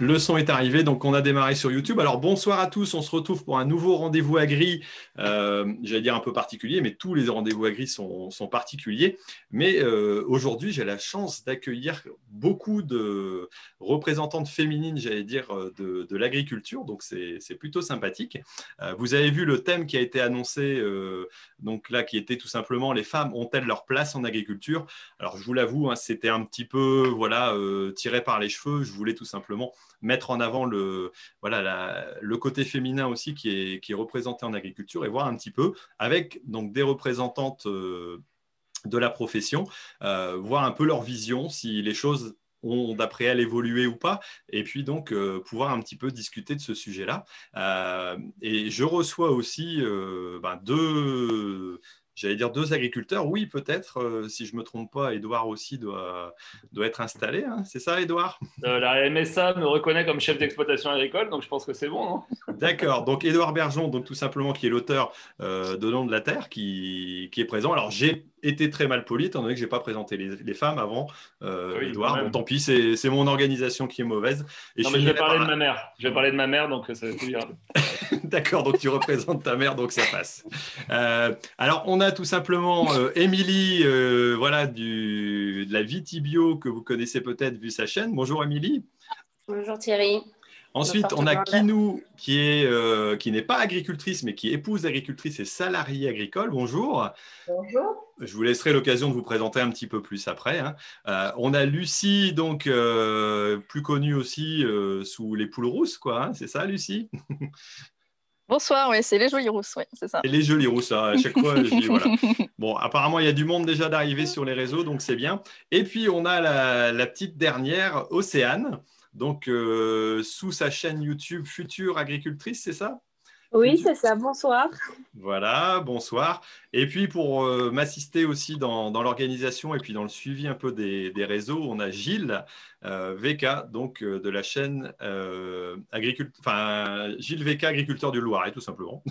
le son est arrivé, donc on a démarré sur YouTube. Alors bonsoir à tous, on se retrouve pour un nouveau rendez-vous agri, euh, j'allais dire un peu particulier, mais tous les rendez-vous agri sont, sont particuliers. Mais euh, aujourd'hui, j'ai la chance d'accueillir beaucoup de représentantes féminines, j'allais dire, euh, de, l'agriculture, donc c'est plutôt sympathique. Vous avez vu le thème qui a été annoncé, donc là, qui était tout simplement les femmes ont-elles leur place en agriculture? Alors je vous l'avoue, hein, c'était un petit peu voilà, tiré par les cheveux, je voulais tout simplement mettre en avant le, voilà, le côté féminin aussi qui est, qui est représenté en agriculture et voir un petit peu avec donc, des représentantes euh, de la profession, euh, voir un peu leur vision, si les choses ont d'après elles évolué ou pas, et puis donc euh, pouvoir un petit peu discuter de ce sujet-là. et je reçois aussi ben, deux j'allais dire deux agriculteurs. Oui, peut-être, euh, si je ne me trompe pas, Edouard aussi doit, doit être installé. Hein. C'est ça, Edouard euh, La MSA me reconnaît comme chef d'exploitation agricole, donc je pense que c'est bon, non? D'accord. Donc, Edouard Bergeon, donc tout simplement, qui est l'auteur euh, de Nom de la Terre, qui, qui est présent. Alors, j'ai été très mal poli, étant donné que je n'ai pas présenté les, femmes avant. Euh, Edouard, bon, tant pis, c'est mon organisation qui est mauvaise. Et non, je, mais je vais parler de ma mère. Je vais parler de ma mère, donc ça va grave. D'accord, donc tu représentes ta mère, donc ça passe. Euh, alors, on a tout simplement euh, Émilie, euh, voilà, du, de la Vitibio, que vous connaissez peut-être vu sa chaîne. Bonjour Émilie. Bonjour Thierry. Ensuite, on a Kinou, qui est euh, qui n'est pas agricultrice, mais qui est épouse d'agricultrice et salariée agricole. Bonjour. Bonjour. Je vous laisserai l'occasion de vous présenter un petit peu plus après. Hein. Euh, on a Lucie, donc euh, plus connue aussi sous les poules rousses, quoi. Hein. c'est ça, Lucie? Bonsoir, oui, c'est les jolies rousses, oui, c'est ça. Et les jolies rousses, hein, à chaque fois, je dis voilà. Bon, apparemment, il y a du monde déjà d'arriver sur les réseaux, donc c'est bien. Et puis, on a la, la petite dernière, Océane donc euh, sous sa chaîne YouTube Future Agricultrice, c'est ça? Oui, c'est ça. Bonsoir. Voilà, bonsoir. Et puis pour euh, m'assister aussi dans, l'organisation et puis dans le suivi un peu des, réseaux, on a Gilles euh, VK, donc de la chaîne enfin Gilles VK, agriculteur du Loiret, tout simplement.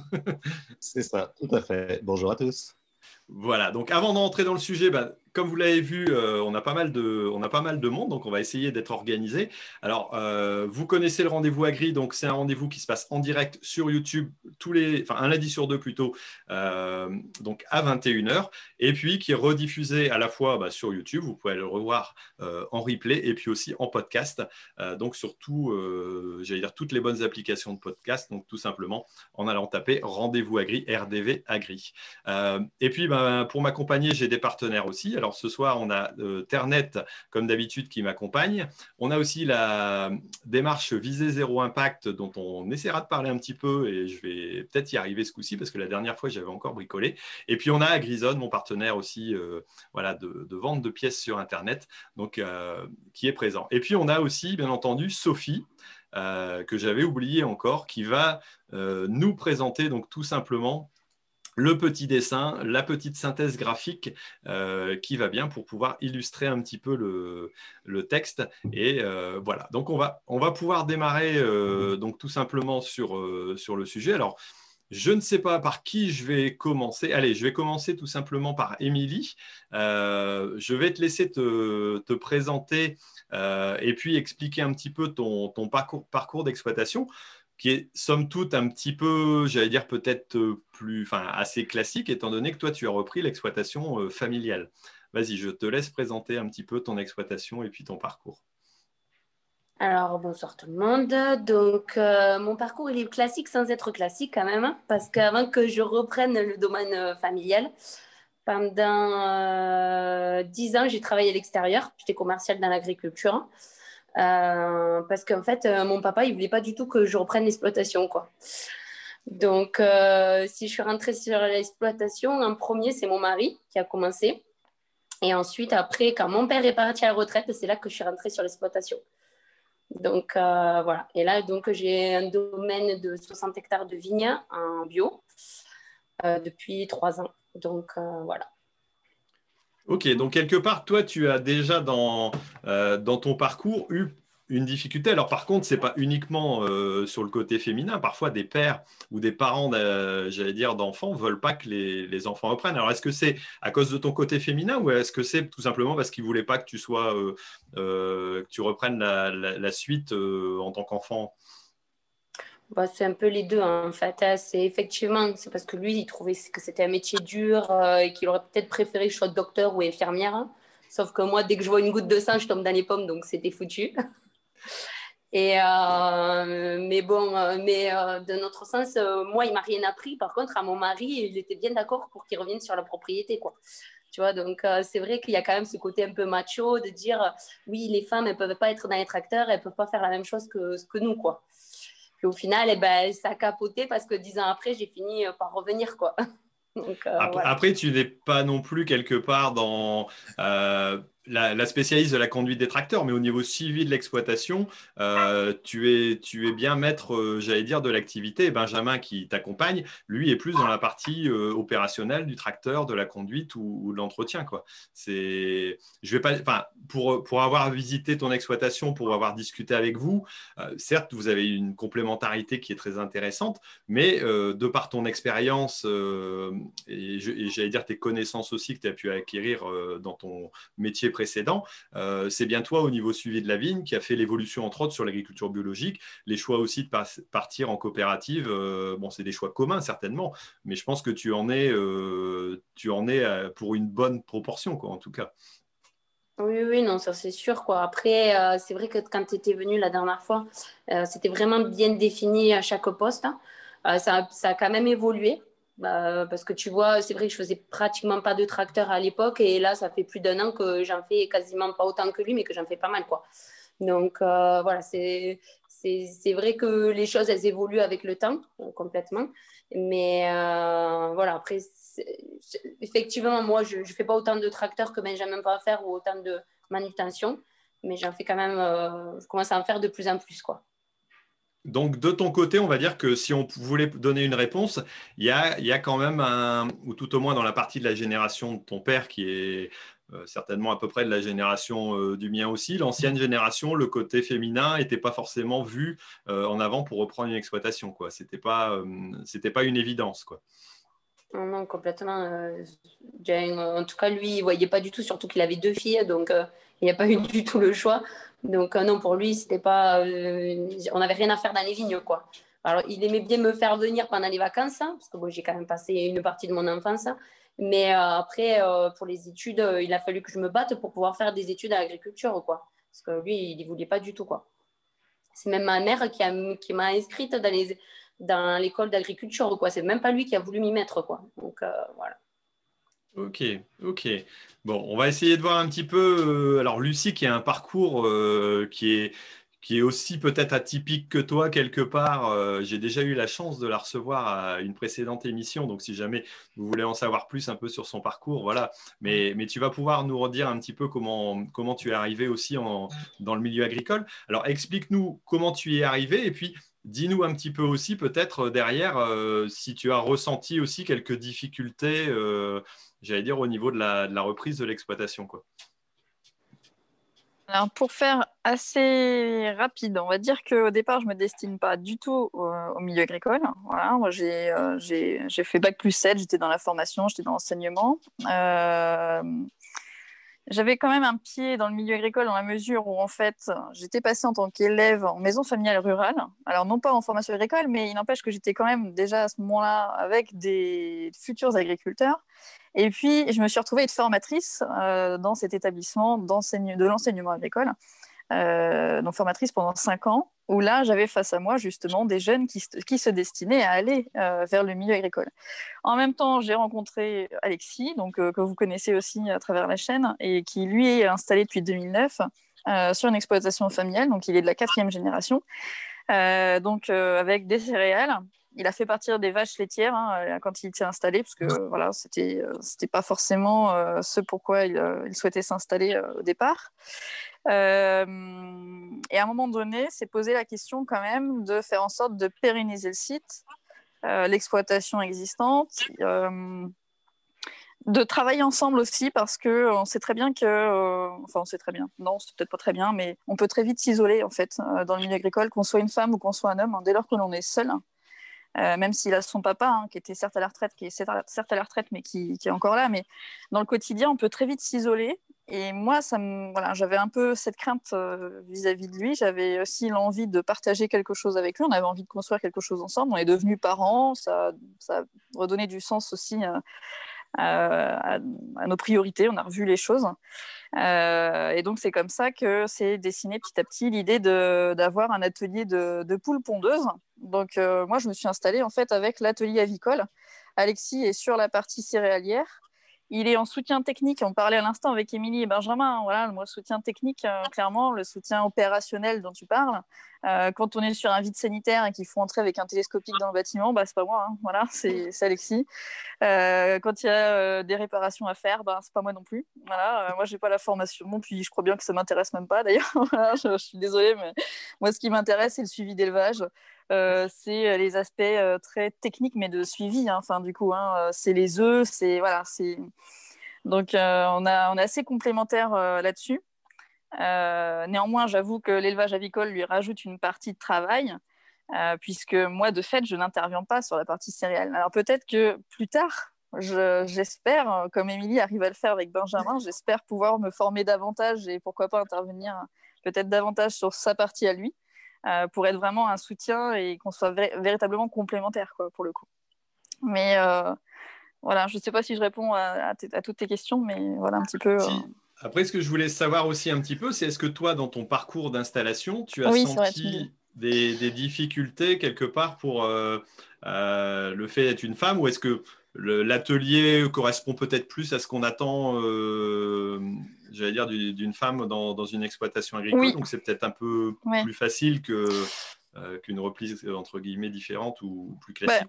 c'est ça, tout à fait. Bonjour à tous. Voilà, donc avant d'entrer dans le sujet, bah, comme vous l'avez vu, euh, on, a pas mal de, on a pas mal de monde, donc on va essayer d'être organisé. Alors, euh, vous connaissez le rendez-vous Agri, donc c'est un rendez-vous qui se passe en direct sur YouTube, tous les, enfin un lundi sur deux plutôt, euh, donc à 21h, et puis qui est rediffusé à la fois bah, sur YouTube, vous pouvez le revoir en replay, et puis aussi en podcast, donc surtout, j'allais dire toutes les bonnes applications de podcast, donc tout simplement en allant taper rendez-vous Agri, RDV Agri. et puis, bah, pour m'accompagner, j'ai des partenaires aussi. Ce soir, on a euh, Ternet, comme d'habitude, qui m'accompagne. On a aussi la démarche Visée Zéro Impact, dont on essaiera de parler un petit peu et je vais peut-être y arriver ce coup-ci parce que la dernière fois, j'avais encore bricolé. Et puis, on a Agrison, mon partenaire aussi euh, voilà, de, vente de pièces sur Internet, donc, euh, qui est présent. Et puis, on a aussi, bien entendu, Sophie. que j'avais oublié encore, qui va nous présenter donc tout simplement le petit dessin, la petite synthèse graphique euh, qui va bien pour pouvoir illustrer un petit peu le, texte. Et euh, voilà, donc on va, pouvoir démarrer euh, donc tout simplement sur, le sujet. Alors, je ne sais pas par qui je vais commencer. Allez, je vais commencer tout simplement par Émilie. je vais te laisser te, présenter et puis expliquer un petit peu ton, parcours d'exploitation qui est somme toute un petit peu, j'allais dire peut-être euh, plus, enfin assez classique, étant donné que toi tu as repris l'exploitation euh, familiale. Vas-y, je te laisse présenter un petit peu ton exploitation et puis ton parcours. Alors bonsoir tout le monde. Donc euh, mon parcours il est classique sans être classique quand même, hein, parce qu'avant que je reprenne le domaine familial, pendant dix ans j'ai travaillé à l'extérieur, j'étais commerciale dans l'agriculture. Euh, parce qu'en fait, euh, mon papa, il voulait pas du tout que je reprenne l'exploitation, quoi. Donc, euh, si je suis rentrée sur l'exploitation, en premier, c'est mon mari qui a commencé. Et ensuite, après, quand mon père est parti à la retraite, c'est là que je suis rentrée sur l'exploitation. Donc, voilà. Et là, donc, j'ai un domaine de 60 hectares de vignes en bio. depuis trois ans. Donc voilà. Ok, donc quelque part, toi, tu as déjà dans, dans ton parcours eu une difficulté. Alors par contre, c'est pas uniquement euh, sur le côté féminin. Parfois, des pères ou des parents, j'allais dire, d'enfants veulent pas que les, enfants reprennent. Alors est-ce que c'est à cause de ton côté féminin ou est-ce que c'est tout simplement parce qu'ils voulaient pas que tu sois, euh, euh, que tu reprennes la, suite en tant qu'enfant? Bah, c'est un peu les deux hein, en fait. Hein. C'est effectivement, c'est parce que lui, il trouvait que c'était un métier dur et qu'il aurait peut-être préféré que je sois docteur ou infirmière. Hein. Sauf que moi, dès que je vois une goutte de sang, je tombe dans les pommes, donc c'était foutu. Et euh, mais bon, euh, mais euh, de notre sens, moi, il m'a rien appris. Par contre, à mon mari, il était bien d'accord pour qu'il revienne sur la propriété, quoi. Tu vois, donc c'est vrai qu'il y a quand même ce côté un peu macho de dire, oui, les femmes, elles peuvent pas être dans les tracteurs, elles peuvent pas faire la même chose que, que nous, quoi. Puis au final, eh ben, ça a capoté parce que dix ans après, j'ai fini par revenir, quoi. après, après, tu n'es pas non plus quelque part dans la, spécialiste de la conduite des tracteurs, mais au niveau suivi de l'exploitation, euh, tu, es, tu es bien maître, euh, j'allais dire, de l'activité. Benjamin qui t'accompagne, lui est plus dans la partie euh, opérationnelle du tracteur, de la conduite ou, de l'entretien. Quoi. C'est, je vais pas, pour, pour avoir visité ton exploitation, pour avoir discuté avec vous, certes, vous avez une complémentarité qui est très intéressante, mais de par ton expérience et, et j'allais dire tes connaissances aussi que tu as pu acquérir dans ton métier précédent, euh, c'est bien toi au niveau suivi de la vigne qui a fait l'évolution entre autres sur l'agriculture biologique, les choix aussi de partir en coopérative. Euh, bon, c'est des choix communs certainement, mais je pense que tu en es, euh, tu en es pour une bonne proportion, quoi, en tout cas. Oui, oui, non, ça c'est sûr. Quoi. Après, c'est vrai que quand tu étais venu la dernière fois, c'était vraiment bien défini à chaque poste. Hein. ça, ça, a quand même évolué. Bah, parce que tu vois, c'est vrai que je faisais pratiquement pas de tracteur à l'époque et là, ça fait plus d'un an que j'en fais quasiment pas autant que lui, mais que j'en fais pas mal. Quoi. Donc euh, voilà, c'est, vrai que les choses, elles évoluent avec le temps, euh, complètement. Mais euh, voilà, après, effectivement, moi, je ne fais pas autant de tracteurs que Benjamin peut faire ou autant de manutention, mais j'en fais quand même, je commence à en faire de plus en plus. quoi. Donc, de ton côté, on va dire que si on voulait donner une réponse, il y a, quand même un, ou tout au moins dans la partie de la génération de ton père, qui est euh, certainement à peu près de la génération euh, du mien aussi, l'ancienne génération, le côté féminin n'était pas forcément vu euh, en avant pour reprendre une exploitation. Ce n'était pas, pas une évidence. Quoi. Non, complètement. en tout cas, lui, il ne voyait pas du tout, surtout qu'il avait deux filles, donc il n'y a pas eu du tout le choix. Donc euh, non, pour lui, c'était pas, euh, on n'avait rien à faire dans les vignes, quoi. Alors, il aimait bien me faire venir pendant les vacances, hein, parce que bon, j'ai quand même passé une partie de mon enfance. Mais euh, après, pour les études, il a fallu que je me batte pour pouvoir faire des études à l'agriculture, quoi. Parce que lui, il ne voulait pas du tout, quoi. C'est même ma mère qui, a, qui m'a inscrite dans, les, dans l'école d'agriculture, quoi. C'est même pas lui qui a voulu m'y mettre, quoi. Donc, voilà. Ok, ok. Bon, on va essayer de voir un petit peu. Euh, alors, Lucie, qui a un parcours euh, qui, est, qui est aussi peut-être atypique que toi, quelque part. Euh, j'ai déjà eu la chance de la recevoir à une précédente émission. Donc, si jamais vous voulez en savoir plus un peu sur son parcours, voilà. Mais, mais tu vas pouvoir nous redire un petit peu comment, comment tu es arrivé aussi en, dans le milieu agricole. Alors, explique-nous comment tu y es arrivé et puis Dis-nous un petit peu aussi, peut-être derrière, si tu as ressenti aussi quelques difficultés j'allais dire, au niveau de la, reprise de l'exploitation. Alors, pour faire assez rapide, on va dire qu'au départ, je ne me destine pas du tout au, milieu agricole. Voilà, moi, euh, j'ai, fait Bac plus 7, j'étais dans la formation, j'étais dans l'enseignement. Euh, j'avais quand même un pied dans le milieu agricole dans la mesure où, en fait, j'étais passée en tant qu'élève en maison familiale rurale. Alors, non pas en formation agricole, mais il n'empêche que j'étais quand même déjà à ce moment-là avec des futurs agriculteurs. Et puis, je me suis retrouvée être formatrice euh, dans cet établissement de l'enseignement agricole. Euh, donc formatrice pendant cinq ans, où là, j'avais face à moi justement des jeunes qui, qui se destinaient à aller euh, vers le milieu agricole. En même temps, j'ai rencontré Alexis, donc, que vous connaissez aussi à travers la chaîne, et qui lui est installé depuis 2009 sur une exploitation familiale, donc il est de la quatrième génération, donc avec des céréales, il a fait partir des vaches laitières hein, euh, quand il était installé, parce que voilà, c'était euh, c'était pas forcément euh, ce pourquoi il, souhaitait s'installer au départ. et à un moment donné, s'est posé la question quand même de faire en sorte de pérenniser le site l'exploitation existante de travailler ensemble aussi parce que euh, on sait très bien que, euh, enfin on sait très bien, non c'est peut-être pas très bien, mais on peut très vite s'isoler en fait euh, dans le milieu agricole, qu'on soit une femme ou qu'on soit un homme, hein, dès lors que l'on est seul, même s'il a son papa hein, qui était certes à la retraite, qui est certes à la retraite, mais qui, est encore là, mais dans le quotidien on peut très vite s'isoler. Et moi, ça voilà, j'avais un peu cette crainte vis-à-vis de lui. J'avais aussi l'envie de partager quelque chose avec lui. On avait envie de construire quelque chose ensemble. On est devenus parents. Ça, ça a redonné du sens aussi à, nos priorités, on a revu les choses. Euh, et donc, c'est comme ça que c'est dessiné petit à petit l'idée d'avoir un atelier de, de poules pondeuses. Donc, euh, moi, je me suis installée en fait avec l'atelier avicole. Alexis est sur la partie céréalière il est en soutien technique. On parlait à l'instant avec Émilie et Benjamin. Voilà, le soutien technique, euh, clairement, le soutien opérationnel dont tu parles. Euh, quand on est sur un vide sanitaire et qu'il faut entrer avec un télescopique dans le bâtiment, bah, c'est pas moi. Hein. Voilà, c'est Alexis. Euh, quand il y a des réparations à faire, bah, c'est pas moi non plus. Voilà, moi, j'ai pas la formation. Puis je crois bien que ça m'intéresse même pas d'ailleurs. je, je, suis désolée, mais moi, ce qui m'intéresse, c'est le suivi d'élevage. Euh, c'est euh, les aspects euh, très techniques, mais de suivi. Hein. Enfin, du coup, hein, c'est les œufs, c'est voilà, c'est donc on a on est assez complémentaires là-dessus. néanmoins, j'avoue que l'élevage avicole lui rajoute une partie de travail. puisque moi, de fait, je n'interviens pas sur la partie céréale. Alors peut-être que plus tard, j'espère, comme Émilie arrive à le faire avec Benjamin, j'espère pouvoir me former davantage et pourquoi pas intervenir peut-être davantage sur sa partie à lui. Euh, pour être vraiment un soutien et qu'on soit véritablement complémentaire quoi, pour le coup. Mais euh, voilà, je ne sais pas si je réponds à, toutes tes questions, mais voilà un petit peu. Euh. Après, ce que je voulais savoir aussi un petit peu, c'est est-ce que toi, dans ton parcours d'installation, tu as senti des, difficultés quelque part pour le fait d'être une femme ou est-ce que l'atelier correspond peut-être plus à ce qu'on attend j'allais dire, d'une femme dans, une exploitation agricole. Donc, c'est peut-être un peu plus facile que, euh, qu'une reprise entre guillemets différente ou plus classique.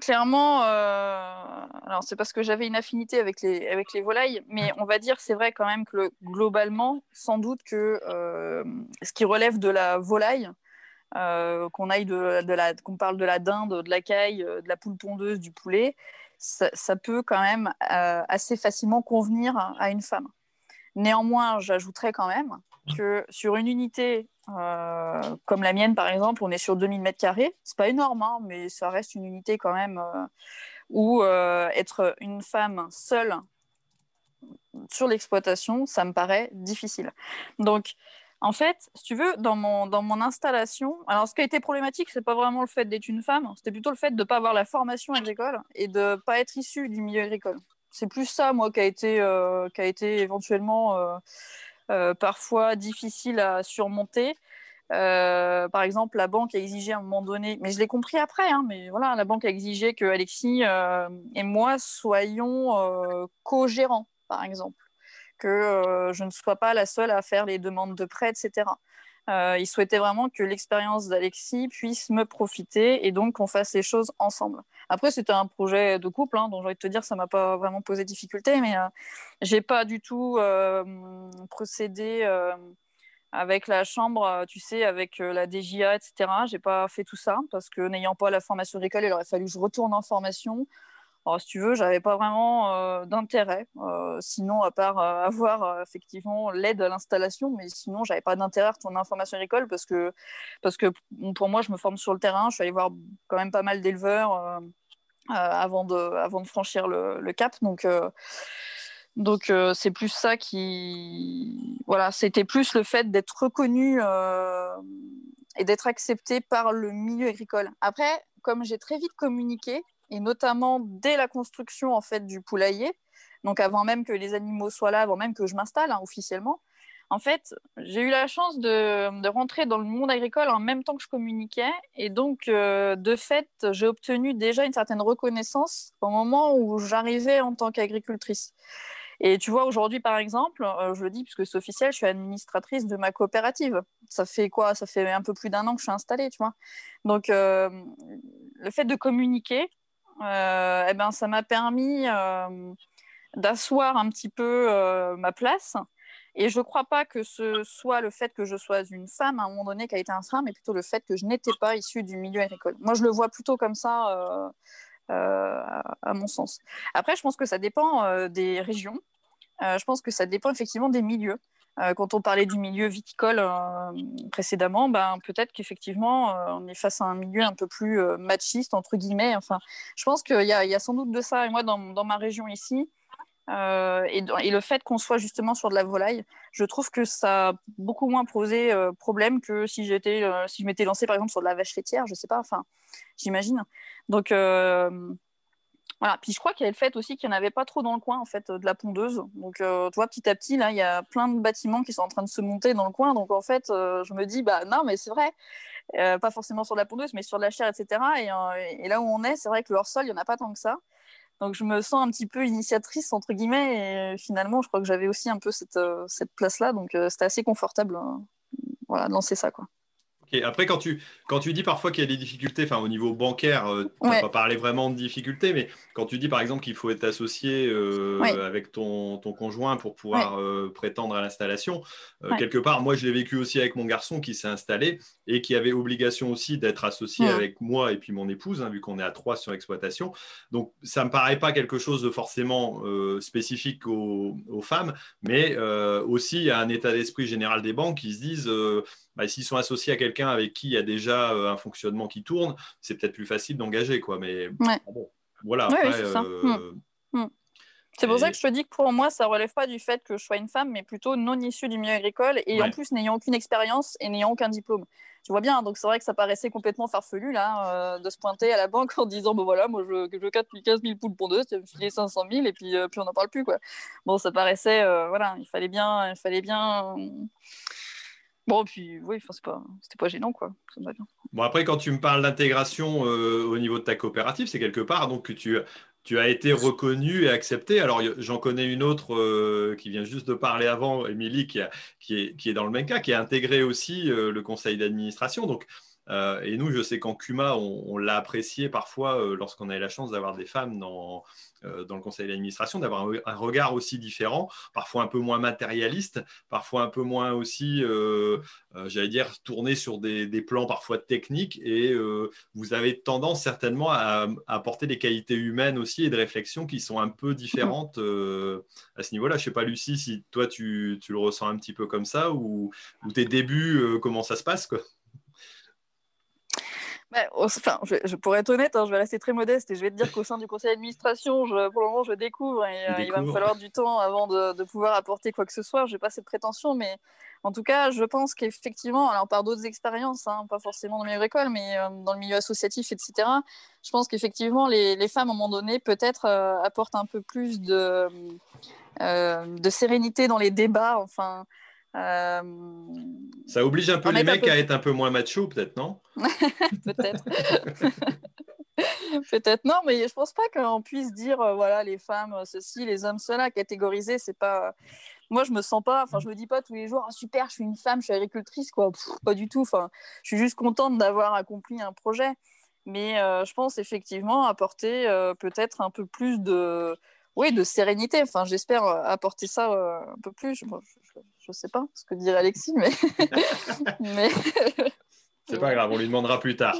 clairement, euh, alors c'est parce que j'avais une affinité avec les, avec les volailles, mais on va dire c'est vrai quand même que globalement, sans doute que euh, ce qui relève de la volaille, qu'on aille de, de la, qu'on parle de la dinde, de la caille, de la poule pondeuse, du poulet, ça, peut quand même assez facilement convenir à une femme. Néanmoins, j'ajouterais quand même que sur une unité euh, comme la mienne, par exemple, on est sur 2000 mètres carrés. C'est pas énorme, hein, mais ça reste une unité quand même euh, où euh, être une femme seule sur l'exploitation, ça me paraît difficile. Donc, en fait, si tu veux, dans mon, dans mon installation, alors ce qui a été problématique, c'est pas vraiment le fait d'être une femme, c'était plutôt le fait de ne pas avoir la formation agricole et de ne pas être issue du milieu agricole c'est plus ça, moi, qui a été, euh, qui a été éventuellement euh, euh, parfois difficile à surmonter. par exemple, la banque a exigé à un moment donné, mais je l'ai compris après, hein, mais voilà, la banque a exigé que Alexis et moi soyons co-gérants, par exemple, que je ne sois pas la seule à faire les demandes de prêt, etc. il souhaitait vraiment que l'expérience d'Alexis puisse me profiter et donc qu'on fasse les choses ensemble. Après, c'était un projet de couple, hein, donc j'ai envie de te dire, ça m'a pas vraiment posé difficulté, mais euh, j'ai pas du tout euh, procédé euh, avec la chambre, tu sais, avec la DJA, etc. J'ai pas fait tout ça parce que n'ayant pas la formation agricole, il aurait fallu que je retourne en formation. Alors, si tu veux, j'avais pas vraiment d'intérêt, sinon à part avoir effectivement l'aide à l'installation, mais sinon j'avais pas d'intérêt à retourner en formation agricole parce que parce que pour moi, je me forme sur le terrain. Je suis allée voir quand même pas mal d'éleveurs euh, avant, de, franchir le, cap. Donc, euh, donc euh, c'est plus ça qui. Voilà, c'était plus le fait d'être reconnu et d'être accepté par le milieu agricole. Après, comme j'ai très vite communiqué, et notamment dès la construction en fait du poulailler, donc avant même que les animaux soient là, avant même que je m'installe hein, officiellement, en fait, j'ai eu la chance de, rentrer dans le monde agricole en même temps que je communiquais. Et donc, euh, de fait, j'ai obtenu déjà une certaine reconnaissance au moment où j'arrivais en tant qu'agricultrice. Et tu vois, aujourd'hui, par exemple, euh, je le dis puisque c'est officiel, je suis administratrice de ma coopérative. Ça fait quoi? Ça fait un peu plus d'un an que je suis installée, tu vois? Donc, euh, le fait de communiquer, eh ben, ça m'a permis d'asseoir un petit peu ma place Et je ne crois pas que ce soit le fait que je sois une femme à un moment donné qui a été un frein, mais plutôt le fait que je n'étais pas issue du milieu agricole. Moi, je le vois plutôt comme ça, euh, euh, à, mon sens. Après, je pense que ça dépend euh, des régions. je pense que ça dépend effectivement des milieux. Quand on parlait du milieu viticole précédemment, ben, peut-être qu'effectivement, on est face à un milieu un peu plus machiste, entre guillemets. Enfin, je pense qu'il y, a sans doute de ça. Et moi, dans, ma région ici, euh, et, le fait qu'on soit justement sur de la volaille, je trouve que ça a beaucoup moins posé euh, problème que si euh, si je m'étais lancée par exemple sur de la vache laitière, je sais pas, enfin, j'imagine. Donc voilà. Puis je crois qu'il y a le fait aussi qu'il n'y en avait pas trop dans le coin en fait de la pondeuse. Donc tu vois, petit à petit là, il y a plein de bâtiments qui sont en train de se monter dans le coin. Donc en fait, je me dis bah non, mais c'est vrai. pas forcément sur la pondeuse, mais sur la chair, etc. Et, là où on est, c'est vrai que le hors-sol, il n'y en a pas tant que ça. Donc je me sens un petit peu initiatrice, entre guillemets, et finalement, je crois que j'avais aussi un peu cette, euh, cette place-là, donc euh, c'était assez confortable voilà, de lancer ça. Quoi. Après, quand tu, quand tu dis parfois qu'il y a des difficultés, enfin au niveau bancaire, euh, tu n'as pas parlé vraiment de difficultés, mais quand tu dis par exemple qu'il faut être associé euh, avec ton, ton, conjoint pour pouvoir euh, prétendre à l'installation, quelque part, moi je l'ai vécu aussi avec mon garçon qui s'est installé et qui avait obligation aussi d'être associé avec moi et puis mon épouse, hein, vu qu'on est à trois sur l'exploitation. Donc ça ne me paraît pas quelque chose de forcément spécifique aux, aux, femmes, mais aussi à un état d'esprit général des banques qui se disent bah, s'ils sont associés à quelqu'un avec qui il y a déjà euh, un fonctionnement qui tourne, c'est peut-être plus facile d'engager. quoi. Mais voilà. c'est pour ça que je te dis que pour moi, ça relève pas du fait que je sois une femme, mais plutôt non issue du milieu agricole et en plus n'ayant aucune expérience et n'ayant aucun diplôme. Tu vois bien, donc c'est vrai que ça paraissait complètement farfelu là, euh, de se pointer à la banque en disant bon voilà, moi je, je 4 15 000 poules pondeuses, tu vas me 500 000 et puis, euh, puis on n'en parle plus quoi. Bon, ça paraissait, voilà, il fallait bien, il fallait bien Bon, puis oui, c'était pas, pas gênant, quoi. Bon, après, quand tu me parles d'intégration euh, au niveau de ta coopérative, c'est quelque part donc que tu, tu as été reconnu et accepté. Alors, j'en connais une autre euh, qui vient juste de parler avant, Émilie, qui, qui, est, qui est dans le même cas, qui a intégré aussi euh, le conseil d'administration. Donc, et nous, je sais qu'en CUMA, on, l'a apprécié parfois lorsqu'on a eu la chance d'avoir des femmes dans, dans le conseil d'administration, d'avoir un, regard aussi différent, parfois un peu moins matérialiste, parfois un peu moins aussi, euh, euh, j'allais dire, tourné sur des, plans parfois techniques. Et vous avez tendance certainement à, apporter des qualités humaines aussi et de réflexion qui sont un peu différentes à ce niveau-là. Je ne sais pas, Lucie, si toi, tu, tu, le ressens un petit peu comme ça ou, ou tes débuts, comment ça se passe quoi? Bah, enfin, je, pourrais être honnête, hein, je vais rester très modeste et je vais te dire qu'au sein du conseil d'administration, pour le moment, je découvre et euh, il va me falloir du temps avant de, pouvoir apporter quoi que ce soit. Je n'ai pas cette prétention, mais en tout cas, je pense qu'effectivement, alors par d'autres expériences, hein, pas forcément dans le milieu agricole, mais euh, dans le milieu associatif, etc., je pense qu'effectivement, les, les, femmes, à un moment donné, peut-être euh, apportent un peu plus de, de sérénité dans les débats. Enfin, euh, ça oblige un peu les mecs à être un peu moins macho, peut-être, non? Peut-être. peut-être non, mais je pense pas qu'on puisse dire euh, voilà les femmes ceci, les hommes cela, catégoriser, c'est pas. Moi, je me sens pas. Enfin, je me dis pas tous les jours ah, super, je suis une femme, je suis agricultrice, quoi. pas du tout. Enfin, je suis juste contente d'avoir accompli un projet, mais euh, je pense effectivement apporter peut-être un peu plus de oui, de sérénité. Enfin, j'espère apporter ça un peu plus. Je, ne sais pas ce que dirait Alexis, mais. mais... C'est pas grave, on lui demandera plus tard.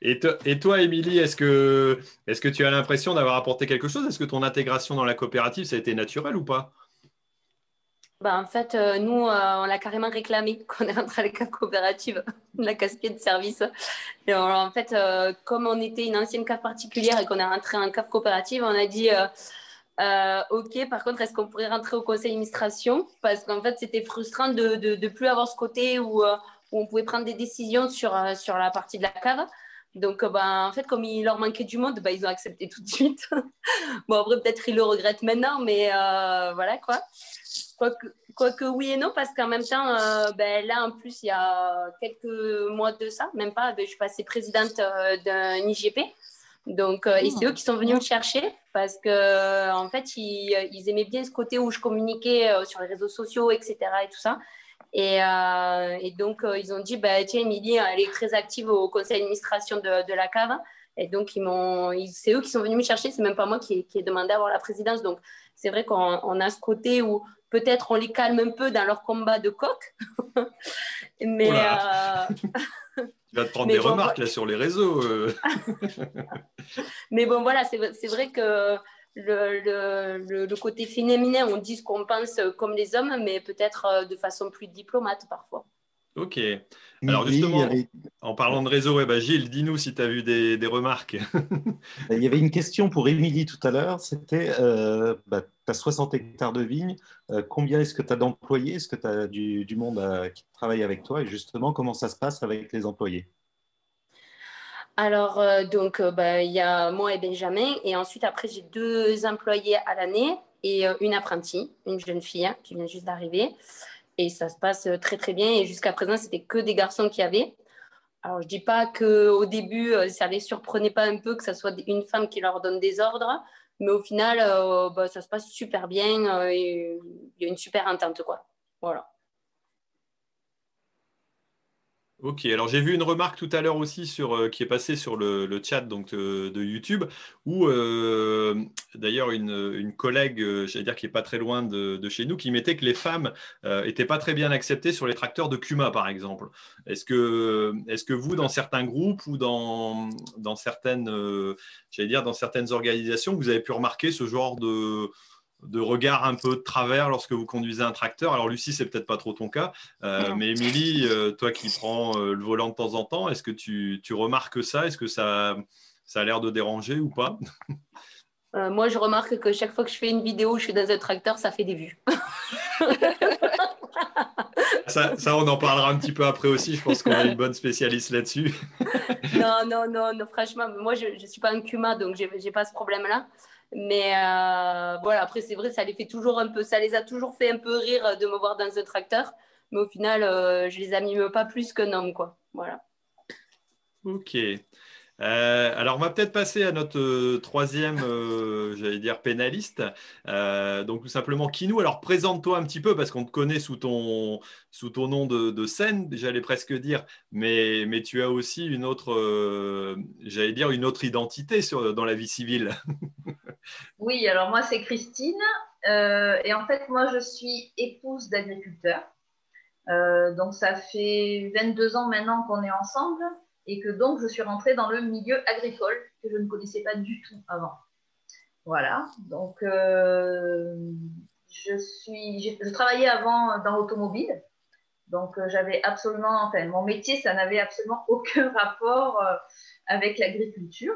et, et, toi, Émilie, est-ce que, est que tu as l'impression d'avoir apporté quelque chose? Est-ce que ton intégration dans la coopérative, ça a été naturel ou pas? Bah, en fait, euh, nous, euh, on l'a carrément réclamé qu'on est rentré à l'école coopérative, la casse-pied de service. Et en fait, euh, comme on était une ancienne cave particulière et qu'on est rentré en cave coopérative, on a dit OK, par contre, est-ce qu'on pourrait rentrer au conseil d'administration? Parce qu'en fait, c'était frustrant de ne plus avoir ce côté où, on pouvait prendre des décisions sur, sur la partie de la cave. Donc, bah, en fait, comme il leur manquait du monde, bah, ils ont accepté tout de suite. bon, après, peut-être ils le regrettent maintenant, mais voilà quoi. Quoique, oui et non, parce qu'en même temps, euh, ben, là, en plus, il y a quelques mois de ça, même pas, ben, je suis passée présidente euh, d'un IGP. Donc, euh, et c'est eux qui sont venus me chercher parce que en fait, ils, aimaient bien ce côté où je communiquais sur les réseaux sociaux, etc. et tout ça. Et, donc, ils ont dit, bah, tiens, Émilie, elle est très active au conseil d'administration de, de, la cave. Et donc, ils m'ont, c'est eux qui sont venus me chercher. C'est même pas moi qui, qui ai demandé à avoir la présidence. Donc, c'est vrai qu'on a ce côté où peut-être on les calme un peu dans leur combat de coq. Mais. Euh, tu vas te prendre des remarques là sur les réseaux. Euh. Mais bon, voilà, c'est vrai que le, le, le, côté féminin, on dit ce qu'on pense comme les hommes, mais peut-être euh, de façon plus diplomate parfois. Ok. Alors justement, en parlant de réseau, Gilles, dis-nous si tu as vu des, des, remarques. Il y avait une question pour Émilie tout à l'heure, c'était, euh, bah, tu as 60 hectares de vignes, euh, combien est-ce que tu as d'employés? Est-ce que tu as du, du monde qui travaille avec toi? Et justement, comment ça se passe avec les employés? Alors, euh, donc, euh, bah, il y a moi et Benjamin. Et ensuite, après, j'ai deux employés à l'année et euh, une apprentie, une jeune fille hein, qui vient juste d'arriver. Et ça se passe très, très bien. Et jusqu'à présent, c'était que des garçons qui avaient. Alors, je dis pas qu'au début, ça les surprenait pas un peu que ce soit une femme qui leur donne des ordres. Mais au final, bah, ça se passe super bien. et il y a une super entente, quoi. Voilà. Ok, alors j'ai vu une remarque tout à l'heure aussi sur, euh, qui est passée sur le, chat donc, de, YouTube, où euh, d'ailleurs une, collègue, euh, j'allais dire qui n'est pas très loin de, chez nous, qui mettait que les femmes n'étaient pas très bien acceptées sur les tracteurs de Cuma, par exemple. Est-ce que, est que vous, dans certains groupes ou dans, dans certaines, dire, dans certaines organisations, vous avez pu remarquer ce genre de de regard un peu de travers lorsque vous conduisez un tracteur. Alors Lucie, c'est peut-être pas trop ton cas, euh, mais Émilie, euh, toi qui prends euh, le volant de temps en temps, est-ce que tu, remarques ça? Est-ce que ça, ça a l'air de déranger ou pas? Moi, je remarque que chaque fois que je fais une vidéo où je suis dans un tracteur, ça fait des vues. ça, on en parlera un petit peu après aussi. Je pense qu'on a une bonne spécialiste là-dessus. non, non, non, franchement, moi, je ne suis pas un Cuma, donc je n'ai pas ce problème-là. Mais euh, voilà, après, c'est vrai, ça les fait toujours un peu, ça les a toujours fait un peu rire de me voir dans un tracteur. Mais au final, euh, je les amime pas plus qu'un homme, quoi. Voilà. Ok. Euh, alors, on va peut-être passer à notre euh, troisième, euh, j'allais dire, pénaliste. donc, tout simplement, Kinou. Alors, présente-toi un petit peu parce qu'on te connaît sous ton, sous ton nom de, scène, j'allais presque dire, mais, mais tu as aussi une autre, j'allais dire, une autre identité sur, dans la vie civile. oui, alors moi, c'est Christine. et en fait, moi, je suis épouse d'agriculteur. donc, ça fait 22 ans maintenant qu'on est ensemble et que donc je suis rentrée dans le milieu agricole que je ne connaissais pas du tout avant. Voilà, donc euh, je, travaillais avant dans l'automobile, donc euh, j'avais absolument, enfin mon métier, ça n'avait absolument aucun rapport euh, avec l'agriculture.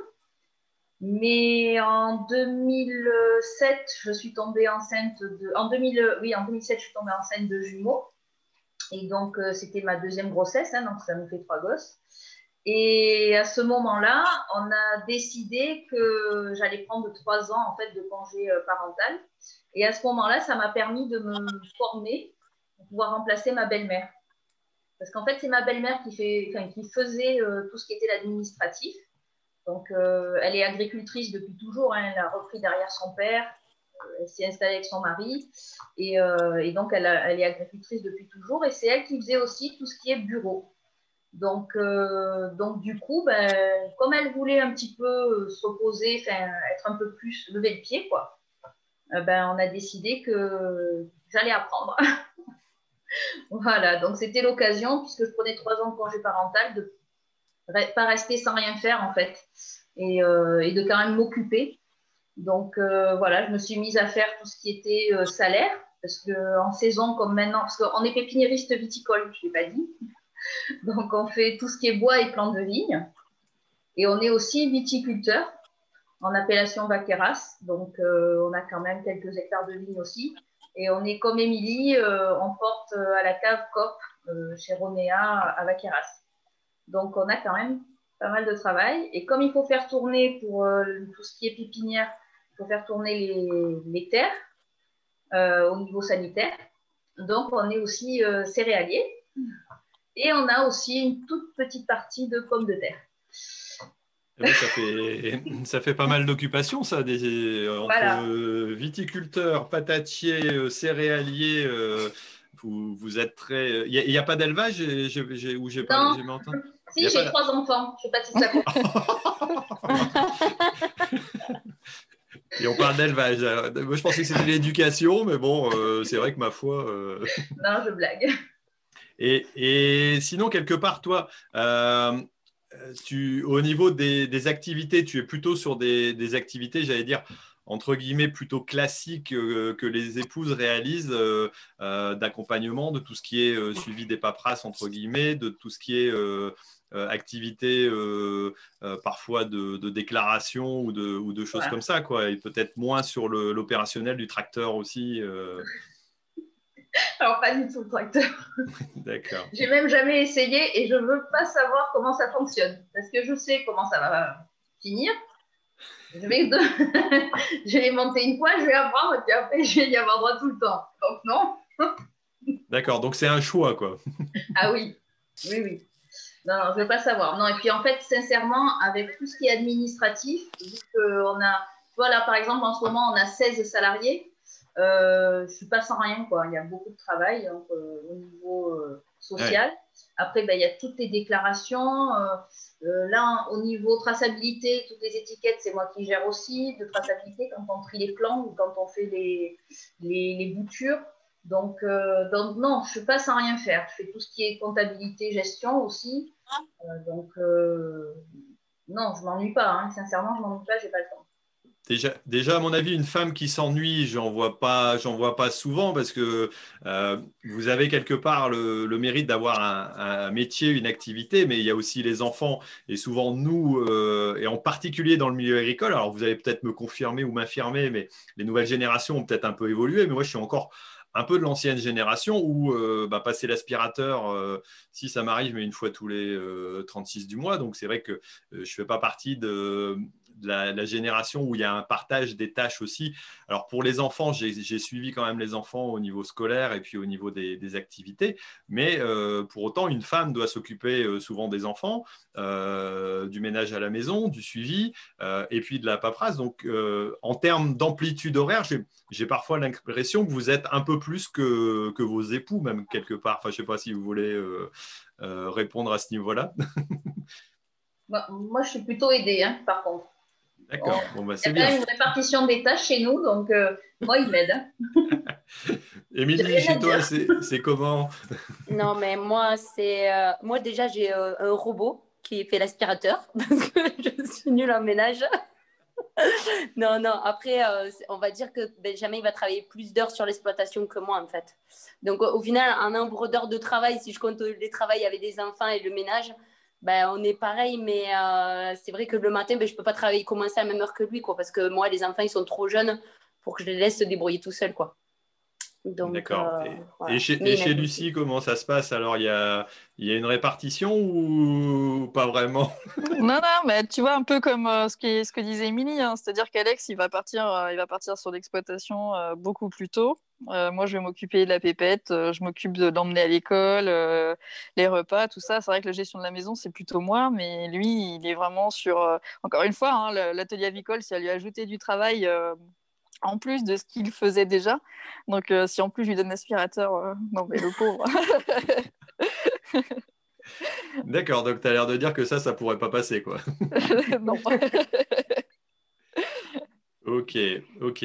Mais en 2007, je suis tombée enceinte de, en 2000, oui, en 2007, je suis tombée enceinte de jumeaux. Et donc, c'était ma deuxième grossesse, hein, donc ça nous fait trois gosses. Et à ce moment-là, on a décidé que j'allais prendre trois ans en fait de congé euh, parental. Et à ce moment-là, ça m'a permis de me former pour pouvoir remplacer ma belle-mère. Parce qu'en fait, c'est ma belle-mère qui, faisait euh, tout ce qui était l'administratif. Donc, euh, elle est agricultrice depuis toujours. Hein. elle a repris derrière son père. elle s'est installée avec son mari. Et, donc, elle, est agricultrice depuis toujours. Et c'est elle qui faisait aussi tout ce qui est bureau. Donc, euh, donc du coup, ben, comme elle voulait un petit peu s'opposer, être un peu plus lever le pied, quoi, euh, ben, on a décidé que j'allais apprendre. voilà, donc c'était l'occasion, puisque je prenais trois ans de congé parental, de pas rester sans rien faire en fait, et, euh, et de quand même m'occuper. Donc voilà, je me suis mise à faire tout ce qui était salaire, parce qu'en saison comme maintenant, parce qu'on est pépiniériste viticole, je ne l'ai pas dit. Donc, on fait tout ce qui est bois et plantes de vigne. Et on est aussi viticulteur en appellation Vaqueras. Donc, euh, on a quand même quelques hectares de vigne aussi. Et on est comme Émilie, euh, on porte euh, à la cave COP chez Ronéa à Vaqueras. Donc, on a quand même pas mal de travail. Et comme il faut faire tourner pour tout ce qui est pépinière, il faut faire tourner les, les terres au niveau sanitaire. Donc, on est aussi céréalier. Et on a aussi une toute petite partie de pommes de terre. Eh ça, fait, ça fait pas mal d'occupations, ça, des, entre viticulteurs, patatiers, euh, céréaliers. Euh, vous, vous, êtes très. Il n'y a, pas d'élevage où j'ai pas. Si, j'ai trois enfants. Je ne sais pas si ça compte. Et on parle d'élevage. Moi, je pensais que c'était l'éducation, mais bon, euh, c'est vrai que ma foi. Euh, non, je blague. Et, sinon, quelque part, toi, tu, au niveau des, activités, tu es plutôt sur des, activités, j'allais dire, entre guillemets, plutôt classiques que les épouses réalisent d'accompagnement, de tout ce qui est suivi des paperasses, entre guillemets, de tout ce qui est euh, activités euh, euh, parfois de, déclaration ou de, ou de choses comme ça, quoi, et peut-être moins sur l'opérationnel du tracteur aussi. Alors, pas du tout le tracteur. D'accord. J'ai même jamais essayé et je veux pas savoir comment ça fonctionne parce que je sais comment ça va finir. Je vais, je vais monter une fois, je vais apprendre et puis après, je vais y avoir droit tout le temps. Donc, non. D'accord, donc c'est un choix, quoi. ah oui, oui, oui. Non, je ne veux pas savoir. Non, et puis en fait, sincèrement, avec tout ce qui est administratif, vu qu'on a, voilà, par exemple, en ce moment, on a 16 salariés, je ne suis pas sans rien, quoi. Il y a beaucoup de travail euh, au niveau euh, social. Après, ben, il y a toutes les déclarations. là, au niveau traçabilité, toutes les étiquettes, c'est moi qui gère aussi de traçabilité quand on trie les plans ou quand on fait les, les, les boutures. Donc, donc, non, je ne suis pas sans rien faire. Je fais tout ce qui est comptabilité, gestion aussi. Euh, donc, euh, non, je m'ennuie pas. Hein. Sincèrement, je m'ennuie pas, j'ai pas le temps. Déjà, à mon avis, une femme qui s'ennuie, j'en vois pas, j'en vois pas souvent parce que euh, vous avez quelque part le, mérite d'avoir un, métier, une activité, mais il y a aussi les enfants et souvent nous, et en particulier dans le milieu agricole. Alors, vous allez peut-être me confirmer ou m'affirmer, mais les nouvelles générations ont peut-être un peu évolué. Mais moi, je suis encore un peu de l'ancienne génération où euh, bah, passer l'aspirateur, euh, si ça m'arrive, mais une fois tous les 36 euh, du mois. Donc c'est vrai que je ne fais pas partie de, la, génération où il y a un partage des tâches aussi. Alors pour les enfants, j'ai suivi quand même les enfants au niveau scolaire et puis au niveau des, activités, mais euh, pour autant, une femme doit s'occuper euh, souvent des enfants, euh, du ménage à la maison, du suivi et puis de la paperasse. Donc en termes d'amplitude horaire, j'ai parfois l'impression que vous êtes un peu plus que, que, vos époux, même quelque part. Enfin, je ne sais pas si vous voulez répondre à ce niveau-là. Bah, moi, je suis plutôt aidée, hein, par contre. D'accord, bon, bah, c'est bien. Il y a une répartition des tâches chez nous, donc euh, moi, il m'aide. Émilie, chez toi, c'est comment? Non, mais moi, c'est. Euh, moi, déjà, j'ai euh, un robot qui fait l'aspirateur parce que je suis nulle en ménage. non, non, après, on va dire que Benjamin, il va travailler plus d'heures sur l'exploitation que moi, en fait. Donc, au final, un nombre d'heures de travail, si je compte les travails avec des enfants et le ménage, ben, on est pareil, mais euh, c'est vrai que le matin, ben, je ne peux pas travailler, commencer à la même heure que lui, quoi, parce que moi, les enfants, ils sont trop jeunes pour que je les laisse se débrouiller tout seuls. Quoi. D'accord. Euh, et, chez, Lucie, comment ça se passe? Alors, il y a, y a, une répartition ou pas vraiment? Non, non, mais tu vois, un peu comme euh, ce, qui, ce, que disait Émilie, hein, c'est-à-dire qu'Alex, il, va partir, il va partir sur l'exploitation beaucoup plus tôt. Euh, moi, je vais m'occuper de la pépette, euh, je m'occupe de l'emmener à l'école, euh, les repas, tout ça. C'est vrai que la gestion de la maison, c'est plutôt moi, mais lui, il est vraiment sur. encore une fois, hein, l'atelier avicole, ça lui a ajouté du travail en plus de ce qu'il faisait déjà. Donc, si en plus je lui donne l'aspirateur, non, mais le pauvre. D'accord, donc tu as l'air de dire que ça, ça pourrait pas passer, quoi. non. Ok, ok.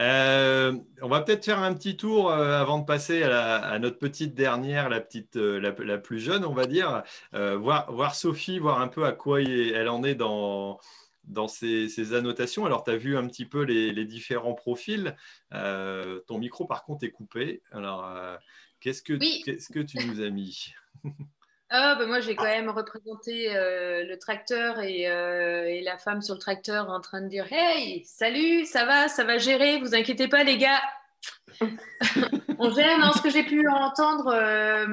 Euh, on va peut-être faire un petit tour euh, avant de passer à, notre petite dernière, la petite, euh, la, plus jeune, on va dire. voir, voir Sophie, voir un peu à quoi elle en est dans, dans ses, annotations. Alors, tu as vu un petit peu les, différents profils. ton micro, par contre, est coupé. Alors, qu'est-ce que, qu'est-ce que tu nous as mis? Ah, bah moi, j'ai quand même représenté euh, le tracteur euh, et, la femme sur le tracteur en train de dire Hey, salut, ça va, ça va gérer, vous inquiétez pas, les gars. On gère. Non, ce que j'ai pu entendre, euh,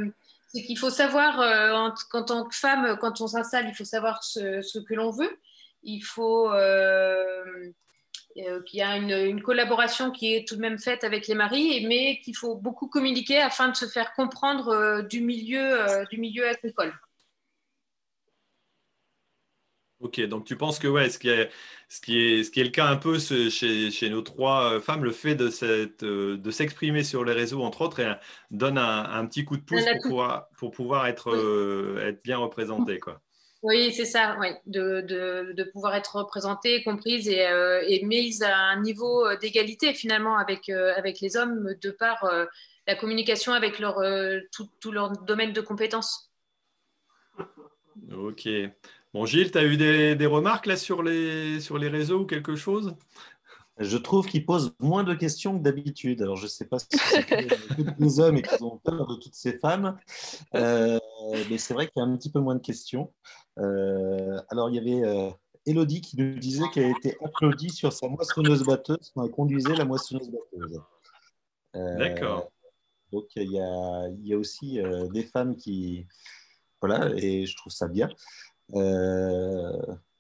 c'est qu'il faut savoir, en, tant que femme, quand on s'installe, il faut savoir ce, ce que l'on veut. Il faut euh, qu'il y a une, collaboration qui est tout de même faite avec les maris, mais qu'il faut beaucoup communiquer afin de se faire comprendre euh, du, milieu, euh, du milieu agricole. Ok, donc tu penses que ouais, ce qui est, ce qui est, ce qui est le cas un peu chez, chez nos trois femmes, le fait de, cette, de s'exprimer sur les réseaux, entre autres, donne un, un, petit coup de pouce pour pouvoir, pour pouvoir être, être bien représenté. Quoi. Oui, c'est ça, oui. de, pouvoir être représentée, comprise et, euh, mise à un niveau d'égalité finalement avec, euh, avec les hommes de par euh, la communication avec leur, tout, tout, leur domaine de compétences. Ok. Bon, Gilles, tu as eu des, des, remarques là sur les, sur les réseaux ou quelque chose? Je trouve qu'ils posent moins de questions que d'habitude. Alors, je ne sais pas si c'est les hommes et qu'ils ont peur de toutes ces femmes, euh, mais c'est vrai qu'il y a un petit peu moins de questions. Euh, alors, il y avait euh, Elodie qui nous disait qu'elle a été applaudie sur sa moissonneuse-batteuse quand elle conduisait la moissonneuse-batteuse. D'accord. Donc, il y, a, il y a aussi des femmes qui. Voilà, et je trouve ça bien.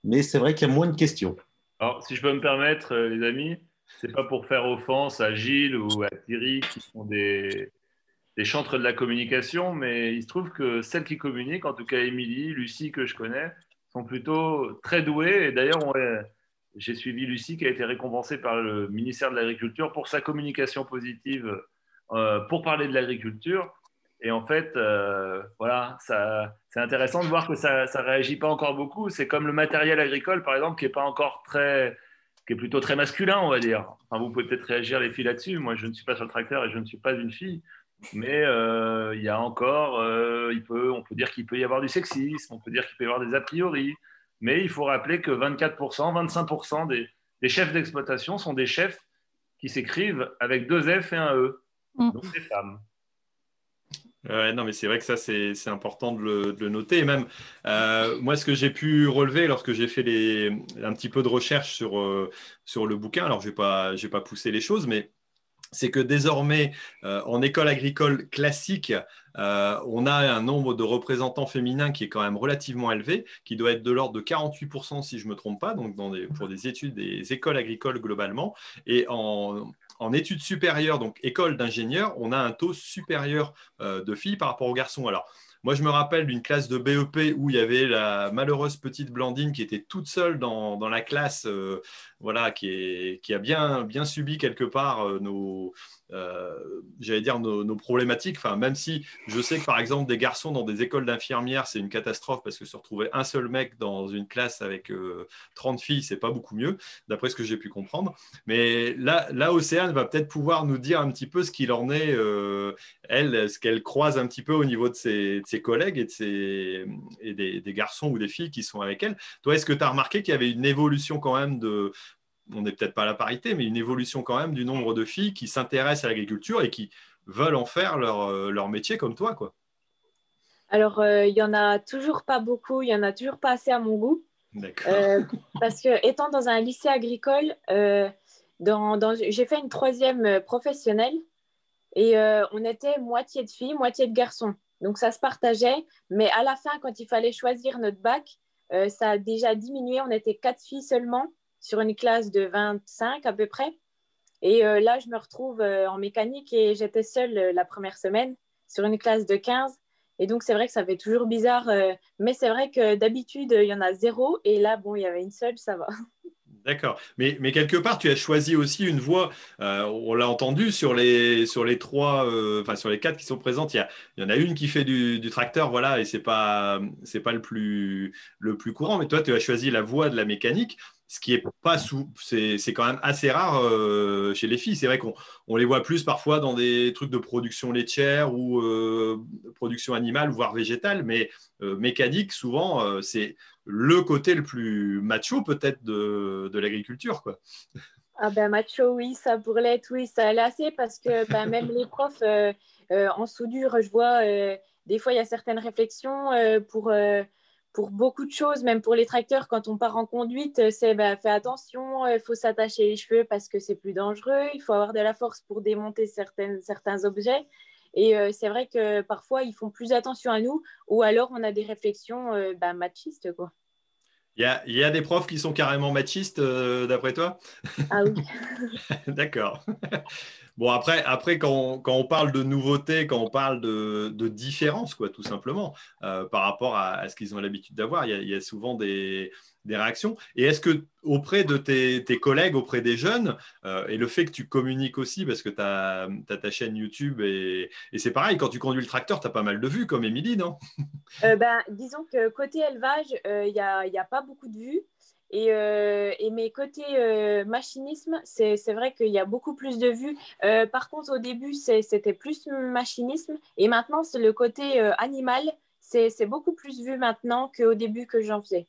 mais c'est vrai qu'il y a moins de questions. Alors, si je peux me permettre, euh, les amis, c'est pas pour faire offense à Gilles ou à Thierry qui sont des, des chantres de la communication, mais il se trouve que celles qui communiquent, en tout cas Émilie, Lucie que je connais, sont plutôt très douées. Et d'ailleurs, j'ai suivi Lucie qui a été récompensée par le ministère de l'Agriculture pour sa communication positive euh, pour parler de l'agriculture. Et en fait, euh, voilà, c'est intéressant de voir que ça ne réagit pas encore beaucoup. C'est comme le matériel agricole, par exemple, qui est pas encore très, qui est plutôt très masculin, on va dire. Enfin, vous pouvez peut-être réagir les filles là-dessus. Moi, je ne suis pas sur le tracteur et je ne suis pas une fille. Mais euh, il y a encore, euh, il peut, on peut dire qu'il peut y avoir du sexisme, on peut dire qu'il peut y avoir des a priori. Mais il faut rappeler que 24%, 25% des, des chefs d'exploitation sont des chefs qui s'écrivent avec deux F et un E, mm. donc des femmes non, mais c'est vrai que ça, c'est important de le, noter. Et même, euh, moi, ce que j'ai pu relever lorsque j'ai fait un petit peu de recherche sur, euh, sur le bouquin, alors je n'ai pas, pas poussé les choses, mais c'est que désormais, euh, en école agricole classique, on a un nombre de représentants féminins qui est quand même relativement élevé, qui doit être de l'ordre de 48% si je ne me trompe pas, donc pour des études des écoles agricoles globalement. Et en, en études supérieures, donc école d'ingénieurs, on a un taux supérieur euh, de filles par rapport aux garçons. Alors, moi, je me rappelle d'une classe de BEP où il y avait la malheureuse petite Blandine qui était toute seule dans, la classe, euh, voilà, qui, a bien, bien subi quelque part euh, nos, j'allais dire, nos, problématiques. Enfin, même si je sais que, par exemple, des garçons dans des écoles d'infirmières, c'est une catastrophe parce que se retrouver un seul mec dans une classe avec 30 euh, filles, c'est pas beaucoup mieux, d'après ce que j'ai pu comprendre. Mais là, là Océane va peut-être pouvoir nous dire un petit peu ce qu'il en est, euh, elle, ce qu'elle croise un petit peu au niveau de ses, collègues et, de ses, et des, des, garçons ou des filles qui sont avec elle. Toi, est-ce que tu as remarqué qu'il y avait une évolution quand même de, on n'est peut-être pas à la parité, mais une évolution quand même du nombre de filles qui s'intéressent à l'agriculture et qui veulent en faire leur, euh, leur métier comme toi. Quoi. Alors, euh, il y en a toujours pas beaucoup, il y en a toujours pas assez à mon goût. Euh, parce que étant dans un lycée agricole, dans, j'ai fait une troisième professionnelle et on était moitié de filles, moitié de garçons. Donc ça se partageait, mais à la fin, quand il fallait choisir notre bac, ça a déjà diminué. On était quatre filles seulement sur une classe de 25 à peu près. Et euh, là, je me retrouve euh, en mécanique et j'étais seule euh, la première semaine sur une classe de 15. Et donc, c'est vrai que ça fait toujours bizarre. mais c'est vrai que d'habitude, il y en a zéro. Et là, bon, il y avait une seule, ça va. D'accord. Mais, mais, quelque part, tu as choisi aussi une voie. on l'a entendu sur les, sur les trois, enfin sur les quatre qui sont présentes. Il y, a, il y en a une qui fait du, tracteur, voilà, et c'est pas, c'est pas le plus, le plus courant. Mais toi, tu as choisi la voie de la mécanique ce qui est pas sous, c'est quand même assez rare euh, chez les filles. C'est vrai qu'on on les voit plus parfois dans des trucs de production laitière ou euh, production animale, voire végétale, mais euh, mécanique, souvent, c'est le côté le plus macho peut-être de, de l'agriculture. quoi. Ah ben macho, oui, ça l'être, oui, ça assez parce que ben, même les profs en soudure, je vois, des fois, il y a certaines réflexions pour pour beaucoup de choses, même pour les tracteurs, quand on part en conduite, euh, c'est bah, fais attention, il faut s'attacher les cheveux parce que c'est plus dangereux, il faut avoir de la force pour démonter certaines, certains objets. Et euh, c'est vrai que parfois, ils font plus attention à nous, ou alors on a des réflexions euh, bah, machistes. Quoi. Il y, a, il y, a, des profs qui sont carrément machistes, d'après toi? Ah oui. D'accord. Bon, après, après quand, on, parle de nouveauté, quand on parle de, de différence, quoi, tout simplement, euh, par rapport à, ce qu'ils ont l'habitude d'avoir, il, y a souvent des, des réactions. Et est-ce que auprès de tes, collègues, auprès des jeunes, euh, et le fait que tu communiques aussi, parce que tu as, ta chaîne YouTube, et, c'est pareil, quand tu conduis le tracteur, tu as pas mal de vues, comme Émilie, non? Euh, ben, Disons que côté élevage, il n'y a, a, pas beaucoup de vues. Et, et, mes côtés machinisme, c'est vrai qu'il y a beaucoup plus de vues. par contre, au début, c'était plus machinisme. Et maintenant, c'est le côté animal c'est beaucoup plus vu maintenant qu'au début que j'en faisais.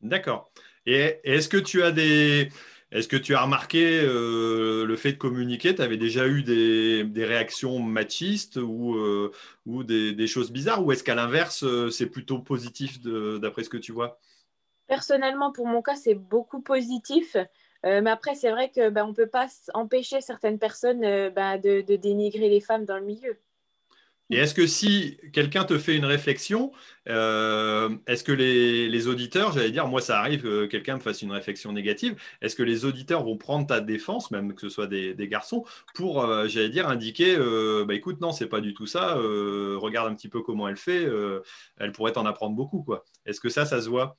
D'accord. Et est-ce que tu as des. Est-ce que tu as remarqué euh, le fait de communiquer? Tu avais déjà eu des, réactions machistes ou, euh, ou des, choses bizarres? Ou est-ce qu'à l'inverse, euh, c'est plutôt positif d'après ce que tu vois? Personnellement, pour mon cas, c'est beaucoup positif. mais après, c'est vrai qu'on ben, ne peut pas empêcher certaines personnes ben, de, dénigrer les femmes dans le milieu. Et est-ce que si quelqu'un te fait une réflexion, euh, est-ce que les, auditeurs, j'allais dire, moi ça arrive que quelqu'un me fasse une réflexion négative, est-ce que les auditeurs vont prendre ta défense, même que ce soit des, garçons, pour, euh, j'allais dire, indiquer, euh, bah écoute, non, c'est pas du tout ça, regarde un petit peu comment elle fait, elle pourrait t'en apprendre beaucoup, quoi. Est-ce que ça, ça se voit?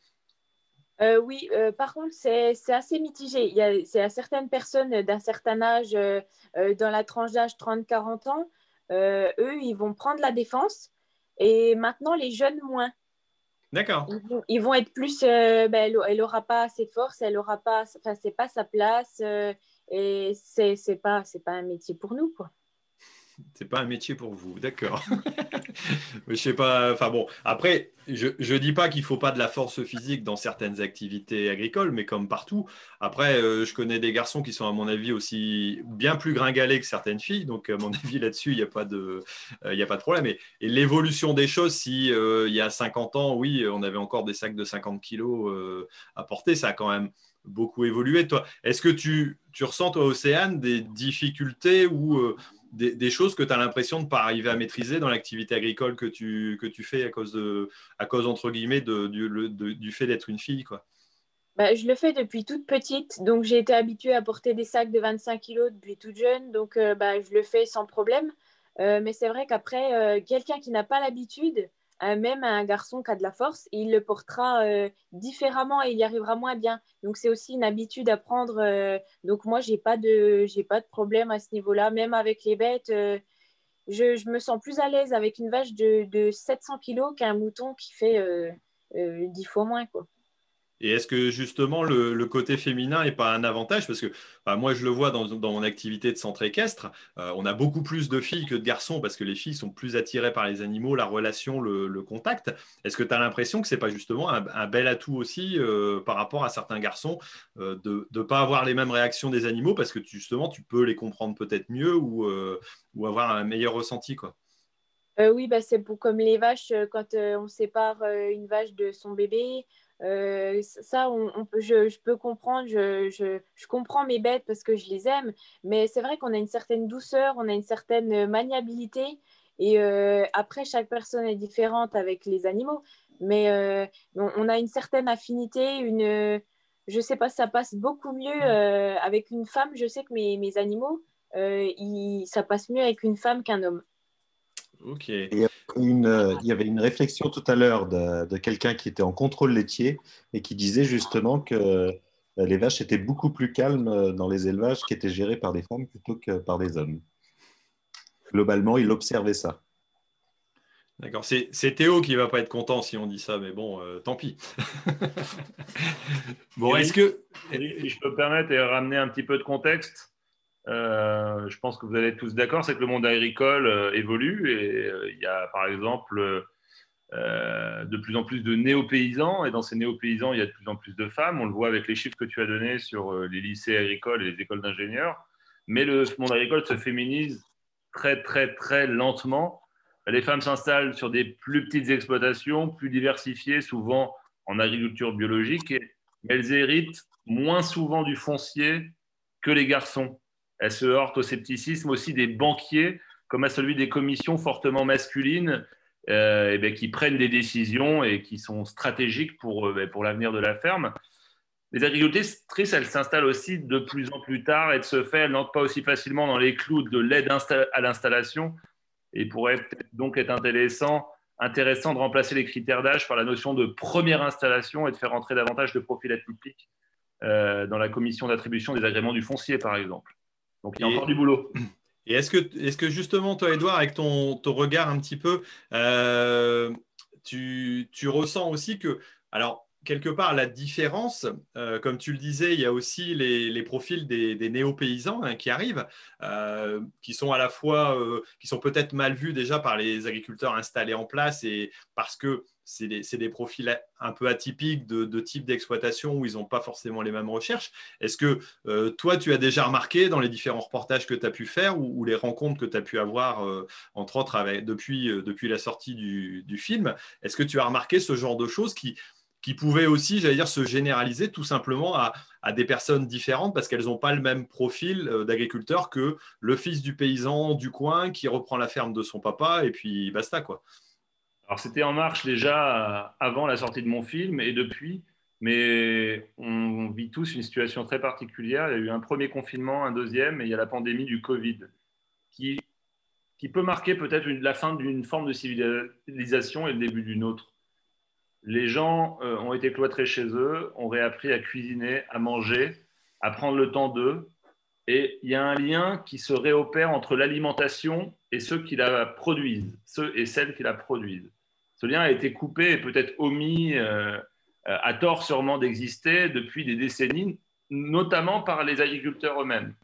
Oui, par contre, c'est assez mitigé. Il y a, certaines personnes d'un certain âge, dans la tranche d'âge 30-40 ans, euh, eux, ils vont prendre la défense. Et maintenant, les jeunes, moins. D'accord. Ils, vont être plus. Euh, ben, elle n'aura pas assez de force, elle aura pas. Enfin, c'est pas sa place. Euh, et c'est pas, pas un métier pour nous, quoi c'est pas un métier pour vous, d'accord. je sais pas. Enfin bon, après, je ne dis pas qu'il faut pas de la force physique dans certaines activités agricoles, mais comme partout. Après, euh, je connais des garçons qui sont à mon avis aussi bien plus gringalés que certaines filles, donc à mon avis là-dessus, il n'y a pas de, euh, a pas de problème. Et, l'évolution des choses, si euh, il y a 50 ans, oui, on avait encore des sacs de 50 kilos à porter, ça a quand même beaucoup évolué. Toi, est-ce que tu, tu ressens toi, Océane, des difficultés ou des, choses que tu as l'impression de ne pas arriver à maîtriser dans l'activité agricole que tu, que tu fais à cause, de, à cause entre guillemets, de, du, fait d'être une fille quoi. Bah, je le fais depuis toute petite, donc j'ai été habituée à porter des sacs de 25 kg depuis toute jeune, donc euh, bah, je le fais sans problème. Euh, mais c'est vrai qu'après, euh, quelqu'un qui n'a pas l'habitude, même un garçon qui a de la force, il le portera euh, différemment et il y arrivera moins bien. Donc c'est aussi une habitude à prendre. Euh, donc moi, j'ai pas de j'ai pas de problème à ce niveau-là. Même avec les bêtes, euh, je, me sens plus à l'aise avec une vache de, de 700 kg qu'un mouton qui fait 10 fois moins. Quoi. Et est-ce que justement le, côté féminin n'est pas un avantage? Parce que moi, je le vois dans, mon activité de centre équestre, euh, on a beaucoup plus de filles que de garçons parce que les filles sont plus attirées par les animaux, la relation, le, contact. Est-ce que tu as l'impression que ce n'est pas justement un, bel atout aussi euh, par rapport à certains garçons euh, de ne pas avoir les mêmes réactions des animaux parce que justement, tu peux les comprendre peut-être mieux ou, ou avoir un meilleur ressenti quoi? Oui, bah c'est comme les vaches, quand on sépare une vache de son bébé, euh, ça, on, peut, je, peux comprendre, je, je, comprends mes bêtes parce que je les aime, mais c'est vrai qu'on a une certaine douceur, on a une certaine maniabilité, et euh, après, chaque personne est différente avec les animaux, mais euh, on, a une certaine affinité, une, je sais pas, ça passe beaucoup mieux avec une femme, je sais que mes, mes animaux, ça passe mieux avec une femme qu'un homme. Ok. Il, y avait une réflexion tout à l'heure de, quelqu'un qui était en contrôle laitier et qui disait justement que euh, les vaches étaient beaucoup plus calmes dans les élevages qui étaient gérés par des femmes plutôt que par des hommes. Globalement, il observait ça. D'accord, c'est Théo qui va pas être content si on dit ça, mais bon, euh, tant pis. bon, est-ce que. je peux me permettre et ramener un petit peu de contexte euh, je pense que vous allez être tous d'accord, c'est que le monde agricole euh, évolue et euh, il y a par exemple de plus en plus de néo-paysans et dans ces néo-paysans, il y a de plus en plus de femmes. On le voit avec les chiffres que tu as donnés sur les lycées agricoles et les écoles d'ingénieurs. Mais le monde agricole se féminise très, très, très lentement. Les femmes s'installent sur des plus petites exploitations, plus diversifiées, souvent en agriculture biologique, et elles héritent moins souvent du foncier que les garçons. Elle se heurte au scepticisme aussi des banquiers, comme à celui des commissions fortement masculines euh, eh ben, qui prennent des décisions et qui sont stratégiques pour, euh, ben, pour l'avenir de la ferme. Les agricultrices, elles s'installent aussi de plus en plus tard et de ce fait, elles n'entrent pas aussi facilement dans les clous de l'aide à l'installation et pourrait donc être intéressant, intéressant de remplacer les critères d'âge par la notion de première installation et de faire entrer davantage de profils atypiques euh, dans la commission d'attribution des agréments du foncier, par exemple. Donc il y a encore du boulot. Et est-ce que, est que justement, toi, Edouard, avec ton, ton regard un petit peu, euh, tu, tu, ressens aussi que, alors, quelque part, la différence, euh, comme tu le disais, il y a aussi les, profils des, néo-paysans hein, qui arrivent, euh, qui sont à la fois, qui sont peut-être mal vus déjà par les agriculteurs installés en place et parce que c'est des, profils un peu atypiques de, type d'exploitation où ils n'ont pas forcément les mêmes recherches. Est-ce que toi, tu as déjà remarqué dans les différents reportages que tu as pu faire ou, les rencontres que tu as pu avoir, entre autres, depuis, depuis la sortie du, film, est-ce que tu as remarqué ce genre de choses qui pouvaient aussi, j'allais dire, se généraliser tout simplement à, des personnes différentes parce qu'elles n'ont pas le même profil euh, d'agriculteur que le fils du paysan du coin qui reprend la ferme de son papa et puis basta quoi? Alors c'était en marche déjà avant la sortie de mon film et depuis, mais on vit tous une situation très particulière. Il y a eu un premier confinement, un deuxième, et il y a la pandémie du Covid qui, qui peut marquer peut-être la fin d'une forme de civilisation et le début d'une autre les gens euh, ont été cloîtrés chez eux, ont réappris à cuisiner, à manger, à prendre le temps d'eux. Et il y a un lien qui se réopère entre l'alimentation et ceux qui la produisent, ceux et celles qui la produisent. Ce lien a été coupé et peut-être omis, euh, à tort sûrement d'exister depuis des décennies, notamment par les agriculteurs eux-mêmes.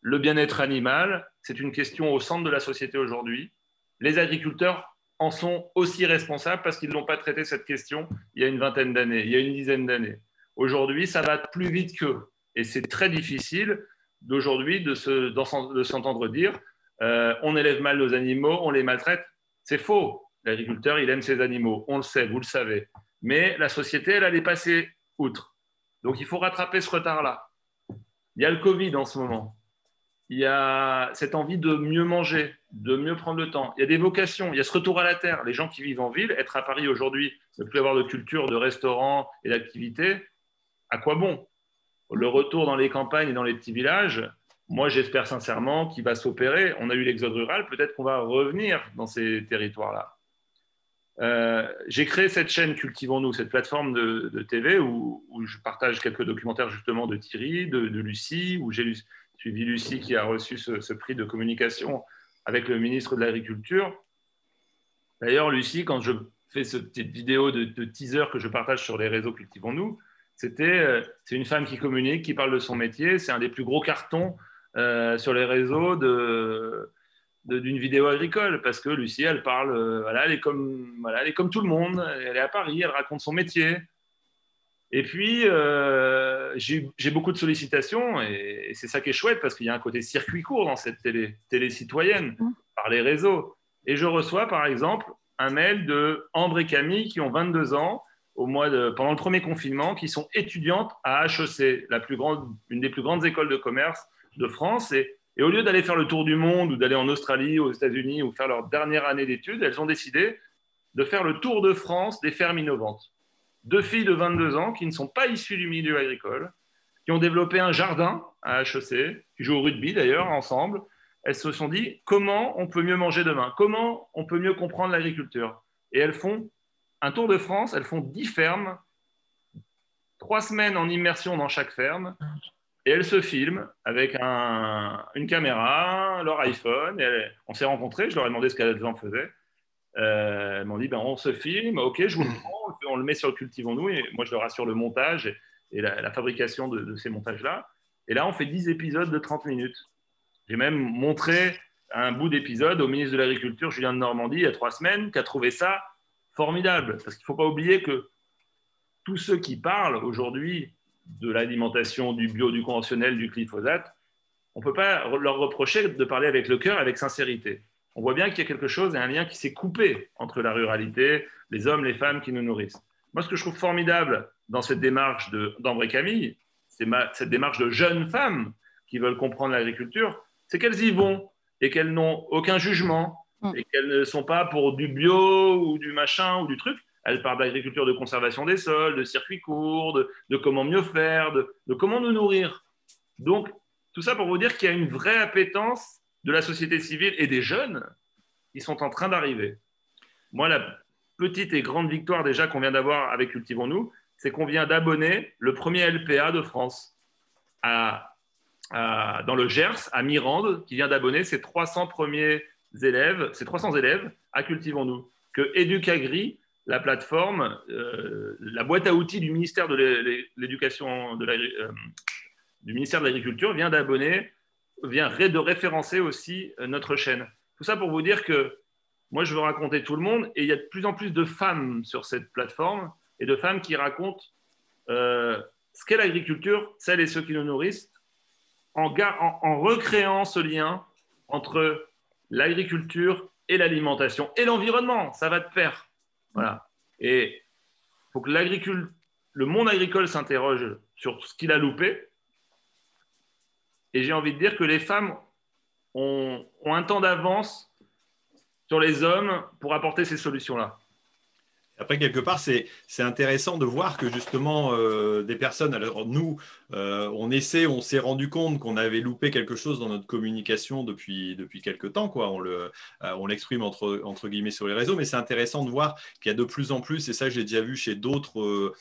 Le bien-être animal, c'est une question au centre de la société aujourd'hui. Les agriculteurs en sont aussi responsables parce qu'ils n'ont pas traité cette question il y a une vingtaine d'années, il y a une dizaine d'années. Aujourd'hui, ça va plus vite qu'eux. Et c'est très difficile d'aujourd'hui de, s'entendre dire euh, on élève mal nos animaux, on les maltraite. C'est faux. L'agriculteur, il aime ses animaux. On le sait, vous le savez. Mais la société, elle allait passer outre. Donc il faut rattraper ce retard-là. Il y a le Covid en ce moment il y a cette envie de mieux manger, de mieux prendre le temps. Il y a des vocations, il y a ce retour à la terre. Les gens qui vivent en ville, être à Paris aujourd'hui, ne plus avoir de culture, de restaurant et d'activité, à quoi bon? Le retour dans les campagnes et dans les petits villages, moi j'espère sincèrement qu'il va s'opérer. On a eu l'exode rural, peut-être qu'on va revenir dans ces territoires-là. Euh, j'ai créé cette chaîne Cultivons-nous, cette plateforme de, TV où, je partage quelques documentaires justement de Thierry, de, de Lucie, où j'ai suivi Lucie qui a reçu ce, prix de communication avec le ministre de l'Agriculture. D'ailleurs, Lucie, quand je fais cette petite vidéo de, teaser que je partage sur les réseaux Cultivons-nous, c'était, euh, c'est une femme qui communique, qui parle de son métier. C'est un des plus gros cartons euh, sur les réseaux de, d'une vidéo agricole parce que Lucie, elle parle, euh, voilà, elle est comme, voilà, elle est comme tout le monde. Elle est à Paris, elle raconte son métier. Et puis, euh, j'ai beaucoup de sollicitations et, c'est ça qui est chouette parce qu'il y a un côté circuit court dans cette télé, télé citoyenne mmh. par les réseaux. Et je reçois par exemple un mail de Ambre et Camille qui ont 22 ans au mois de, pendant le premier confinement, qui sont étudiantes à HEC, la plus grande, une des plus grandes écoles de commerce de France. Et, et au lieu d'aller faire le tour du monde ou d'aller en Australie, aux États-Unis ou faire leur dernière année d'études, elles ont décidé de faire le tour de France des fermes innovantes deux filles de 22 ans qui ne sont pas issues du milieu agricole, qui ont développé un jardin à HEC, qui jouent au rugby d'ailleurs ensemble. Elles se sont dit comment on peut mieux manger demain, comment on peut mieux comprendre l'agriculture? Et elles font un tour de France, elles font dix fermes, trois semaines en immersion dans chaque ferme, et elles se filment avec une caméra, leur iPhone. On s'est rencontrés, je leur ai demandé ce qu'elles en faisaient. Euh, elles m'ont dit ben, on se filme, ok, je vous le prends, on le met sur le Cultivons-nous, et moi je leur assure le montage et, la, fabrication de, ces montages-là. Et là, on fait 10 épisodes de 30 minutes. J'ai même montré un bout d'épisode au ministre de l'Agriculture, Julien de Normandie, il y a trois semaines, qui a trouvé ça formidable. Parce qu'il ne faut pas oublier que tous ceux qui parlent aujourd'hui de l'alimentation, du bio, du conventionnel, du glyphosate, on ne peut pas leur reprocher de parler avec le cœur, avec sincérité on voit bien qu'il y a quelque chose, un lien qui s'est coupé entre la ruralité, les hommes, les femmes qui nous nourrissent. Moi, ce que je trouve formidable dans cette démarche d'André Camille, c'est cette démarche de jeunes femmes qui veulent comprendre l'agriculture, c'est qu'elles y vont et qu'elles n'ont aucun jugement mm. et qu'elles ne sont pas pour du bio ou du machin ou du truc. Elles parlent d'agriculture de conservation des sols, de circuits courts, de, comment mieux faire, de, comment nous nourrir. Donc, tout ça pour vous dire qu'il y a une vraie appétence de la société civile et des jeunes qui sont en train d'arriver. Moi, petite et grande victoire déjà qu'on vient d'avoir avec Cultivons-nous, c'est qu'on vient d'abonner le premier LPA de France dans le Gers, à Mirande, qui vient d'abonner ses 300 premiers élèves, ses 300 élèves à Cultivons-nous. Que Educagri, la plateforme, euh, la boîte à outils du ministère de l'éducation, euh, du ministère de l'Agriculture vient d'abonner, vient de référencer aussi euh, notre chaîne. Tout ça pour vous dire que moi, je veux raconter tout le monde et il y a de plus en plus de femmes sur cette plateforme et de femmes qui racontent ce qu'est l'agriculture, celles et ceux qui nous nourrissent, en, en, recréant ce lien entre l'agriculture et l'alimentation et l'environnement. Ça va de pair. Voilà. Et il faut que le monde agricole s'interroge sur ce qu'il a loupé. Et j'ai envie de dire que les femmes ont un temps d'avance sur les hommes pour apporter ces solutions-là. Après, quelque part, c'est intéressant de voir que justement, euh, des personnes, alors nous, euh, on essaie, on s'est rendu compte qu'on avait loupé quelque chose dans notre communication depuis, depuis quelques temps, quoi. On euh, l'exprime entre, entre guillemets sur les réseaux, mais c'est intéressant de voir qu'il y a de plus en plus, et ça, j'ai déjà vu chez d'autres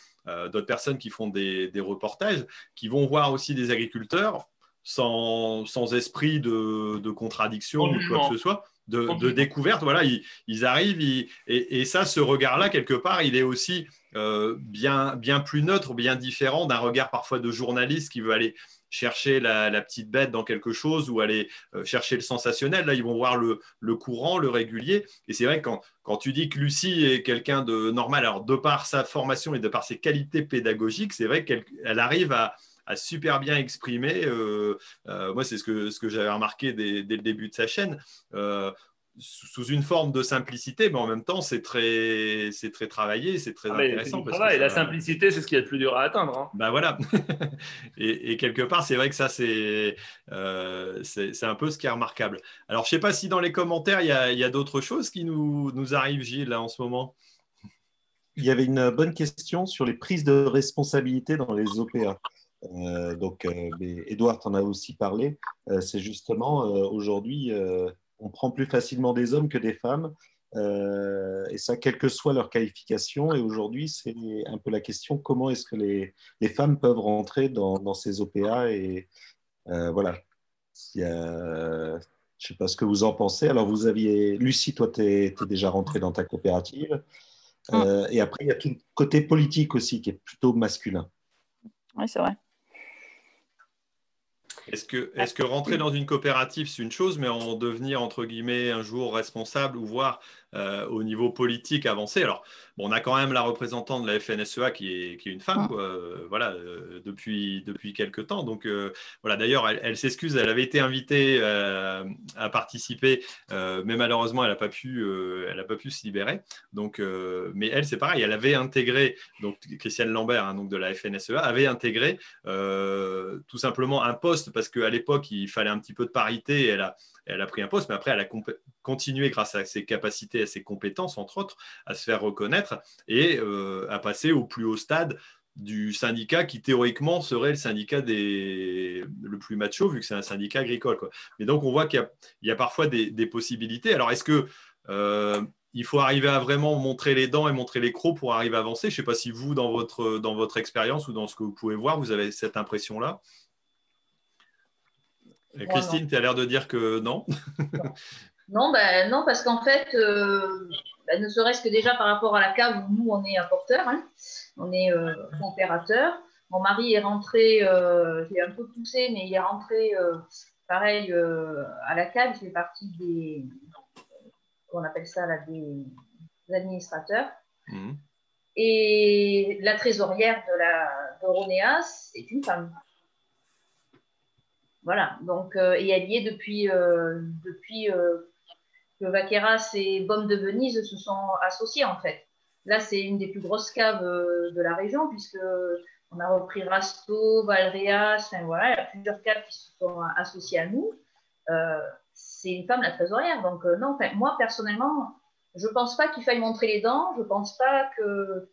d'autres personnes qui font des, des, reportages, qui vont voir aussi des agriculteurs sans, sans esprit de, de contradiction ou quoi que ce soit de, découverte. Voilà, ils, arrivent et, ça, ce regard-là, quelque part, il est aussi euh, bien, bien plus neutre, bien différent d'un regard parfois de journaliste qui veut aller chercher la, petite bête dans quelque chose ou aller euh, chercher le sensationnel. Là, ils vont voir le, courant, le régulier. Et c'est vrai que quand, quand, tu dis que Lucie est quelqu'un de normal, alors de par sa formation et de par ses qualités pédagogiques, c'est vrai qu'elle arrive à, a super bien exprimé. Euh, euh, moi, c'est ce que, ce que j'avais remarqué dès, le début de sa chaîne. Euh, sous une forme de simplicité, mais en même temps, c'est très, c'est très travaillé, c'est très ah, intéressant. Parce La simplicité, c'est ce qui est le plus dur à atteindre. Hein. Ben voilà. et, quelque part, c'est vrai que ça, c'est, c'est, un peu ce qui est remarquable. Alors, je ne sais pas si dans les commentaires, il y a, a d'autres choses qui nous, nous arrivent, Gilles, là, en ce moment. Il y avait une bonne question sur les prises de responsabilité dans les OPA. Euh, donc, Edouard euh, en a aussi parlé. Euh, c'est justement aujourd'hui, on prend plus facilement des hommes que des femmes. et ça, quelle que soit leur qualification. Et aujourd'hui, c'est un peu la question comment est-ce que les, les, femmes peuvent rentrer dans, dans ces OPA Et voilà. je ne sais pas ce que vous en pensez. Alors, vous aviez. Lucie, toi, tu es, déjà rentrée dans ta coopérative. Ah. et après, il y a tout le côté politique aussi qui est plutôt masculin. Oui, c'est vrai. Est-ce que, est que rentrer dans une coopérative, c'est une chose, mais en devenir, entre guillemets, un jour responsable ou voir euh, au niveau politique avancé. Alors, bon, on a quand même la représentante de la FNSEA qui est, qui est une femme, quoi, euh, voilà, euh, depuis, depuis quelques temps. Donc, voilà, d'ailleurs, elle, s'excuse, elle avait été invitée à participer, mais malheureusement, elle n'a pas, pu, elle pas pu se libérer. Donc, mais elle, c'est pareil, elle avait intégré, donc Christiane Lambert, hein, donc de la FNSEA, avait intégré tout simplement un poste parce qu'à l'époque, il fallait un petit peu de parité. Et elle a, elle a pris un poste, mais après, elle a continué grâce à ses capacités, à ses compétences, entre autres, à se faire reconnaître et euh, à passer au plus haut stade du syndicat qui théoriquement serait le syndicat des... le plus macho vu que c'est un syndicat agricole. Quoi. Mais donc on voit qu'il y, a parfois des, possibilités. Alors est-ce que euh, il faut arriver à vraiment montrer les dents et montrer les crocs pour arriver à avancer? Je ne sais pas si vous, dans votre, dans votre expérience ou dans ce que vous pouvez voir, vous avez cette impression-là. Christine, tu as l'air de dire que non. non, ben, non, parce qu'en fait, euh, ben, ne serait-ce que déjà par rapport à la cave où nous, on est importeur, hein, on est euh, opérateur. Mon mari est rentré, euh, j'ai un peu poussé, mais il est rentré pareil à la cave, il fait partie des, on appelle ça là, des, administrateurs. Mmh. Et la trésorière de la de Ronéas est une femme. Voilà, donc, euh, et est depuis, euh, depuis euh, que Vaqueras et Baume de Venise se sont associés en fait. Là, c'est une des plus grosses caves de la région puisque on a repris Rasto, Valrias, enfin voilà, il y a plusieurs caves qui se sont associées à nous. c'est une femme la trésorière, donc non, moi personnellement, je ne pense pas qu'il faille montrer les dents, je ne pense pas que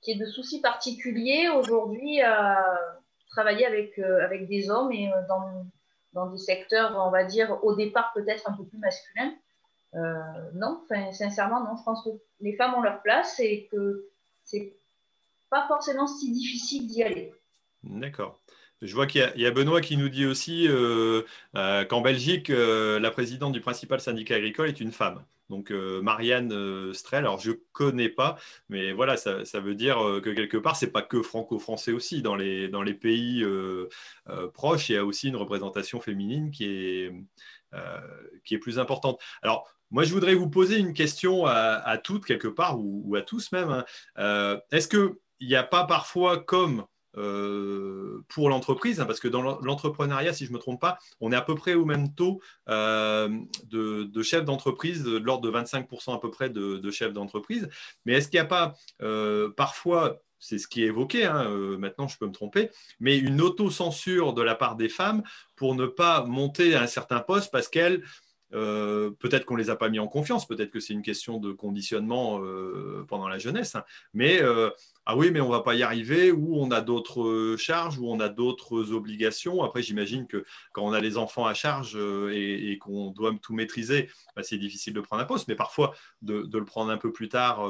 qu'il y ait de soucis particuliers aujourd'hui à travailler avec, euh, avec des hommes et euh, dans, dans des secteurs, on va dire, au départ peut-être un peu plus masculins. non, sincèrement, non. Je pense que les femmes ont leur place et que c'est pas forcément si difficile d'y aller. D'accord. Je vois qu'il y, a Benoît qui nous dit aussi euh, euh, qu'en Belgique, euh, la présidente du principal syndicat agricole est une femme. Donc Marianne Strel, alors je ne connais pas, mais voilà, ça, veut dire que quelque part, ce n'est pas que franco-français aussi. Dans les, pays proches, il y a aussi une représentation féminine qui est, qui est plus importante. Alors, moi, je voudrais vous poser une question à, toutes, quelque part, ou, à tous même. Hein. Est-ce qu'il n'y a pas parfois, comme euh, pour l'entreprise, hein, parce que dans l'entrepreneuriat, si je ne me trompe pas, on est à peu près au même taux euh, de, chefs d'entreprise, de, l'ordre de 25% à peu près de, chefs d'entreprise. Mais est-ce qu'il n'y a pas euh, parfois, c'est ce qui est évoqué, hein, maintenant je peux me tromper, mais une autocensure de la part des femmes pour ne pas monter à un certain poste parce qu'elles euh, peut-être qu'on ne les a pas mis en confiance, peut-être que c'est une question de conditionnement euh, pendant la jeunesse, hein. mais euh, ah oui, mais on ne va pas y arriver, ou on a d'autres charges, ou on a d'autres obligations. Après, j'imagine que quand on a les enfants à charge et, qu'on doit tout maîtriser, bah, c'est difficile de prendre un poste, mais parfois de, le prendre un peu plus tard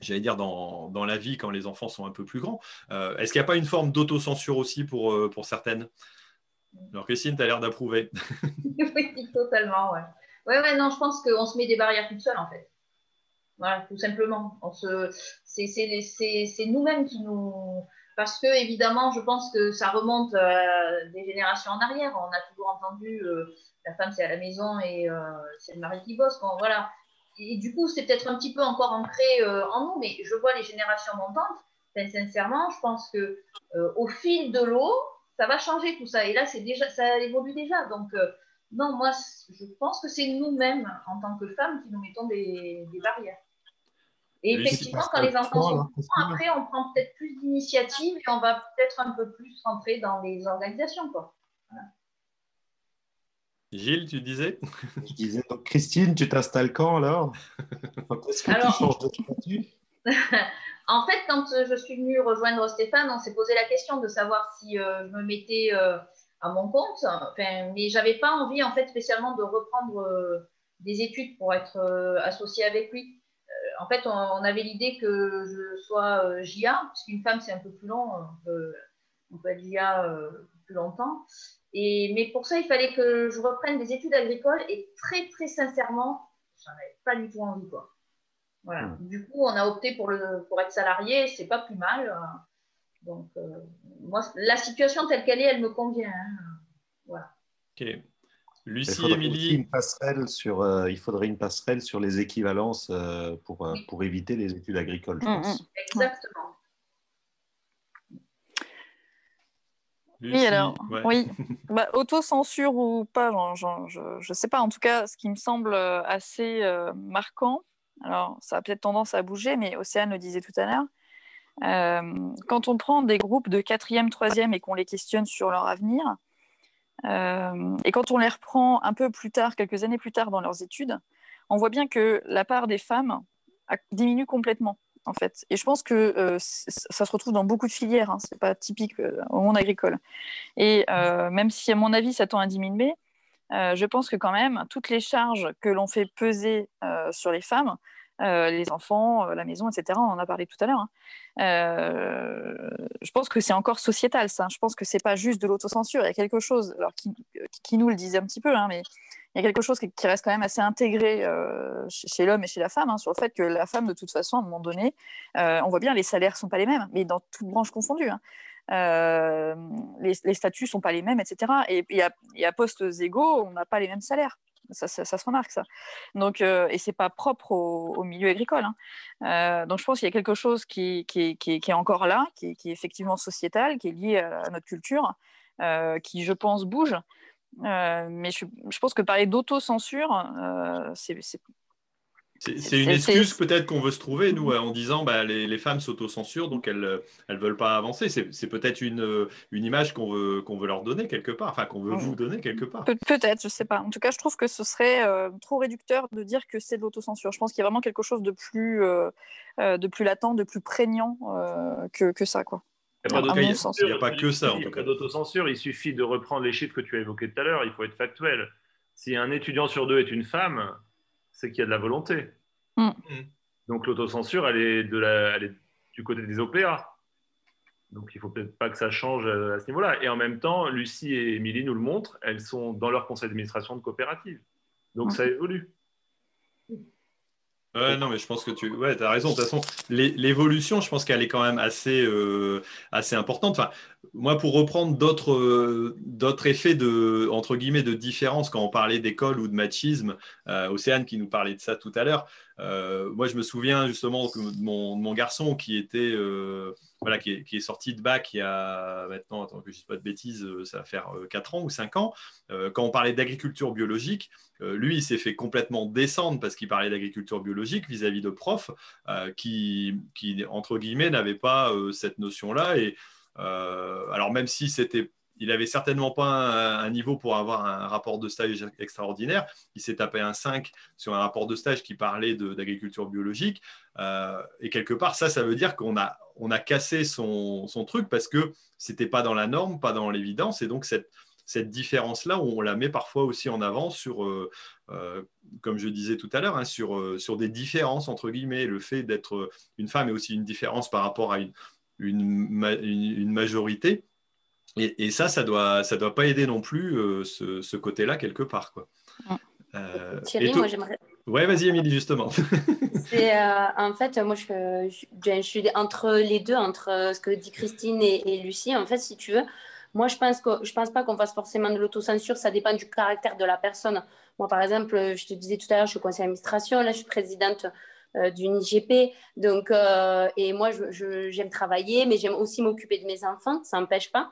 j'allais dire, dans, la vie quand les enfants sont un peu plus grands. Est-ce qu'il n'y a pas une forme d'autocensure aussi pour certaines? Alors, Christine, tu as l'air d'approuver. oui, totalement, ouais. Ouais, ouais, non, je pense qu'on se met des barrières toute seule, en fait. Voilà, tout simplement. Se... C'est nous-mêmes qui nous. Parce que, évidemment, je pense que ça remonte euh, des générations en arrière. On a toujours entendu euh, la femme, c'est à la maison et euh, c'est le mari qui bosse. voilà. Et du coup, c'est peut-être un petit peu encore ancré en nous, mais je vois les générations montantes. sincèrement, je pense que au fil de l'eau, ça va changer tout ça. Et là, c'est déjà, ça évolue déjà. Donc, euh, non, moi, je pense que c'est nous-mêmes, en tant que femmes, qui nous mettons des, barrières. Et effectivement, quand les enfants sont après, on prend peut-être plus d'initiatives et on va peut-être un peu plus rentrer dans les organisations. Quoi. Gilles, tu disais? Je disais, donc Christine, tu t'installes quand alors? Est-ce que tu changes de statut? En fait, quand euh, je suis venue rejoindre Stéphane, on s'est posé la question de savoir si euh, je me mettais euh, à mon compte. Enfin, mais j'avais pas envie, en fait, spécialement de reprendre des études pour être associée avec lui. en fait, on, avait l'idée que je sois JA, parce qu'une femme, c'est un peu plus long. On peut, être JA plus longtemps. Mais pour ça, il fallait que je reprenne des études agricoles. Et très, très sincèrement, j'en avais pas du tout envie, quoi. Voilà. Hmm. Du coup, on a opté pour, le, pour être salarié, c'est pas plus mal. Donc, euh, moi, la situation telle qu'elle est, elle me convient. Hein. Voilà. Ok. Lucie, Émilie. Une passerelle sur, euh, il faudrait une passerelle sur les équivalences euh, pour, pour éviter les études agricoles, je hmm, pense. Hmm. Exactement. oui, alors, oui. Bah, Autocensure ou pas, je ne sais pas. En tout cas, ce qui me semble assez marquant, alors, ça a peut-être tendance à bouger, mais Océane le disait tout à l'heure. Euh, quand on prend des groupes de quatrième, troisième et qu'on les questionne sur leur avenir, euh, et quand on les reprend un peu plus tard, quelques années plus tard dans leurs études, on voit bien que la part des femmes diminue complètement, en fait. Et je pense que euh, ça se retrouve dans beaucoup de filières, hein, ce n'est pas typique au monde agricole. Et même si, à mon avis, ça tend à diminuer, je pense que quand même, toutes les charges que l'on fait peser euh, sur les femmes, euh, les enfants, la maison, etc., on en a parlé tout à l'heure, hein, je pense que c'est encore sociétal, ça. Je pense que c'est pas juste de l'autocensure. Il y a quelque chose, alors qui, nous le disait un petit peu, hein, mais il y a quelque chose qui, reste quand même assez intégré chez, l'homme et chez la femme, hein, sur le fait que la femme, de toute façon, à un moment donné, on voit bien, les salaires sont pas les mêmes, mais dans toutes branches confondues. Euh, les, statuts ne sont pas les mêmes, etc. Et, et, à, postes égaux, on n'a pas les mêmes salaires. Ça, se remarque ça. Donc, euh, et c'est pas propre au, milieu agricole. Hein. Euh, donc je pense qu'il y a quelque chose qui, est encore là, qui, est effectivement sociétal, qui est lié à, notre culture, qui je pense bouge. mais je, pense que parler d'autocensure, c'est c'est une excuse peut-être qu'on veut se trouver, nous, en disant bah, les, les femmes s'autocensurent, donc elles ne veulent pas avancer. C'est peut-être une, une image qu'on veut, qu'on veut leur donner quelque part, enfin qu'on veut vous donner quelque part. peut-être, je ne sais pas. En tout cas, je trouve que ce serait euh, trop réducteur de dire que c'est de l'autocensure. Je pense qu'il y a vraiment quelque chose de plus, euh, euh, de plus latent, de plus prégnant que, que, ça. Quoi. Il n'y a, pas que ça, en tout cas. d'autocensure, il suffit de reprendre les chiffres que tu as évoqués tout à l'heure, il faut être factuel. Si un étudiant sur deux est une femme, c'est qu'il y a de la volonté. Mm. Donc l'autocensure, elle est, de la, elle est du côté des OPA. Donc il ne faut peut-être pas que ça change à ce niveau-là. Et en même temps, Lucie et Émilie nous le montrent, elles sont dans leur conseil d'administration de coopérative. Donc ça évolue. Ouais, non, mais je pense que tu ouais, as raison. De toute façon, l'évolution, je pense qu'elle est quand même assez, euh, assez importante. Enfin, moi, pour reprendre d'autres euh, d'autres effets de, entre guillemets, de différence, quand on parlait d'école ou de machisme, euh, Océane qui nous parlait de ça tout à l'heure, moi, je me souviens justement de mon, mon garçon qui était voilà, qui est, sorti de bac il y a maintenant, attends que je ne dise pas de bêtises, euh, ça va faire 4 euh, ans ou 5 ans. Euh, quand on parlait d'agriculture biologique, lui, il s'est fait complètement descendre parce qu'il parlait d'agriculture biologique vis-à-vis de profs qui, qui, entre guillemets, n'avaient pas cette notion-là. Et alors, même si c'était il n'avait certainement pas un, niveau pour avoir un rapport de stage extraordinaire. Il s'est tapé un 5 sur un rapport de stage qui parlait d'agriculture biologique. Euh, et quelque part, ça, ça veut dire qu'on a, on a cassé son, truc parce que ce n'était pas dans la norme, pas dans l'évidence. Et donc, cette, cette différence-là, on la met parfois aussi en avant sur, euh, euh, comme je disais tout à l'heure, hein, sur, sur des différences, entre guillemets. Le fait d'être une femme est aussi une différence par rapport à une, une majorité. Et, ça, ça doit, ça doit pas aider non plus euh, ce, côté-là quelque part, quoi. Euh, Thierry, moi j'aimerais. Ouais, vas-y, Émilie, justement. c'est euh, en fait, moi je, je, suis entre les deux, entre ce que dit Christine et, Lucie. En fait, si tu veux, moi je pense que je pense pas qu'on fasse forcément de l'autocensure. Ça dépend du caractère de la personne. Moi, par exemple, je te disais tout à l'heure, je suis conseiller d'administration. Là, je suis présidente d'une IGP. Donc, et moi, j'aime travailler, mais j'aime aussi m'occuper de mes enfants. Ça n'empêche pas.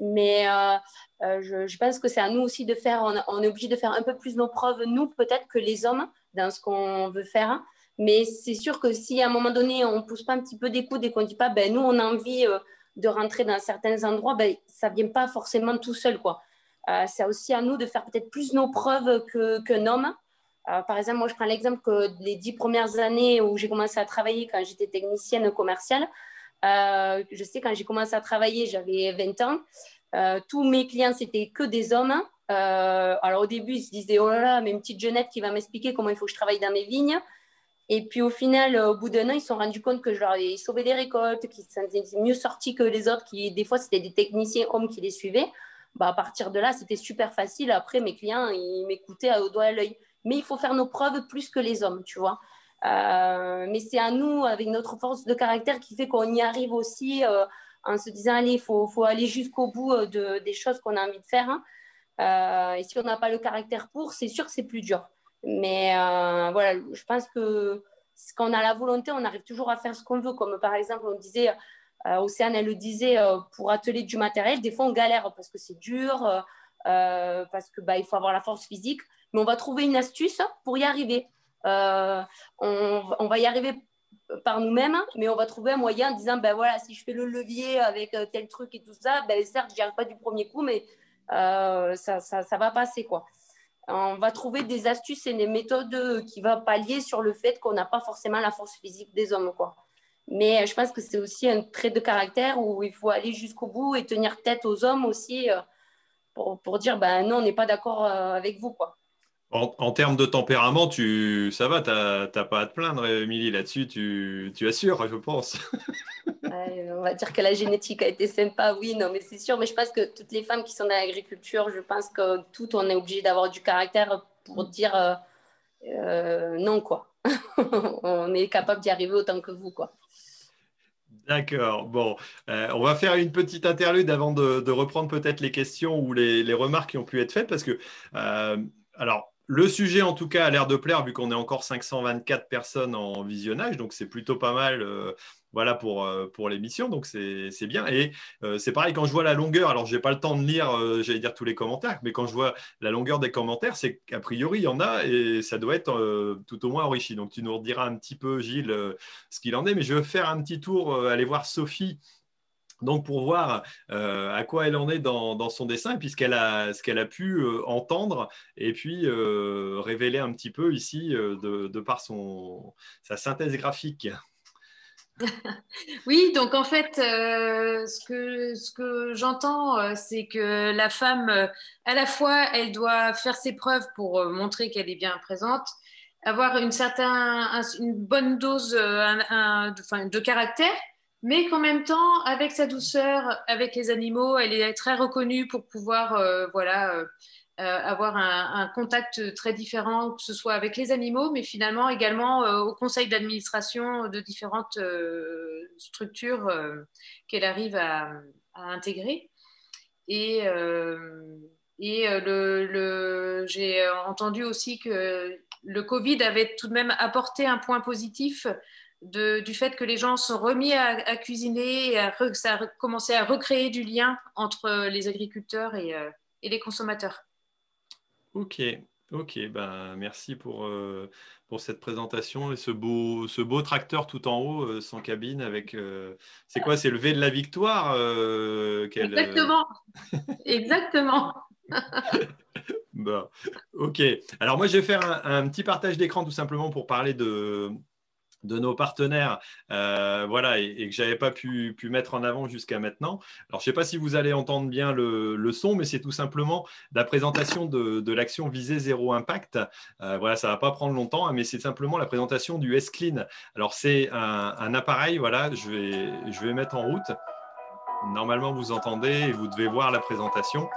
Mais euh, euh, je, pense que c'est à nous aussi de faire, on, est obligé de faire un peu plus nos preuves, nous peut-être, que les hommes, dans ce qu'on veut faire. Mais c'est sûr que si à un moment donné, on ne pousse pas un petit peu des coudes et qu'on ne dit pas, ben, nous, on a envie euh, de rentrer dans certains endroits, ben, ça ne vient pas forcément tout seul. quoi. c'est aussi à nous de faire peut-être plus nos preuves qu'un homme. par exemple, moi, je prends l'exemple que les dix premières années où j'ai commencé à travailler quand j'étais technicienne commerciale, euh, je sais, quand j'ai commencé à travailler, j'avais 20 ans. Euh, tous mes clients, c'était que des hommes. Euh, alors au début, ils se disaient, oh là là, mais une petite jeunette qui va m'expliquer comment il faut que je travaille dans mes vignes. Et puis au final, au bout d'un an, ils se sont rendus compte que je leur ai sauvé des récoltes, qu'ils étaient mieux sortis que les autres, qui des fois c'était des techniciens hommes qui les suivaient. Bah, à partir de là, c'était super facile. Après, mes clients, ils m'écoutaient au doigt à l'œil. Mais il faut faire nos preuves plus que les hommes, tu vois. Euh, mais c'est à nous, avec notre force de caractère, qui fait qu'on y arrive aussi euh, en se disant, allez, il faut, aller jusqu'au bout euh, de, des choses qu'on a envie de faire. Hein. et si on n'a pas le caractère pour, c'est sûr que c'est plus dur. Mais voilà, je pense que quand on a la volonté, on arrive toujours à faire ce qu'on veut. Comme par exemple, on disait, Océane, elle le disait, pour atteler du matériel, des fois on galère parce que c'est dur, parce qu'il bah, faut avoir la force physique. Mais on va trouver une astuce pour y arriver. Euh, on, va y arriver par nous-mêmes, mais on va trouver un moyen en disant, ben voilà, si je fais le levier avec euh, tel truc et tout ça, ben certes, j'y arrive pas du premier coup, mais euh, ça, ça, va passer, quoi. On va trouver des astuces et des méthodes qui vont pallier sur le fait qu'on n'a pas forcément la force physique des hommes, quoi. Mais je pense que c'est aussi un trait de caractère où il faut aller jusqu'au bout et tenir tête aux hommes aussi pour, pour dire, ben non, on n'est pas d'accord avec vous, quoi. En, termes de tempérament, tu, ça va, tu n'as pas à te plaindre, Émilie, là-dessus, tu, tu, assures, je pense. on va dire que la génétique a été sympa, oui, non, mais c'est sûr. Mais je pense que toutes les femmes qui sont dans l'agriculture, je pense que toutes, on est obligé d'avoir du caractère pour dire euh, euh, non, quoi. on est capable d'y arriver autant que vous, quoi. D'accord. Bon, euh, on va faire une petite interlude avant de, reprendre peut-être les questions ou les, les, remarques qui ont pu être faites parce que, alors, le sujet, en tout cas, a l'air de plaire, vu qu'on est encore 524 personnes en visionnage, donc c'est plutôt pas mal euh, voilà, pour, euh, pour l'émission, donc c'est bien. Et euh, c'est pareil, quand je vois la longueur, alors je n'ai pas le temps de lire, j'allais dire tous les commentaires, mais quand je vois la longueur des commentaires, c'est qu'a priori, il y en a et ça doit être tout au moins enrichi. Donc tu nous rediras un petit peu, Gilles, ce qu'il en est, mais je vais faire un petit tour, aller voir Sophie donc pour voir euh, à quoi elle en est dans, son dessin, et ce qu'elle a, ce qu'elle a pu euh, entendre, et puis euh, révéler un petit peu ici de, par son, sa synthèse graphique. oui, donc en fait, ce que, ce que j'entends, c'est que la femme, à la fois, elle doit faire ses preuves pour montrer qu'elle est bien présente, avoir une, certain, une bonne dose de caractère, mais qu'en même temps, avec sa douceur, avec les animaux, elle est très reconnue pour pouvoir voilà, avoir un, contact très différent, que ce soit avec les animaux, mais finalement également au conseil d'administration de différentes structures qu'elle arrive à, intégrer. Et et euh, le, j'ai entendu aussi que le Covid avait tout de même apporté un point positif du fait que les gens sont remis à, cuisiner et ça a commencé à recréer du lien entre les agriculteurs et, euh, les consommateurs. Ok, ok, ben, merci pour, euh, pour cette présentation et ce beau, ce beau tracteur tout en haut, sans cabine, avec. c'est quoi? C'est le V de la victoire Exactement, exactement. bon, ok. Alors moi, je vais faire un, petit partage d'écran tout simplement pour parler de, de nos partenaires, euh, voilà, et, que j'avais pas pu, mettre en avant jusqu'à maintenant. Alors, je ne sais pas si vous allez entendre bien le, son, mais c'est tout simplement la présentation de, l'action visée zéro impact. Euh, voilà, ça va pas prendre longtemps, hein, mais c'est simplement la présentation du S-Clean. Alors, c'est un, un, appareil, voilà, je vais, je vais mettre en route. Normalement, vous entendez et vous devez voir la présentation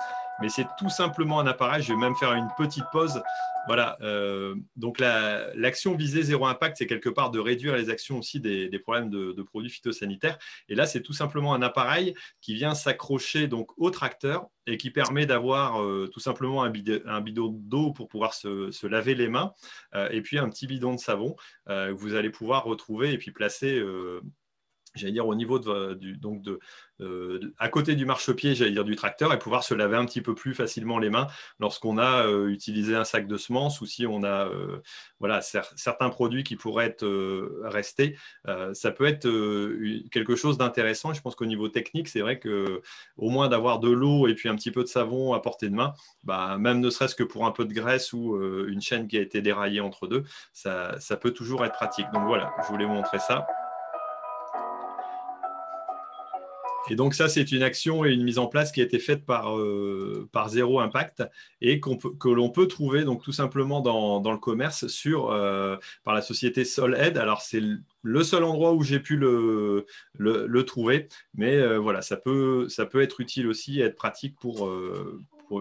mais c'est tout simplement un appareil. Je vais même faire une petite pause. Voilà, euh, donc l'action visée zéro impact, c'est quelque part de réduire les actions aussi des, problèmes de, produits phytosanitaires. Et là, c'est tout simplement un appareil qui vient s'accrocher donc au tracteur et qui permet d'avoir euh, tout simplement un, bidon, d'eau pour pouvoir se, laver les mains euh, et puis un petit bidon de savon que vous allez pouvoir retrouver et puis placer j'allais dire au niveau de, du, donc de, euh, à côté du marchepied, j'allais dire du tracteur, et pouvoir se laver un petit peu plus facilement les mains lorsqu'on a euh, utilisé un sac de semences ou si on a euh, voilà, certains produits qui pourraient être restés. ça peut être quelque chose d'intéressant. Je pense qu'au niveau technique, c'est vrai que au moins d'avoir de l'eau et puis un petit peu de savon à portée de main, bah, même ne serait-ce que pour un peu de graisse ou une chaîne qui a été déraillée entre deux, ça, ça peut toujours être pratique. Donc voilà, je voulais vous montrer ça. Et donc ça, c'est une action et une mise en place qui a été faite par, euh, par Zéro Impact et que l'on peut trouver donc tout simplement dans, dans le commerce sur, euh, par la société Solhead. Alors c'est le seul endroit où j'ai pu le, le, trouver, mais euh, voilà, ça peut, ça peut être utile aussi et être pratique pour,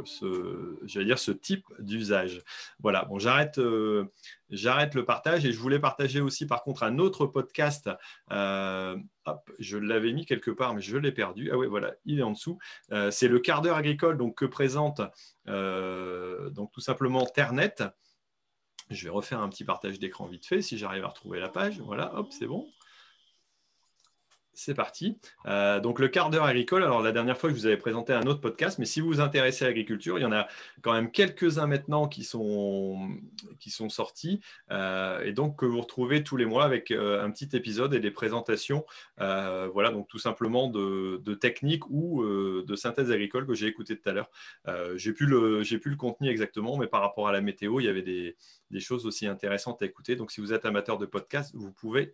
ce, dire, ce type d'usage. Voilà, bon, j'arrête, euh, j'arrête le partage et je voulais partager aussi par contre un autre podcast. Euh, je l'avais mis quelque part, mais je l'ai perdu. Ah oui, voilà, il est en dessous. Euh, c'est le quart d'heure agricole donc, que présente donc, tout simplement Ternet. Je vais refaire un petit partage d'écran vite fait si j'arrive à retrouver la page. Voilà, hop, c'est bon. C'est parti. Euh, donc le quart d'heure agricole. Alors la dernière fois, je vous avais présenté un autre podcast, mais si vous vous intéressez à l'agriculture, il y en a quand même quelques-uns maintenant qui sont, qui sont sortis euh, et donc que vous retrouvez tous les mois avec euh, un petit épisode et des présentations. voilà, donc tout simplement de, de techniques ou de synthèse agricole que j'ai écouté tout à l'heure. j'ai plus plus le contenu exactement, mais par rapport à la météo, il y avait des, des choses aussi intéressantes à écouter. Donc si vous êtes amateur de podcast, vous pouvez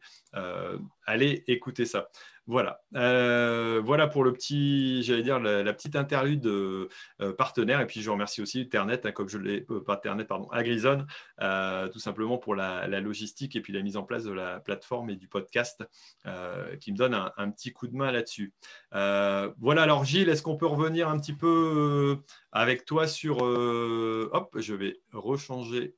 aller écouter ça. Voilà. Euh, voilà pour le petit, j'allais dire, la, petite interlude euh, partenaire. Et puis, je remercie aussi Ternet, hein, comme je l'ai, euh, pas Ternet, pardon, Agrison, tout simplement pour la, logistique et puis la mise en place de la plateforme et du podcast qui me donne un, petit coup de main là-dessus. voilà. Alors, Gilles, est-ce qu'on peut revenir un petit peu avec toi sur. hop, je vais rechanger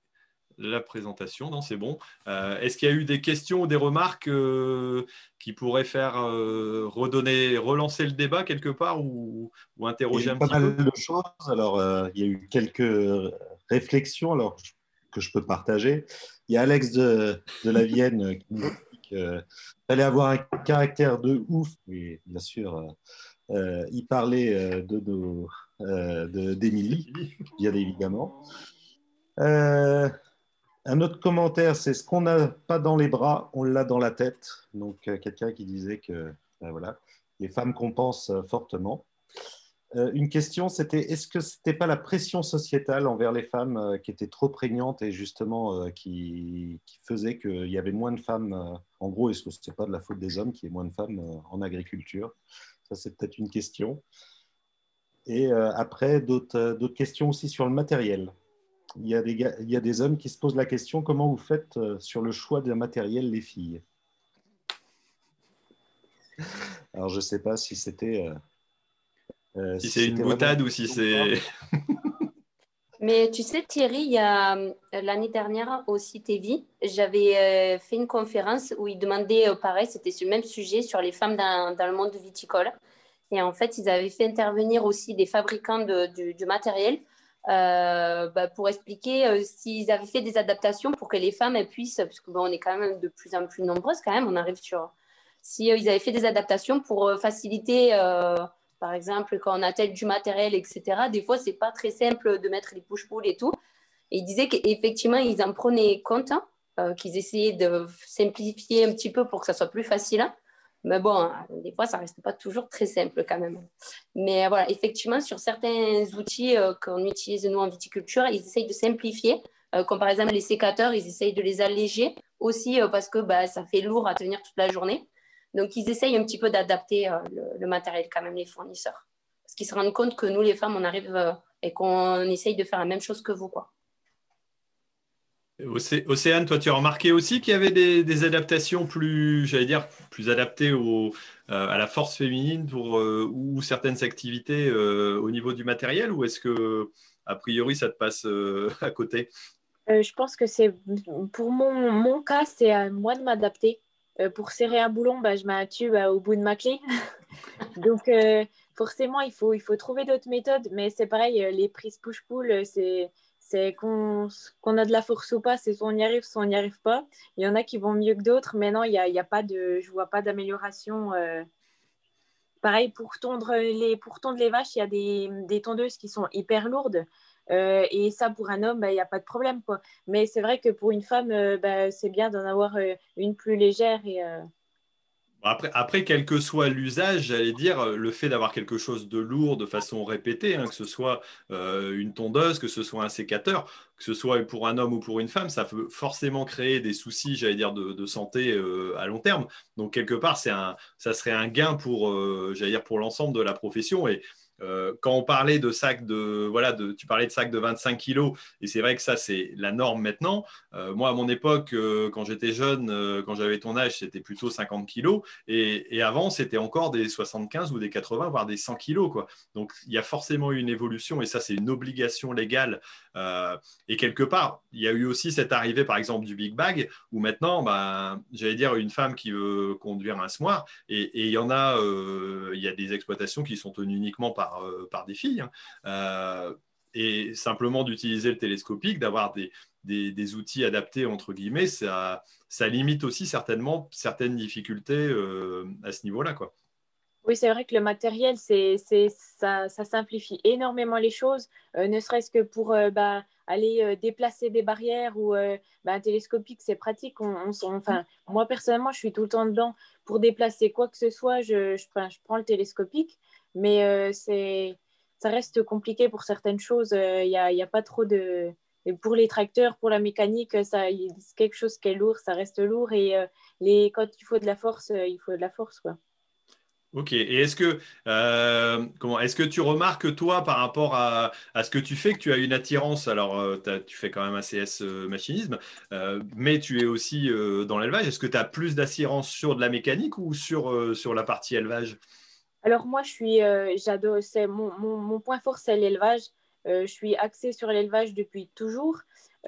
la présentation. Non, c'est bon. Euh, est-ce qu'il y a eu des questions ou des remarques euh, qui pourraient faire euh, redonner, relancer le débat quelque part ou, interroger un petit peu Il y a eu pas mal de choses. Alors, il y a eu quelques réflexions alors, que je peux partager. Il y a Alex de, la Vienne qui nous dit qu'il fallait avoir un caractère de ouf. Oui, bien sûr. il parlait de d'Émilie, bien évidemment. Euh, un autre commentaire, c'est ce qu'on n'a pas dans les bras, on l'a dans la tête. Donc, euh, quelqu'un qui disait que ben voilà, les femmes compensent euh, fortement. Euh, une question, c'était est-ce que ce n'était pas la pression sociétale envers les femmes qui était trop prégnante et justement qui, faisait qu'il y avait moins de femmes En gros, est-ce que ce n'est pas de la faute des hommes qu'il y ait moins de femmes en agriculture? Ça, c'est peut-être une question. Et après, d'autres questions aussi sur le matériel. Il y, a des il y a des hommes qui se posent la question comment vous faites sur le choix d'un matériel, les filles? Alors, je ne sais pas si c'était. si, c'est une boutade ou si c'est. Mais tu sais, Thierry, il y a euh, l'année dernière au CITEVI, j'avais euh, fait une conférence où ils demandaient, euh, pareil, c'était sur le même sujet, sur les femmes dans, dans, le monde viticole. Et en fait, ils avaient fait intervenir aussi des fabricants de, du, matériel bah, pour expliquer s'ils avaient fait des adaptations pour que les femmes puissent, parce que bon, on est quand même de plus en plus nombreuses quand même, on arrive sur... Si ils avaient fait des adaptations pour faciliter par exemple, quand on attelle du matériel, etc., des fois, c'est pas très simple de mettre les push-pull et tout. Et il disait qu'effectivement, ils en prenaient compte, hein, euh, qu'ils essayaient de simplifier un petit peu pour que ça soit plus facile. Mais bon, hein, des fois, ça reste pas toujours très simple quand même. Mais voilà, effectivement, sur certains outils euh, qu'on utilise nous en viticulture, ils essayent de simplifier. Euh, comme par exemple les sécateurs, ils essayent de les alléger aussi parce que bah, ça fait lourd à tenir toute la journée. Donc, ils essayent un petit peu d'adapter euh, le, matériel quand même, les fournisseurs. Parce qu'ils se rendent compte que nous, les femmes, on arrive euh, et qu'on essaye de faire la même chose que vous. Quoi. Océane, toi, tu as remarqué aussi qu'il y avait des, adaptations plus, j'allais dire, plus adaptées euh, à la force féminine pour, ou certaines activités au niveau du matériel Ou est-ce que, a priori, ça te passe à côté? Je pense que c'est, pour mon, mon cas, c'est à moi de m'adapter. Euh, pour serrer un boulon, bah, je un tube au bout de ma clé. Donc, euh, forcément, il faut, il faut trouver d'autres méthodes. Mais c'est pareil, euh, les prises push-pull, c'est, c'est qu'on, a de la force ou pas, c'est soit on y arrive, soit on n'y arrive pas. Il y en a qui vont mieux que d'autres, mais non, il y a, y a pas de, je vois pas d'amélioration. Pareil, pour tondre, les, pour tondre les vaches, il y a des, des tondeuses qui sont hyper lourdes. Euh, et ça, pour un homme, bah, il n'y a pas de problème. Quoi. Mais c'est vrai que pour une femme, euh, bah, c'est bien d'en avoir euh, une plus légère. Après, après, quel que soit l'usage, j'allais dire, le fait d'avoir quelque chose de lourd de façon répétée, hein, que ce soit une tondeuse, que ce soit un sécateur, que ce soit pour un homme ou pour une femme, ça peut forcément créer des soucis, j'allais dire, de, santé à long terme. Donc, quelque part, un, ça serait un gain pour, j'allais dire, pour l'ensemble de la profession. Et euh, quand on parlait de sacs de, voilà, de, tu parlais de sacs de 25 kilos, et c'est vrai que ça, c'est la norme maintenant. Euh, moi, à mon époque, euh, quand j'étais jeune, quand j'avais ton âge, c'était plutôt 50 kilos, et, et avant, c'était encore des 75 ou des 80, voire des 100 kilos. Quoi. Donc, il y a forcément une évolution, et ça, c'est une obligation légale. Et quelque part, il y a eu aussi cette arrivée, par exemple, du Big Bag, où maintenant, bah, j'allais dire, une femme qui veut conduire un smoir, et, il y en a, il y a des exploitations qui sont tenues uniquement par euh, par, des filles. Hein. Euh, et simplement d'utiliser le télescopique, d'avoir des, des, outils adaptés, entre guillemets, ça, ça limite aussi certainement certaines difficultés euh, à ce niveau-là. Quoi. Oui, c'est vrai que le matériel, c'est, ça, ça, simplifie énormément les choses, ne serait-ce que pour bah, aller déplacer des barrières ou bah, un télescopique, c'est pratique. enfin, moi, personnellement, je suis tout le temps dedans. Pour déplacer quoi que ce soit, je, je, je prends le télescopique. Mais euh, c'est, ça reste compliqué pour certaines choses. Il euh, n'y a, a, pas trop de. Et pour les tracteurs, pour la mécanique, ça, c'est quelque chose qui est lourd, ça reste lourd. Et euh, les, quand il faut de la force, il faut de la force. Quoi. Ok. Et est-ce que, comment, est-ce que tu remarques, toi, par rapport à, à, ce que tu fais, que tu as une attirance? Alors, tu fais quand même un CS machinisme, mais tu es aussi dans l'élevage. Est-ce que tu as plus d'attirance sur de la mécanique ou sur, sur la partie élevage? Alors moi, je suis, euh, j'adore, c'est mon, mon, point fort, c'est l'élevage. Euh, je suis axée sur l'élevage depuis toujours.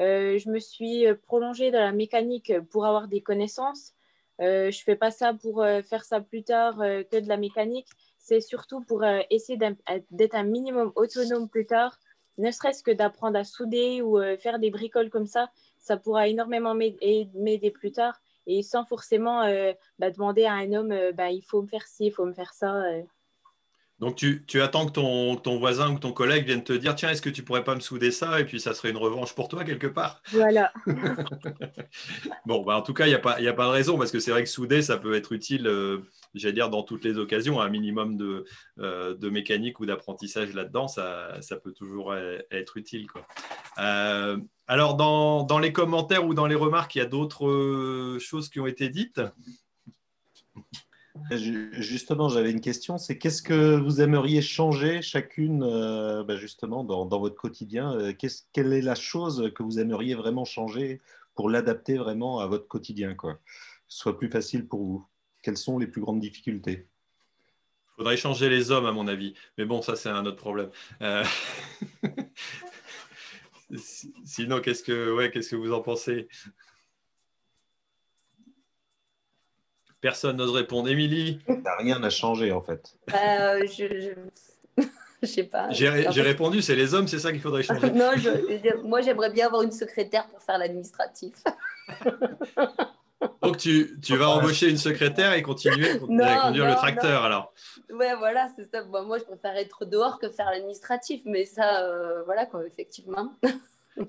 Euh, je me suis prolongée dans la mécanique pour avoir des connaissances. Je ne fais pas ça pour faire ça plus tard que de la mécanique. C'est surtout pour essayer d'être un minimum autonome plus tard, ne serait-ce que d'apprendre à souder ou faire des bricoles comme ça. Ça pourra énormément m'aider plus tard et sans forcément euh, bah, demander à un homme euh, bah, il faut me faire ci, il faut me faire ça. Euh. Donc tu, tu, attends que ton, ton, voisin ou ton collègue vienne te dire tiens est-ce que tu pourrais pas me souder ça? Et puis ça serait une revanche pour toi quelque part. Voilà. bon bah, en tout cas il n'y a, pas, a pas de raison parce que c'est vrai que souder ça peut être utile j'allais dire dans toutes les occasions un minimum de, de mécanique ou d'apprentissage là-dedans ça, ça, peut toujours être utile quoi. Alors, dans, les commentaires ou dans les remarques, il y a d'autres euh, choses qui ont été dites? Justement, j'avais une question, c'est qu'est-ce que vous aimeriez changer chacune euh, bah, justement dans, votre quotidien euh, Quelle est la chose que vous aimeriez vraiment changer pour l'adapter vraiment à votre quotidien, quoi, que ce soit plus facile pour vous Quelles sont les plus grandes difficultés? Il faudrait changer les hommes, à mon avis. Mais bon, ça, c'est un autre problème. Euh, sinon, qu'est-ce que, ouais, qu'est-ce que vous en pensez? Personne n'ose répondre. Émilie Rien n'a changé en fait. Euh, je, je... sais pas. J'ai répondu, c'est les hommes, c'est ça qu'il faudrait changer. non, moi j'aimerais bien avoir une secrétaire pour faire l'administratif. Donc tu, tu vas embaucher une secrétaire et continuer à conduire le tracteur alors. Ouais, voilà, c'est ça. moi je préfère être dehors que faire l'administratif, mais ça, euh, voilà quoi, effectivement.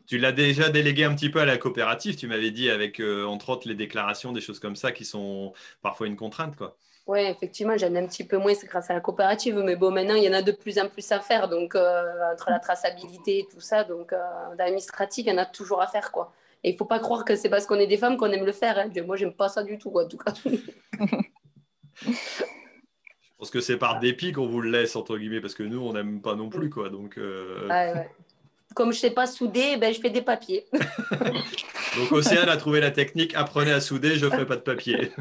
Tu l'as déjà délégué un petit peu à la coopérative, tu m'avais dit, avec euh, entre autres les déclarations, des choses comme ça qui sont parfois une contrainte. quoi. Oui, effectivement, j'en ai un petit peu moins, c'est grâce à la coopérative, mais bon, maintenant, il y en a de plus en plus à faire, donc euh, entre la traçabilité et tout ça, donc euh, d'administratif, il y en a toujours à faire, quoi. Et il ne faut pas croire que c'est parce qu'on est des femmes qu'on aime le faire. Hein. Moi, j'aime pas ça du tout, en tout cas. Je pense que c'est par dépit qu'on vous le laisse, entre guillemets, parce que nous, on n'aime pas non plus, quoi. Donc, ouais comme je ne sais pas souder, ben, je fais des papiers. Donc Océane a trouvé la technique, apprenez à souder, je ne ferai pas de papier.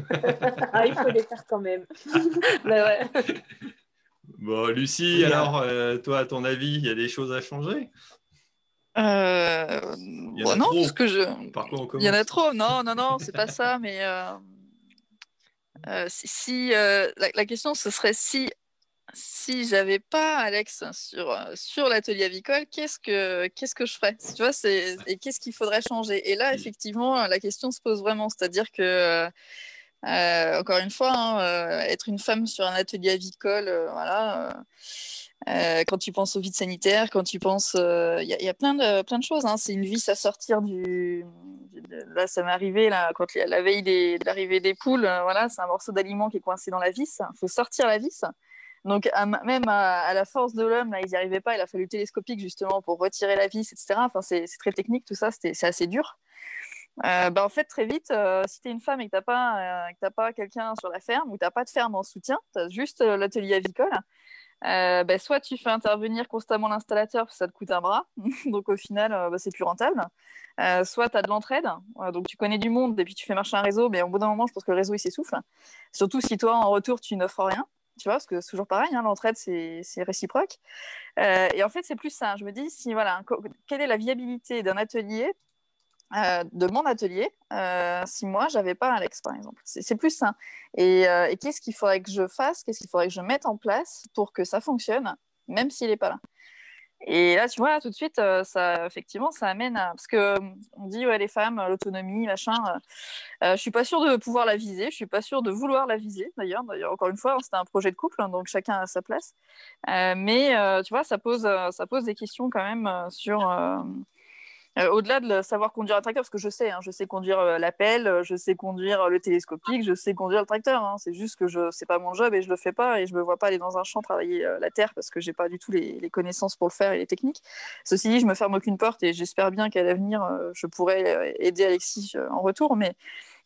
ah, il faut les faire quand même. Ben bon, Lucie, alors, euh, toi, à ton avis, il y a des choses à changer? Euh, non, parce que je. Il y en a trop. Non, non, non, c'est pas ça. Mais euh, si, la, question ce serait si si j'avais pas Alex sur, euh, sur l'atelier avicole, qu'est-ce que, qu'est-ce que je ferais? Tu vois, c'est, Et qu'est-ce qu'il faudrait changer? Et là, effectivement, la question se pose vraiment. C'est-à-dire que, euh, euh, encore une fois, hein, être une femme sur un atelier avicole, voilà. quand tu penses au vide sanitaire, quand tu penses, il y, a plein de, plein de choses. Hein. C'est une vis à sortir du. Là, ça m'est arrivé là, quand la veille de l'arrivée des poules. voilà, c'est un morceau d'aliment qui est coincé dans la vis. Il faut sortir la vis. Donc, même à, la force de l'homme, ils n'y arrivaient pas. Il a fallu télescopique justement pour retirer la vis, etc. Enfin, c'est très technique tout ça, c'est assez dur. Euh, bah, en fait, très vite, euh, si tu es une femme et que tu n'as pas, euh, pas quelqu'un sur la ferme ou que tu n'as pas de ferme en soutien, tu as juste l'atelier avicole, bah, soit tu fais intervenir constamment l'installateur, ça te coûte un bras, donc au final, bah, c'est plus rentable. soit tu as de l'entraide, donc tu connais du monde et puis tu fais marcher un réseau, mais au bout d'un moment, je pense que le réseau il s'essouffle. Surtout si toi, en retour, tu n'offres rien tu vois, parce que c'est toujours pareil, hein, l'entraide, c'est réciproque. Euh, et en fait, c'est plus ça. Je me dis, si, voilà, quelle est la viabilité d'un atelier, euh, de mon atelier, euh, si moi, j'avais pas Alex, par exemple? C'est plus ça. Et, et qu'est-ce qu'il faudrait que je fasse? Qu'est-ce qu'il faudrait que je mette en place pour que ça fonctionne, même s'il n'est pas là? Et là, tu vois, tout de suite, euh, ça, effectivement, ça amène à... Parce que on dit, ouais, les femmes, l'autonomie, machin, euh, euh, je suis pas sûre de pouvoir la viser, je suis pas sûre de vouloir la viser, d'ailleurs. D'ailleurs, encore une fois, hein, c'était un projet de couple, hein, donc chacun a sa place. mais, tu vois, ça pose, ça pose des questions quand même sur euh, au-delà de savoir conduire un tracteur, parce que je sais, hein, je sais conduire euh, l'appel, euh, je sais conduire le télescopique, je sais conduire le tracteur. Hein. c'est juste que je c'est pas mon job et je le fais pas et je me vois pas aller dans un champ travailler la terre parce que j'ai pas du tout les, les, connaissances pour le faire et les techniques. Ceci dit, je me ferme aucune porte et j'espère bien qu'à l'avenir je pourrai aider Alexis en retour, mais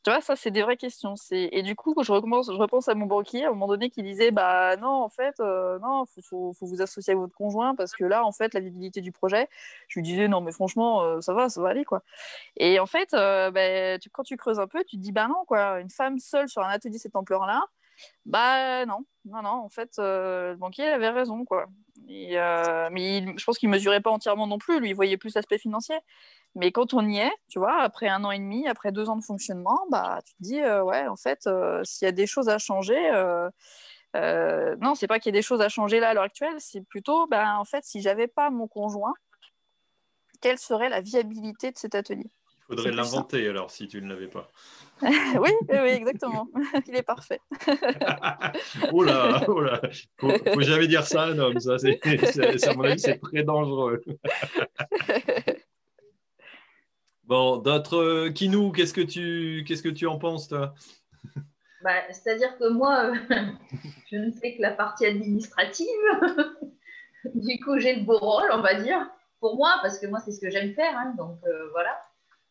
tu vois, ça, c'est des vraies questions. Et du coup, je, recommence, je repense à mon banquier, à un moment donné, qui disait Bah non, en fait, euh, non, il faut, vous associer à votre conjoint parce que là, en fait, la visibilité du projet, je lui disais Non, mais franchement, euh, ça va, ça va aller, quoi. Et en fait, euh, bah, quand tu creuses un peu, tu te dis Bah non, quoi, une femme seule sur un atelier de cette ampleur-là, bah non, non, non, en fait, le banquier avait raison, quoi. mais je pense qu'il mesurait pas entièrement non plus, lui, il voyait plus l'aspect financier. Mais quand on y est, tu vois, après un an et demi, après deux ans de fonctionnement, bah, tu te dis, euh, ouais, en fait, euh, s'il y a des choses à changer, euh, euh non, c'est pas qu'il y a des choses à changer là à l'heure actuelle, c'est plutôt, bah, en fait, si j'avais pas mon conjoint, quelle serait la viabilité de cet atelier? Il faudrait l'inventer alors si tu ne l'avais pas. oui, oui, exactement. Il est parfait. oh là, oh là. Faut, faut jamais dire ça à un homme. Ça, c'est, à mon avis, c'est très dangereux. Bon, d'autres euh, Kinou, qu'est-ce que tu que tu en penses toi? Bah, C'est-à-dire que moi, je ne fais que la partie administrative. du coup, j'ai le beau rôle, on va dire, pour moi, parce que moi, c'est ce que j'aime faire. Hein, donc euh, voilà.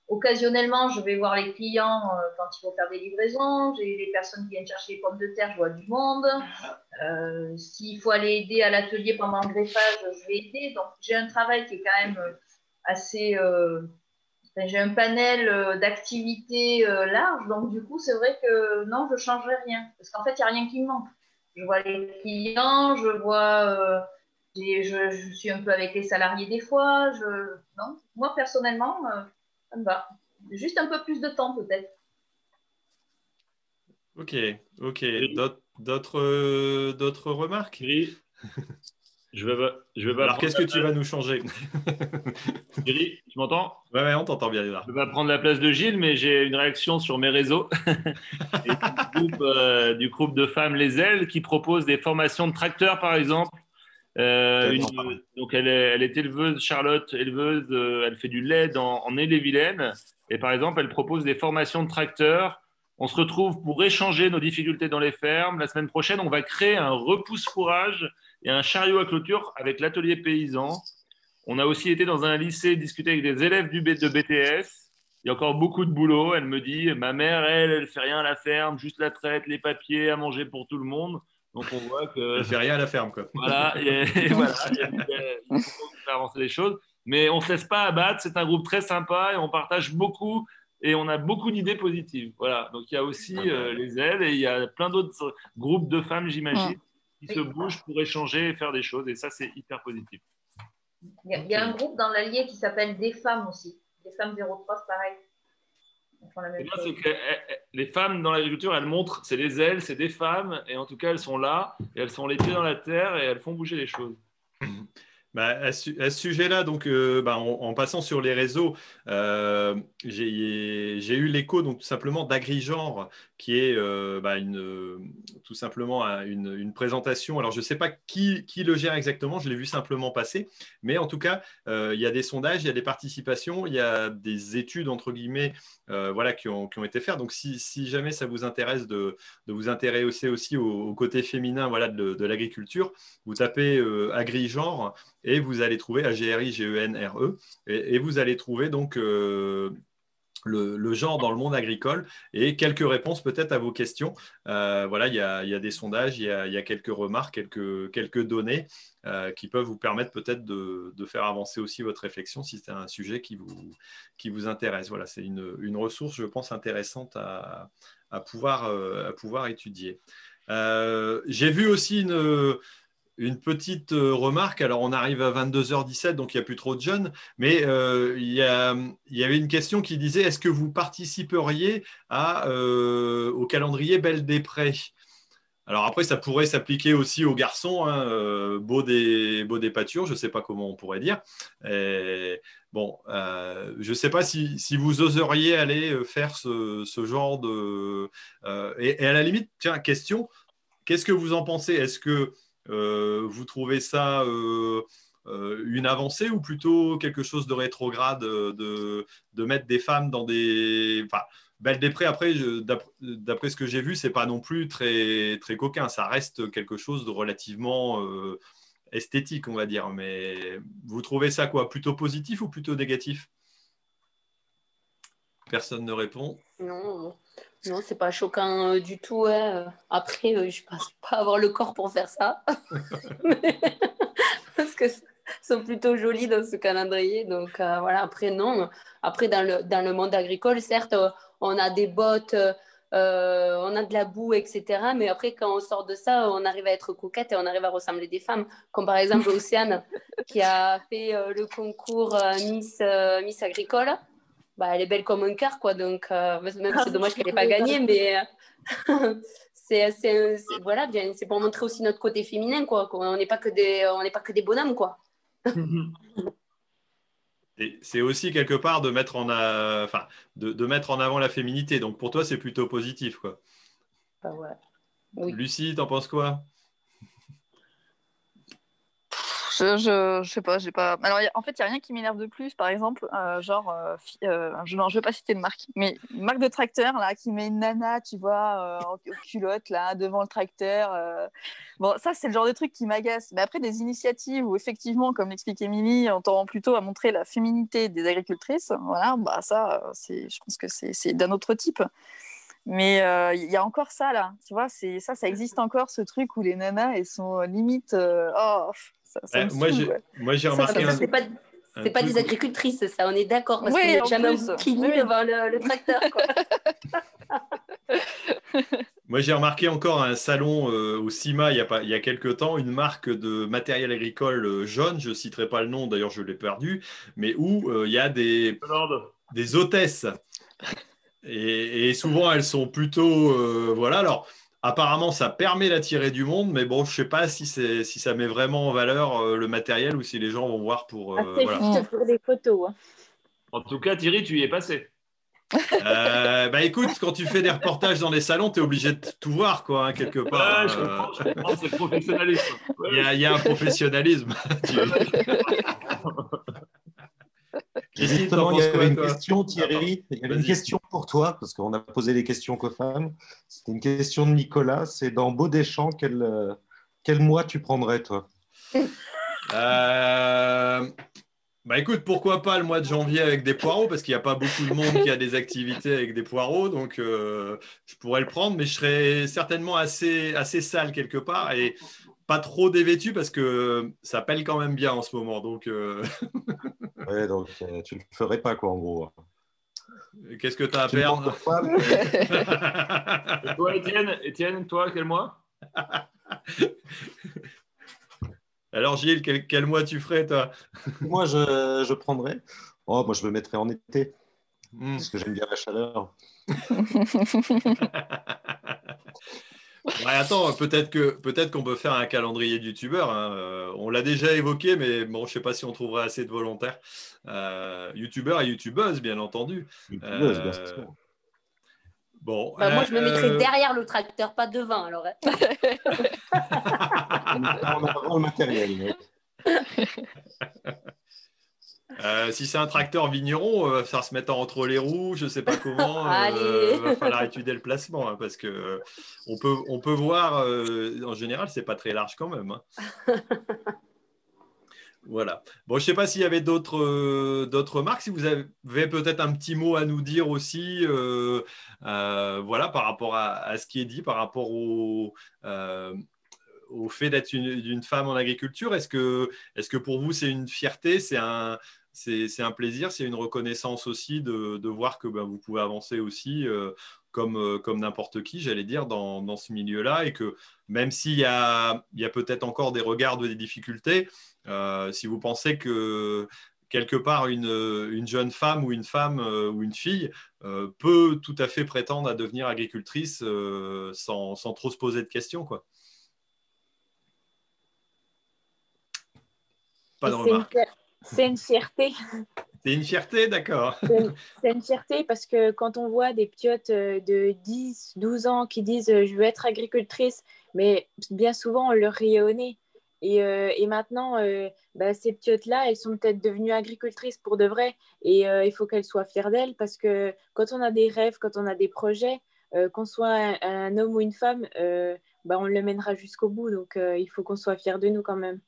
Occasionnellement, je vais voir les clients euh, quand il faut faire des livraisons. J'ai les personnes qui viennent chercher les pommes de terre, je vois du monde. Euh, s'il faut aller aider à l'atelier pendant le greffage, je vais aider. Donc, j'ai un travail qui est quand même assez. J'ai un panel d'activités large. Donc, du coup, c'est vrai que non, je ne changerai rien. Parce qu'en fait, il n'y a rien qui me manque. Je vois les clients, je vois je, suis un peu avec les salariés des fois. Je, non, moi, personnellement, euh, ça me va. Juste un peu plus de temps, peut-être. Ok, ok. D'autres, d'autres remarques? Oui. Je vais, je vais Alors, qu'est-ce que tu vas nous changer? Thierry, tu m'entends? Oui, ouais, on t'entend bien. Là. Je vais prendre la place de Gilles, mais j'ai une réaction sur mes réseaux du, groupe, euh, du, groupe, de femmes Les Ailes qui propose des formations de tracteurs, par exemple, euh, donc elle est, elle est, éleveuse, Charlotte, éleveuse, euh, elle fait du lait en, en vilaine Et par exemple, elle propose des formations de tracteurs. On se retrouve pour échanger nos difficultés dans les fermes. La semaine prochaine, on va créer un repousse-fourrage et un chariot à clôture avec l'atelier paysan. On a aussi été dans un lycée discuter avec des élèves du de BTS. Il y a encore beaucoup de boulot. Elle me dit, ma mère, elle, elle fait rien à la ferme, juste la traite, les papiers, à manger pour tout le monde. Donc on voit que. Ça fait rien à la ferme, quoi. Voilà, et, voilà il, faut faire avancer les choses. Mais on ne se laisse pas abattre. C'est un groupe très sympa et on partage beaucoup et on a beaucoup d'idées positives. Voilà. Donc il y a aussi euh, les ailes et il y a plein d'autres groupes de femmes, j'imagine, qui se bougent pour échanger et faire des choses. Et ça, c'est hyper positif. Il y, a, un groupe dans l'Allier qui s'appelle Des femmes aussi. Des femmes 03, c'est pareil. Eh, eh, les femmes dans l'agriculture, elles montrent, c'est les ailes, c'est des femmes, et en tout cas, elles sont là, et elles sont les pieds dans la terre, et elles font bouger les choses. Bah, à, ce, sujet-là, donc, euh, bah, en, passant sur les réseaux, euh, j'ai eu l'écho donc tout simplement d'AgriGenre, qui est euh, bah, une, tout simplement une, présentation. Alors, je ne sais pas qui, le gère exactement, je l'ai vu simplement passer, mais en tout cas, il y a des sondages, il y a des participations, il y a des études entre guillemets, voilà, qui ont, été faites. Donc, si, jamais ça vous intéresse de, vous intéresser aussi au, côté féminin, voilà, de, l'agriculture, vous tapez AgriGenre et vous allez trouver A-G-R-I-G-E-N-R-E, e, et, vous allez trouver donc euh, le, genre dans le monde agricole et quelques réponses peut-être à vos questions. Euh, voilà, il y, a, des sondages, il y a, quelques remarques, quelques, données euh, qui peuvent vous permettre peut-être de, faire avancer aussi votre réflexion si c'est un sujet qui vous, qui vous intéresse. Voilà, c'est une, une, ressource, je pense, intéressante à, à pouvoir, à pouvoir étudier. J'ai vu aussi une, une petite euh, remarque. Alors, on arrive à 22h17, donc il n'y a plus trop de jeunes. Mais euh, il, y avait une question qui disait est-ce que vous participeriez euh, au calendrier Belle des Prés? Alors après, ça pourrait s'appliquer aussi aux garçons, hein, beau, des, beau des pâtures, je ne sais pas comment on pourrait dire. bon, je ne sais pas si, vous oseriez aller faire ce, genre de... Et, et, à la limite, tiens, question, qu'est-ce que vous en pensez? Est-ce que vous trouvez ça euh, euh, une avancée ou plutôt quelque chose de rétrograde de, de mettre des femmes dans des. Enfin, Belle des Prés, après, d'après ce que j'ai vu, c'est pas non plus très, très coquin. Ça reste quelque chose de relativement esthétique, on va dire. Mais vous trouvez ça quoi? Plutôt positif ou plutôt négatif? Personne ne répond. Non, non, c'est pas choquant euh, du tout. Euh. Après, euh, je pense pas avoir le corps pour faire ça. Parce que sont plutôt jolies dans ce calendrier. Donc voilà, après, non. Après, dans le, dans le monde agricole, certes, on a des bottes, on a de la boue, etc. Mais après, quand on sort de ça, on arrive à être coquette et on arrive à ressembler des femmes. Comme par exemple Océane, qui a fait le concours Miss, Miss Agricole bah, elle est belle comme un cœur, quoi. Donc, euh, même c'est dommage qu'elle n'ait pas gagné, mais euh, c'est, voilà, c'est pour montrer aussi notre côté féminin, quoi. On n'est pas que des, on n'est pas que des bonhommes, quoi. c'est aussi quelque part de mettre en, enfin, de, de, mettre en avant la féminité. Donc pour toi, c'est plutôt positif, quoi. Bah ouais. Oui. Lucie, t'en penses quoi? Je, je, je, sais pas, j'ai pas. Alors, en fait, il n'y a rien qui m'énerve de plus. Par exemple, euh, genre, euh, euh, je ne veux pas citer de marque, mais marque de tracteur là qui met une nana, tu vois, en culotte là devant le tracteur. Bon, ça, c'est le genre de truc qui m'agace. Mais après, des initiatives où effectivement, comme l'explique Émilie, on tend plutôt à montrer la féminité des agricultrices. Voilà, bah ça, je pense que c'est d'un autre type. Mais il y a encore ça là, tu vois, ça, ça existe encore ce truc où les nanas elles sont limite, oh, moi, j'ai remarqué. Ça, c'est pas, c'est pas des agricultrices, ça, on est d'accord, parce qu'il n'y a jamais un qui oui. devant le, le tracteur. Moi, j'ai remarqué encore un salon euh, au CIMA il y, a pas, il y a quelques temps, une marque de matériel agricole euh, jaune, je ne citerai pas le nom, d'ailleurs je l'ai perdu, mais où euh, il y a des, des hôtesses. Et, et, souvent, elles sont plutôt. voilà, alors Apparemment, ça permet d'attirer du monde, mais bon, je ne sais pas si, si ça met vraiment en valeur euh, le matériel ou si les gens vont voir pour. Euh, ah, c'est juste pour des photos. Hein. En tout cas, Thierry, tu y es passé. Euh, bah écoute, quand tu fais des reportages dans les salons, tu es obligé de tout voir, quoi, hein, quelque part. Ouais, je comprends, je comprends c'est le professionnalisme. Il y, a un professionnalisme. Justement, il y avait une question, Thierry. Il y avait une question pour toi, parce qu'on a posé des questions qu'aux femmes. C'était une question de Nicolas. C'est dans Beau des Champs, quel, euh, quel mois tu prendrais, toi? Euh, Bah écoute, pourquoi pas le mois de janvier avec des poireaux, parce qu'il n'y a pas beaucoup de monde qui a des activités avec des poireaux, donc euh, je pourrais le prendre, mais je serais certainement assez, assez sale quelque part. Et pas trop dévêtu parce que ça pèle quand même bien en ce moment. Donc, euh... ouais, donc euh, tu le ferais pas, quoi, en gros. Qu'est-ce que tu as à perdre Et toi, Étienne, Étienne, toi, quel mois? Alors, Gilles, quel, mois tu ferais, toi? Moi, je, je prendrais. Oh, moi, je me mettrais en été. Hmm. Parce que j'aime bien la chaleur. Attends, peut-être que peut-être qu'on peut faire un calendrier de youtubeurs. Hein. Euh, on l'a déjà évoqué, mais bon, je sais pas si on trouverait assez de volontaires. Euh, youtubeurs et youtubeuses, bien entendu. Youtubeuses, bien sûr. Euh, bon. Bah, moi, je me mettrais derrière le tracteur, pas devant, alors. Hein. on a le matériel. Euh, si c'est un tracteur vigneron, euh, ça se mettre entre les roues, je ne sais pas comment. Il euh, va falloir étudier le placement hein, parce que on peut, on peut voir. en général, c'est pas très large quand même. Hein. Voilà. Bon, je ne sais pas s'il y avait d'autres d'autres marques. Si vous avez peut-être un petit mot à nous dire aussi, voilà, par rapport à, à, ce qui est dit, par rapport au, au fait d'être une, femme en agriculture. Est-ce que, est -ce que pour vous, c'est une fierté, c'est un, c'est un plaisir, c'est une reconnaissance aussi de, voir que ben, vous pouvez avancer aussi euh, comme, euh, comme n'importe qui, j'allais dire, dans, ce milieu-là, et que même s'il y a, il y a peut-être encore des regards, des difficultés, euh, si vous pensez que quelque part une, jeune femme ou une femme ou une fille peut tout à fait prétendre à devenir agricultrice sans, sans, trop se poser de questions, quoi. Pas de remarques. C'est une fierté. C'est une fierté, d'accord. C'est une fierté parce que quand on voit des piottes euh, de 10, 12 ans qui disent euh, je veux être agricultrice, mais bien souvent on leur rit au nez. Et, euh, et maintenant, bah, ces piottes-là, elles sont peut-être devenues agricultrices pour de vrai. Et il faut qu'elles soient fières d'elles parce que quand on a des rêves, quand on a des projets, qu'on soit un, homme ou une femme, bah, on le mènera jusqu'au bout. Donc il faut qu'on soit fiers de nous quand même.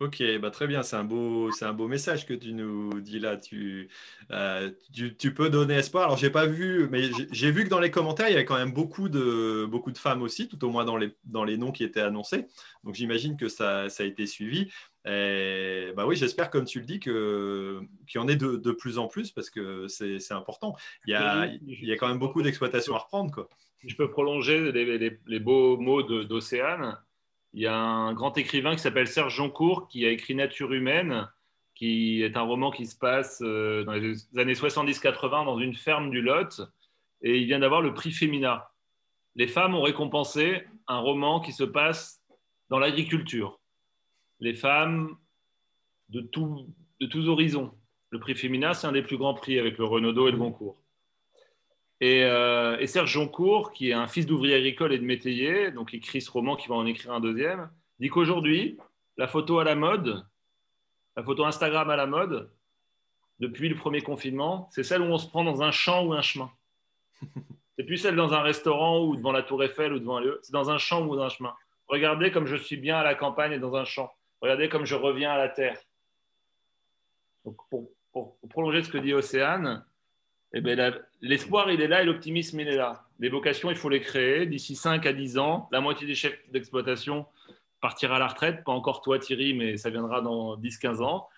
Ok, bah très bien, c'est un, beau, c'est un beau message que tu nous dis là. Tu, euh, tu, peux donner espoir. Alors, j'ai pas vu, mais j'ai vu que dans les commentaires, il y avait quand même beaucoup de, beaucoup de femmes aussi, tout au moins dans les, dans les noms qui étaient annoncés. Donc, j'imagine que ça, ça, a été suivi. Et bah oui, j'espère, comme tu le dis, que, qu'il y en ait de, de plus en plus parce que c'est, c'est important. Il y, a, il y a quand même beaucoup d'exploitations à reprendre. Quoi. Je peux prolonger les, les, les beaux mots d'Océane il y a un grand écrivain qui s'appelle Serge Joncourt qui a écrit Nature humaine, qui est un roman qui se passe euh, dans les années 70-80 dans une ferme du Lot. Et il vient d'avoir le prix Femina. Les femmes ont récompensé un roman qui se passe dans l'agriculture. Les femmes de, tous horizons. Le prix Femina, c'est un des plus grands prix avec le Renaudot et le Goncourt. Euh, et, Serge Joncourt, qui est un fils d'ouvrier agricole et de métayer, donc écrit ce roman qui va en écrire un deuxième, dit qu'aujourd'hui, la photo à la mode, la photo Instagram à la mode, depuis le premier confinement, c'est celle où on se prend dans un champ ou un chemin. C'est plus celle dans un restaurant ou devant la tour Eiffel ou devant un lieu, c'est dans un champ ou dans un chemin. Regardez comme je suis bien à la campagne et dans un champ. Regardez comme je reviens à la terre. pour, prolonger ce que dit Océane, eh ben, l'espoir, il est là et l'optimisme, il est là. Les vocations, il faut les créer. D'ici 5 à 10 ans, la moitié des chefs d'exploitation partira à la retraite. Pas encore toi, Thierry, mais ça viendra dans 10-15 ans.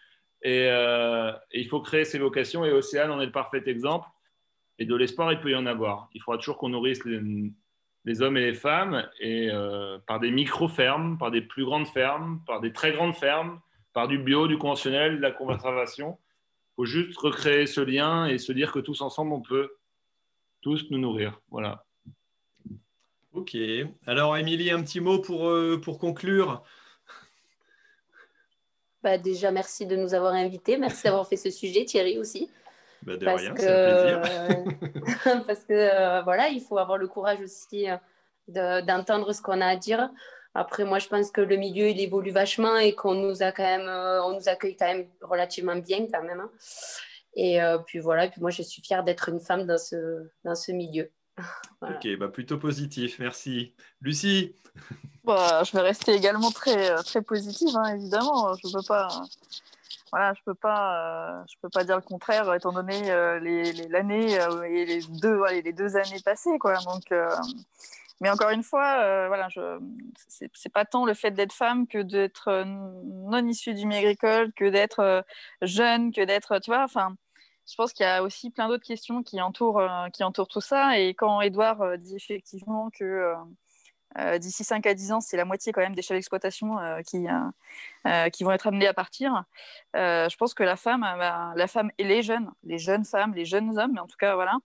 Euh, et, il faut créer ces vocations. Et Océane en est le parfait exemple. Et de l'espoir, il peut y en avoir. Il faudra toujours qu'on nourrisse les, hommes et les femmes et, euh, par des micro-fermes, par des plus grandes fermes, par des très grandes fermes, par du bio, du conventionnel, de la conservation. Il faut juste recréer ce lien et se dire que tous ensemble, on peut tous nous nourrir. Voilà. Ok. Alors, Émilie, un petit mot pour, euh, pour conclure. Bah, déjà, merci de nous avoir invités. Merci d'avoir fait ce sujet, Thierry aussi. Bah, de parce rien, c'est un plaisir. parce que euh, voilà, il faut avoir le courage aussi euh, d'entendre ce qu'on a à dire. Après, moi, je pense que le milieu, il évolue vachement et qu'on nous a quand même, euh, on nous accueille quand même relativement bien quand même. Hein. Et puis voilà, et puis moi, je suis fière d'être une femme dans ce, dans ce milieu. Ok, bah plutôt positif, merci. Lucie bah, Je vais rester également très, très positive, hein, évidemment. Je ne peux pas voilà, je peux pas, euh, je peux pas dire le contraire étant donné euh, l'année euh, et les deux, les deux années passées, quoi. Donc, mais encore une fois, voilà, je, c'est pas tant le fait d'être femme que d'être non issue du milieu agricole, que d'être jeune, que d'être, tu vois, enfin. Je pense qu'il y a aussi plein d'autres questions qui entourent, entourent tout ça. Et quand Edouard dit effectivement que euh, d'ici 5 à 10 ans, c'est la moitié quand même des chefs d'exploitation euh, qui, euh, qui vont être amenés à partir. je pense que la femme, bah, la femme et les jeunes, les jeunes femmes, les jeunes hommes, mais en tout cas, voilà,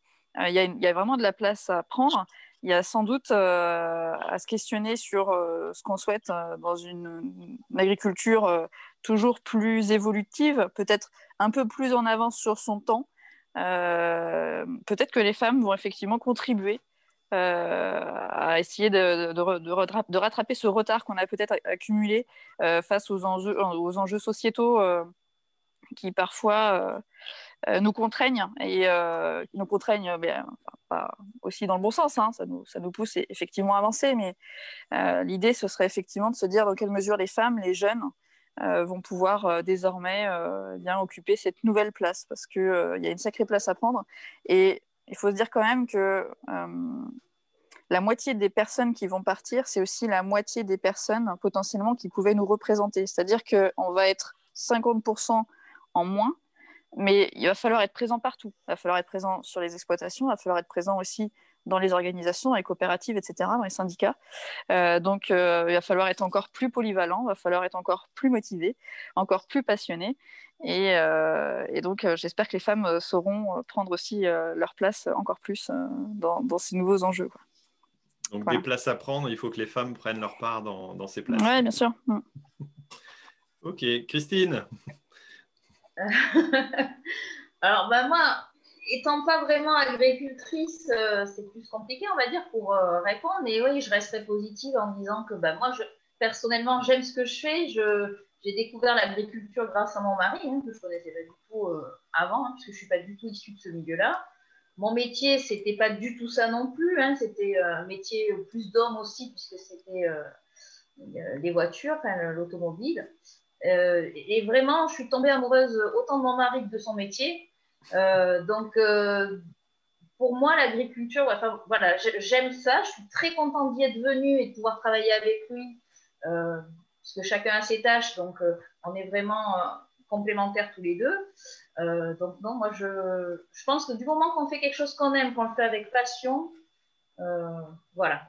il y, a vraiment de la place à prendre. Il y a sans doute à se questionner sur ce qu'on souhaite dans une, agriculture toujours plus évolutive, peut-être un peu plus en avance sur son temps. peut-être que les femmes vont effectivement contribuer euh, à essayer de, rattraper ce retard qu'on a peut-être accumulé euh, face aux enjeux, aux enjeux sociétaux euh, qui parfois nous contraignent et nous contraignent bien, pas aussi dans le bon sens, hein, ça, nous, ça nous pousse effectivement à avancer, mais l'idée ce serait effectivement de se dire dans quelle mesure les femmes, les jeunes vont pouvoir désormais bien occuper cette nouvelle place parce qu'il il y a une sacrée place à prendre et il faut se dire quand même que euh, la moitié des personnes qui vont partir, c'est aussi la moitié des personnes potentiellement qui pouvaient nous représenter. C'est-à-dire qu'on va être 50% en moins, mais il va falloir être présent partout. Il va falloir être présent sur les exploitations, il va falloir être présent aussi dans les organisations, dans les coopératives, etc., dans les syndicats. Euh, donc, euh, il va falloir être encore plus polyvalent, il va falloir être encore plus motivé, encore plus passionné. Et, euh, donc, j'espère que les femmes sauront prendre aussi leur place encore plus dans, ces nouveaux enjeux. Donc, des places à prendre, il faut que les femmes prennent leur part dans, ces places. Oui, bien sûr. Mm. ok, Christine. Alors, bah, moi, étant pas vraiment agricultrice, euh, c'est plus compliqué, on va dire, pour euh, répondre. Mais oui, je resterai positive en disant que bah, moi, je, personnellement, j'aime ce que je fais. j'ai découvert l'agriculture grâce à mon mari, hein, que je connaissais pas du tout euh, avant, hein, parce que je suis pas du tout issue de ce milieu-là. Mon métier, c'était pas du tout ça non plus. Hein, c'était un métier plus d'hommes aussi, puisque c'était des voitures, l'automobile. Et vraiment, je suis tombée amoureuse autant de mon mari que de son métier. Euh, donc, euh, pour moi, l'agriculture, voilà, j'aime ça. Je suis très contente d'y être venue et de pouvoir travailler avec lui, euh, parce que chacun a ses tâches, donc on est vraiment complémentaires tous les deux. donc, non, moi, je, je pense que du moment qu'on fait quelque chose qu'on aime, qu'on le fait avec passion, voilà.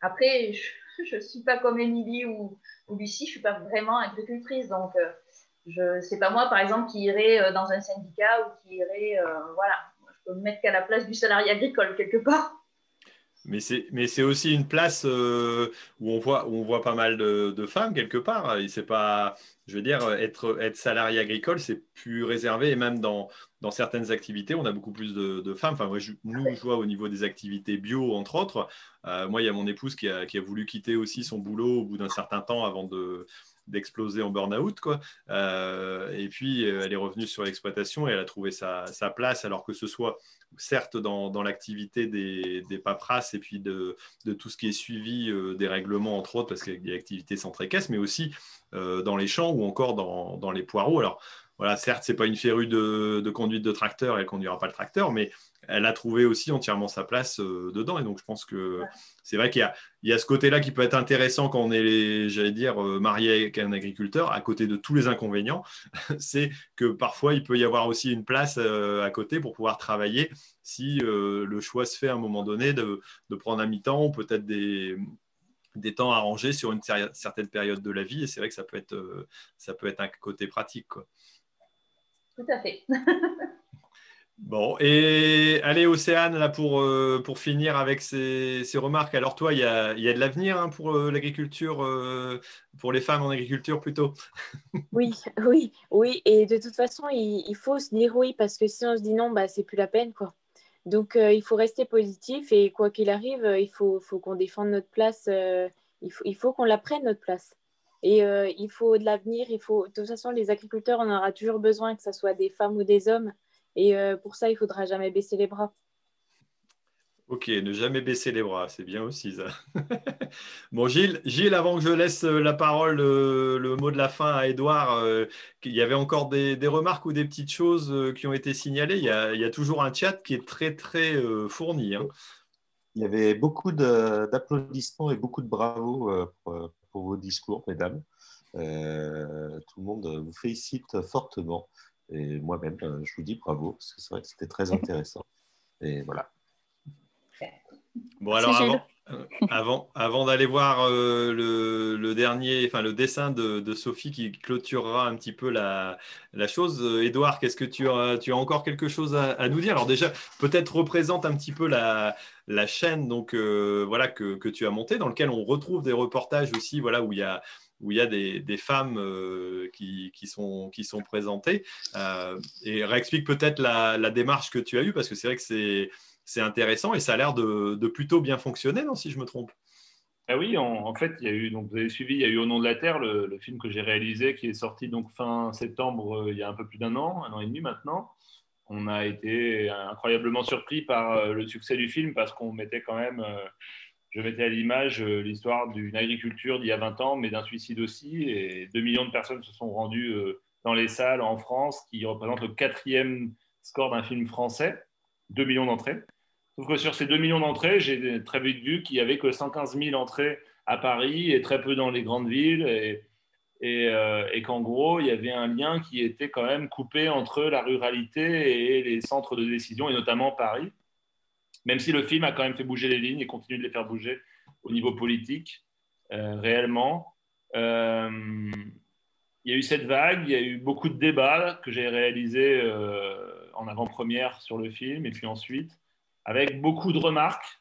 Après, je ne suis pas comme Émilie ou, Lucie, je ne suis pas vraiment agricultrice, donc je c'est pas moi par exemple qui irai euh, dans un syndicat ou qui irai euh, voilà je peux me mettre qu'à la place du salarié agricole quelque part mais c'est, aussi une place euh, où, on voit, où on voit pas mal de, femmes quelque part. Et pas, je veux dire, être, être salarié agricole, c'est plus réservé. Et même dans, dans certaines activités, on a beaucoup plus de, femmes. Enfin, moi, je, nous, je vois au niveau des activités bio, entre autres. moi, il y a mon épouse qui a, qui a, voulu quitter aussi son boulot au bout d'un certain temps avant de, d'exploser en burn-out. Quoi. et puis, elle est revenue sur l'exploitation et elle a trouvé sa, place, alors que ce soit certes dans, l'activité des, des, paperasses et puis de, tout ce qui est suivi des règlements, entre autres, parce qu'il y a l'activité centrée caisse, mais aussi dans les champs ou encore dans, dans les poireaux. Alors, voilà, certes, c'est pas une férue de, conduite de tracteur, elle conduira pas le tracteur, mais elle a trouvé aussi entièrement sa place euh, dedans. Et donc, je pense que c'est vrai qu'il y, a, ce côté-là qui peut être intéressant quand on est, j'allais dire, euh, marié avec un agriculteur, à côté de tous les inconvénients. c'est que parfois, il peut y avoir aussi une place euh, à côté pour pouvoir travailler si le choix se fait à un moment donné de, prendre un mi-temps ou peut-être des, des temps arrangés sur une certaine période de la vie. Et c'est vrai que ça peut être, ça peut être un côté pratique. Quoi. Tout à fait. Bon, et allez, Océane, là, pour, euh, pour finir avec ces, remarques. Alors, toi, il y a, y a de l'avenir hein, pour euh, l'agriculture, euh, pour les femmes en agriculture plutôt? Oui, oui, oui. Et de toute façon, il, faut se dire oui, parce que si on se dit non, bah, c'est plus la peine, quoi. Donc, il faut rester positif et quoi qu'il arrive, il faut, faut qu'on défende notre place. il faut, il faut qu'on la prenne, notre place. Et euh, il faut de l'avenir, il faut. De toute façon, les agriculteurs, on aura toujours besoin que ce soit des femmes ou des hommes. Et euh, pour ça, il faudra jamais baisser les bras. Ok, ne jamais baisser les bras, c'est bien aussi ça. bon, Gilles, Gilles, avant que je laisse euh, la parole, le mot de la fin à Edouard, il y avait encore des, remarques ou des petites choses qui ont été signalées? Il y, a, toujours un chat qui est très, très fourni. Hein. Il y avait beaucoup d'applaudissements et beaucoup de bravos pour, pour vos discours, mesdames. Euh, tout le monde vous félicite fortement. Et moi-même, euh, je vous dis bravo, parce que c'est vrai que c'était très intéressant. Et voilà. Bon, alors avant, avant, avant d'aller voir le, dernier, enfin le dessin de, Sophie qui clôturera un petit peu la, chose, Edouard, qu'est-ce que tu as, encore quelque chose à, nous dire? Alors déjà, peut-être représente un petit peu la, chaîne donc voilà que, tu as montée, dans lequel on retrouve des reportages aussi, voilà où il y a des, femmes qui, sont, présentées. et réexplique peut-être la, démarche que tu as eue, parce que c'est vrai que c'est c'est intéressant et ça a l'air de, plutôt bien fonctionner, non, si je me trompe? Ah oui, en, fait, il y a eu, donc vous avez suivi, il y a eu Au nom de la Terre, le, film que j'ai réalisé, qui est sorti donc fin septembre, euh, il y a un peu plus d'un an, un an et demi maintenant. On a été incroyablement surpris par euh, le succès du film parce qu'on mettait quand même, euh, je mettais à l'image l'histoire d'une agriculture d'il y a 20 ans, mais d'un suicide aussi. Et 2 millions de personnes se sont rendues dans les salles en France, qui représente le quatrième score d'un film français, 2 millions d'entrées. Sauf que sur ces 2 millions d'entrées, j'ai très vite vu qu'il n'y avait que 115 000 entrées à Paris et très peu dans les grandes villes. Et, euh, et, qu'en gros, il y avait un lien qui était quand même coupé entre la ruralité et les centres de décision, et notamment Paris. Même si le film a quand même fait bouger les lignes et continue de les faire bouger au niveau politique, euh, réellement. Euh, il y a eu cette vague, il y a eu beaucoup de débats que j'ai réalisés en avant-première sur le film, et puis ensuite avec beaucoup de remarques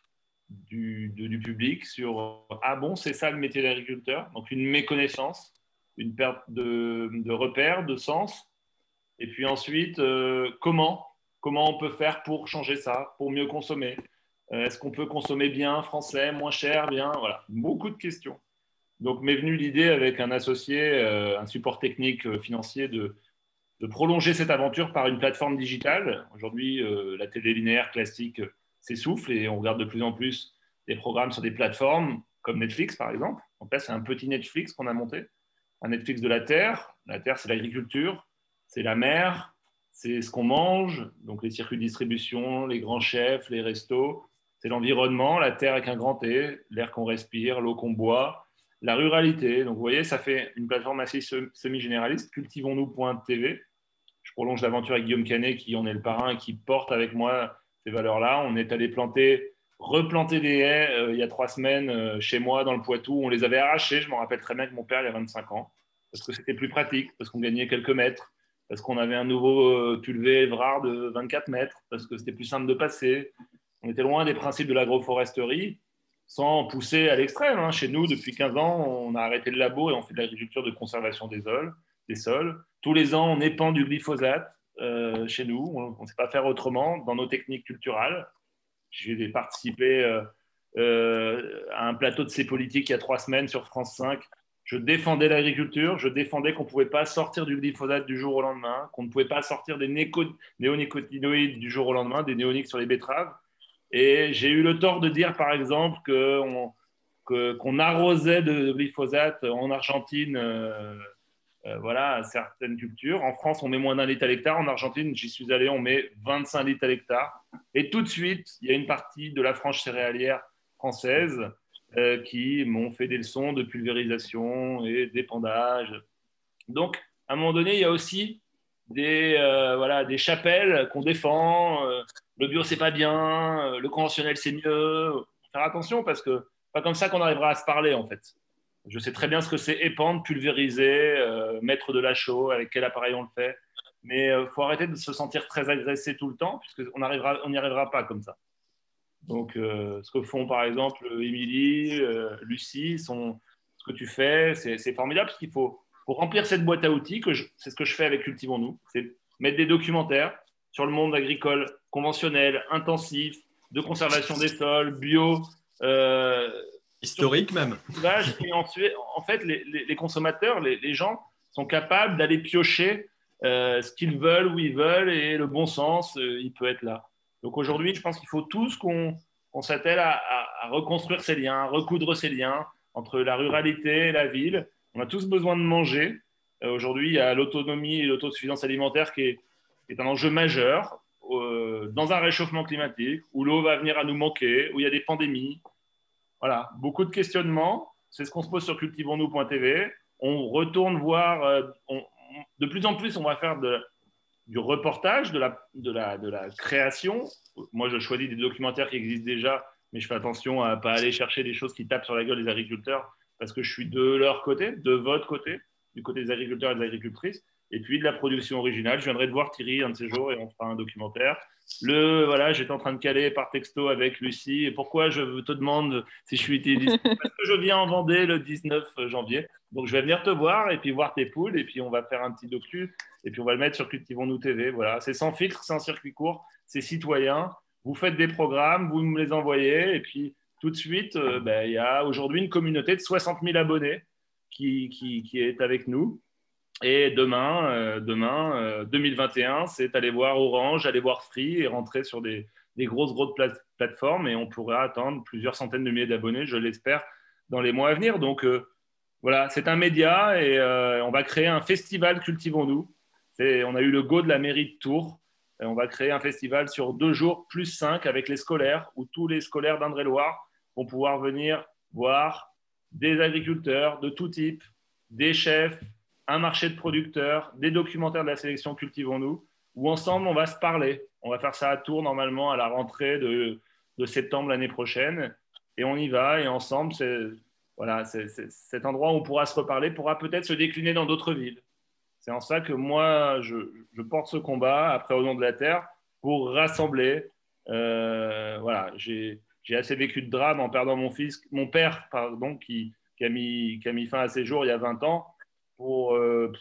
du, public sur Ah bon, c'est ça le métier d'agriculteur? Donc une méconnaissance, une perte de, repères, de sens. Et puis ensuite, euh, comment Comment on peut faire pour changer ça, pour mieux consommer? Euh, Est-ce qu'on peut consommer bien français, moins cher, bien? Voilà, beaucoup de questions. Donc m'est venue l'idée avec un associé, euh, un support technique financier de, de prolonger cette aventure par une plateforme digitale. Aujourd'hui, euh, la télé linéaire classique s'essouffle et on regarde de plus en plus des programmes sur des plateformes comme Netflix, par exemple. Donc là, c'est un petit Netflix qu'on a monté, un Netflix de la terre. La terre, c'est l'agriculture, c'est la mer, c'est ce qu'on mange, donc les circuits de distribution, les grands chefs, les restos. C'est l'environnement, la terre avec un grand T, l'air qu'on respire, l'eau qu'on boit, la ruralité. Donc vous voyez, ça fait une plateforme assez semi-généraliste, cultivons-nous.tv je prolonge l'aventure avec Guillaume Canet, qui en est le parrain, qui porte avec moi ces valeurs-là. On est allé planter, replanter des haies euh, il y a trois semaines euh, chez moi dans le Poitou. On les avait arrachées. Je me rappelle très bien que mon père, il y a 25 ans, parce que c'était plus pratique, parce qu'on gagnait quelques mètres, parce qu'on avait un nouveau euh, pulvé Evrard de 24 mètres, parce que c'était plus simple de passer. On était loin des principes de l'agroforesterie, sans pousser à l'extrême. Hein. Chez nous, depuis 15 ans, on a arrêté le labo et on fait de l'agriculture de conservation des sols. Sols. Tous les ans, on épand du glyphosate euh, chez nous. On ne sait pas faire autrement dans nos techniques culturelles. J'ai participé euh, euh, à un plateau de ces politiques il y a trois semaines sur France 5. je défendais l'agriculture, je défendais qu'on ne pouvait pas sortir du glyphosate du jour au lendemain, qu'on ne pouvait pas sortir des néonicotinoïdes du jour au lendemain, des néoniques sur les betteraves. Et j'ai eu le tort de dire, par exemple, qu'on arrosait de glyphosate en Argentine euh, euh, voilà, certaines cultures. En France, on met moins d'un litre à l'hectare. En Argentine, j'y suis allé, on met 25 litres à l'hectare. Et tout de suite, il y a une partie de la frange céréalière française euh, qui m'ont fait des leçons de pulvérisation et d'épandage. Donc, à un moment donné, il y a aussi des, euh, voilà, des chapelles qu'on défend. le bio, c'est pas bien. Le conventionnel, c'est mieux. Faire attention parce que pas comme ça qu'on arrivera à se parler, en fait. Je sais très bien ce que c'est épandre, pulvériser, euh, mettre de la chaux, avec quel appareil on le fait. Mais il euh, faut arrêter de se sentir très agressé tout le temps, puisqu'on n'y arrivera, pas comme ça. Donc, euh, ce que font par exemple Émilie, Lucie, ce que tu fais, c'est formidable, parce qu'il faut, remplir cette boîte à outils, c'est ce que je fais avec Cultivons-nous, c'est mettre des documentaires sur le monde agricole conventionnel, intensif, de conservation des sols, bio, Historique même. Et ensuite, en fait, les, consommateurs, les, gens sont capables d'aller piocher euh, ce qu'ils veulent, où ils veulent, et le bon sens, euh, il peut être là. Donc aujourd'hui, je pense qu'il faut tous qu'on s'attelle à, reconstruire ces liens, à recoudre ces liens entre la ruralité et la ville. On a tous besoin de manger. Euh, aujourd'hui, il y a l'autonomie et l'autosuffisance alimentaire qui est, qui est, un enjeu majeur dans un réchauffement climatique, où l'eau va venir à nous manquer, où il y a des pandémies, voilà, beaucoup de questionnements. C'est ce qu'on se pose sur cultivons-nous.tv. On retourne voir, euh, de plus en plus, on va faire du reportage, de la, de, la, de la création. Moi, je choisis des documentaires qui existent déjà, mais je fais attention à ne pas aller chercher des choses qui tapent sur la gueule des agriculteurs parce que je suis de leur côté, de votre côté, du côté des agriculteurs et des agricultrices. Et puis de la production originale. Je viendrai de voir Thierry un de ces jours et on fera un documentaire. Le voilà, j'étais en train de caler par texto avec Lucie. Et pourquoi je te demande si je suis utilisé Parce que je viens en Vendée le 19 janvier. Donc je vais venir te voir et puis voir tes poules. Et puis on va faire un petit docu. Et puis on va le mettre sur Cultivons-nous TV. Voilà, c'est sans filtre, c'est un circuit court, c'est citoyen. Vous faites des programmes, vous me les envoyez. Et puis tout de suite, euh, ben, il y a aujourd'hui une communauté de 60 000 abonnés qui, qui, qui est avec nous. Et demain, euh, demain 2021, euh, c'est aller voir Orange, aller voir Free et rentrer sur des, grosses, grosses plateformes. Et on pourra attendre plusieurs centaines de milliers d'abonnés, je l'espère, dans les mois à venir. Donc euh, voilà, c'est un média et on va créer un festival Cultivons-nous. On a eu le go de la mairie de Tours. On va créer un festival sur deux jours, plus cinq, avec les scolaires, où tous les scolaires d'Indre-et-Loire vont pouvoir venir voir des agriculteurs de tout type, des chefs, un marché de producteurs, des documentaires de la sélection Cultivons-nous, où ensemble on va se parler. On va faire ça à Tours normalement à la rentrée de, septembre l'année prochaine. Et on y va et ensemble, voilà, cet endroit où on pourra se reparler pourra peut-être se décliner dans d'autres villes. C'est en ça que moi, je, porte ce combat, après au nom de la Terre, pour rassembler. Euh, voilà, j'ai assez vécu de drame en perdant mon fils, mon père, pardon, qui a mis fin à ses jours il y a 20 ans pour, euh,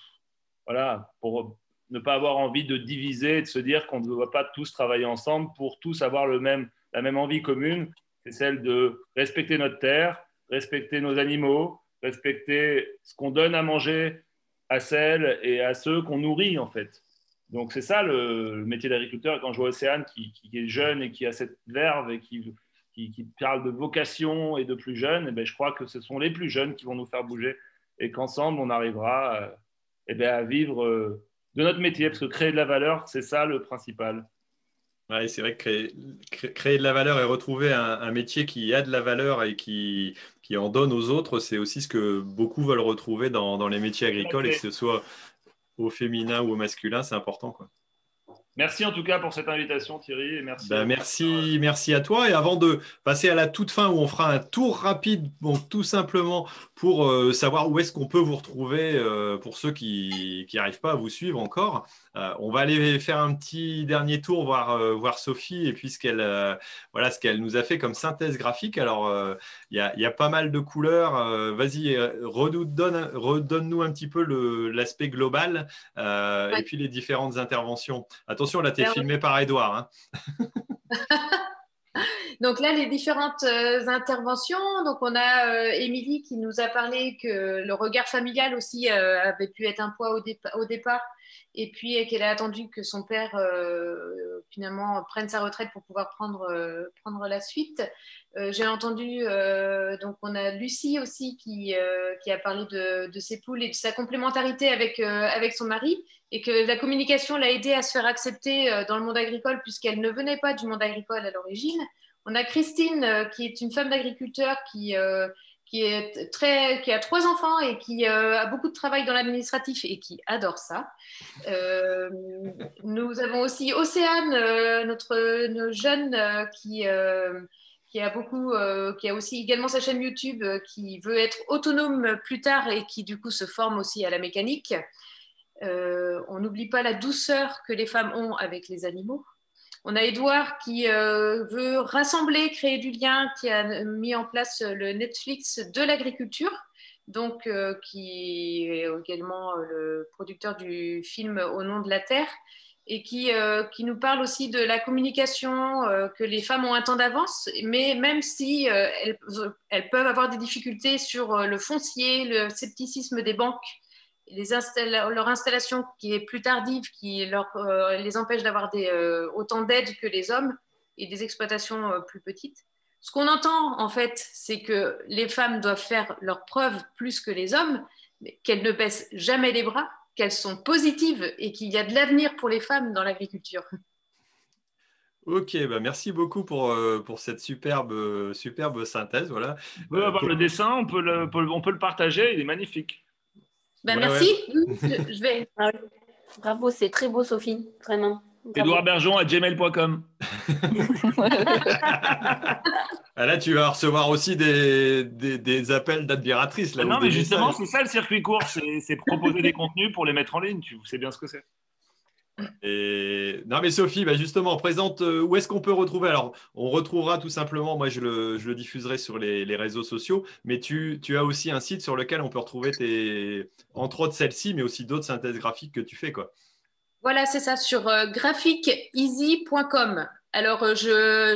voilà, pour ne pas avoir envie de diviser de se dire qu'on ne doit pas tous travailler ensemble pour tous avoir le même, la même envie commune, c'est celle de respecter notre terre, respecter nos animaux, respecter ce qu'on donne à manger à celles et à ceux qu'on nourrit en fait. Donc c'est ça le, métier d'agriculteur. Quand je vois Océane qui, est jeune et qui a cette verve et qui, qui, qui parle de vocation et de plus jeunes, et eh ben, je crois que ce sont les plus jeunes qui vont nous faire bouger et qu'ensemble, on arrivera euh, eh bien, à vivre euh, de notre métier, parce que créer de la valeur, c'est ça le principal. Ouais, c'est vrai que créer, de la valeur et retrouver un, métier qui a de la valeur et qui, qui en donne aux autres, c'est aussi ce que beaucoup veulent retrouver dans, dans les métiers agricoles, et que ce soit au féminin ou au masculin, c'est important. Quoi. Merci en tout cas pour cette invitation, Thierry. Et merci, ben, merci, merci à toi. Et avant de passer à la toute fin où on fera un tour rapide, donc tout simplement pour euh, savoir où est-ce qu'on peut vous retrouver euh, pour ceux qui n'arrivent pas à vous suivre encore, on va aller faire un petit dernier tour, voir, euh, voir Sophie et puis ce qu'elle euh, voilà, ce qu'elle nous a fait comme synthèse graphique. Alors, il y, a, pas mal de couleurs. Vas-y, redonne-nous un petit peu l'aspect global et puis les différentes interventions. Attention, là, tu es filmé par Edouard. Hein. Donc là, les différentes euh, interventions. Donc on a euh, Émilie qui nous a parlé que le regard familial aussi euh, avait pu être un poids au, au départ, et puis qu'elle a attendu que son père finalement prenne sa retraite pour pouvoir prendre, prendre la suite. J'ai entendu, donc on a Lucie aussi qui, qui a parlé de, de, ses poules et de sa complémentarité avec, avec son mari, et que la communication l'a aidé à se faire accepter dans le monde agricole puisqu'elle ne venait pas du monde agricole à l'origine. On a Christine, euh, qui est une femme d'agriculteur qui, euh, qui, est très, qui a trois enfants et qui euh, a beaucoup de travail dans l'administratif et qui adore ça. nous avons aussi Océane, notre jeune qui, qui, a beaucoup, qui a aussi également sa chaîne YouTube, qui veut être autonome plus tard et qui du coup se forme aussi à la mécanique. on n'oublie pas la douceur que les femmes ont avec les animaux. On a Edouard qui euh, veut rassembler, créer du lien, qui a mis en place le Netflix de l'agriculture, donc euh, qui est également le producteur du film Au nom de la terre. Et qui, euh, qui nous parle aussi de la communication, que les femmes ont un temps d'avance, mais même si elles, peuvent avoir des difficultés sur le foncier, le scepticisme des banques leur installation qui est plus tardive, qui leur, euh, les empêche d'avoir euh, autant d'aide que les hommes et des exploitations euh, plus petites. Ce qu'on entend en fait, c'est que les femmes doivent faire leurs preuves plus que les hommes, qu'elles ne baissent jamais les bras, qu'elles sont positives et qu'il y a de l'avenir pour les femmes dans l'agriculture. Ok, bah merci beaucoup pour, pour cette superbe, superbe synthèse. Voilà. On peut avoir le dessin, on peut le, on peut le partager, il est magnifique. Ben, merci. Je, vais. Ah Bravo, c'est très beau, Sophie, vraiment. Edouard Bergeon à gmail.com. ah là, tu vas recevoir aussi des, des, appels d'admiratrices. non, mais justement, c'est ça le circuit court c'est proposer des contenus pour les mettre en ligne. Tu sais bien ce que c'est. Non, mais Sophie, bah, justement, présente euh, où est-ce qu'on peut retrouver? Alors, on retrouvera tout simplement, moi je le, diffuserai sur les, réseaux sociaux, mais tu, as aussi un site sur lequel on peut retrouver tes, entre autres celle-ci, mais aussi d'autres synthèses graphiques que tu fais. quoi. Voilà, c'est ça, sur euh. Alors, euh,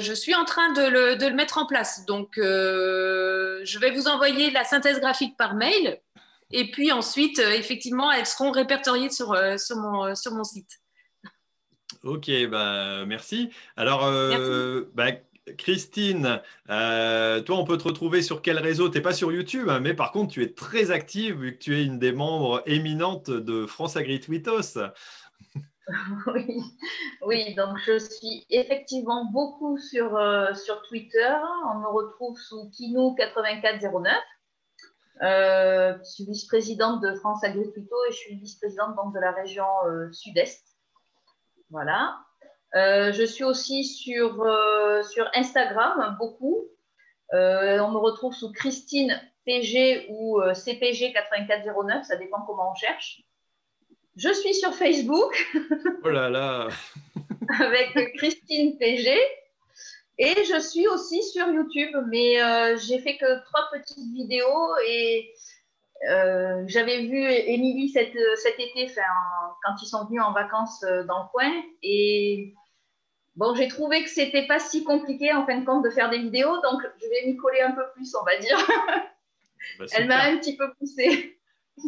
je, suis en train de le, mettre en place. Donc, je vais vous envoyer la synthèse graphique par mail. Et puis ensuite, effectivement, elles seront répertoriées sur, sur, mon, sur mon site. Ok, bah, merci. Alors, euh, bah, Christine, euh, toi, on peut te retrouver sur quel réseau? Tu n'es pas sur YouTube, hein, mais par contre, tu es très active vu que tu es une des membres éminentes de France Agri Tweetos. Oui. oui, donc je suis effectivement beaucoup sur, euh, sur Twitter. On me retrouve sous Kino8409. je suis vice-présidente de France Agri Tweetos et je suis vice-présidente de la région Sud-Est. Voilà. Euh, je suis aussi sur, euh, sur Instagram, beaucoup. Euh, on me retrouve sous Christine PG ou CPG 8409, ça dépend comment on cherche. Je suis sur Facebook. Oh là là Avec Christine PG. Et je suis aussi sur YouTube, mais j'ai fait que trois petites vidéos et euh, j'avais vu Émilie cet, cet été, quand ils sont venus en vacances euh, dans le coin. Et bon, j'ai trouvé que c'était pas si compliqué en fin de compte de faire des vidéos, donc je vais m'y coller un peu plus, on va dire. Bah, Elle m'a un petit peu poussée.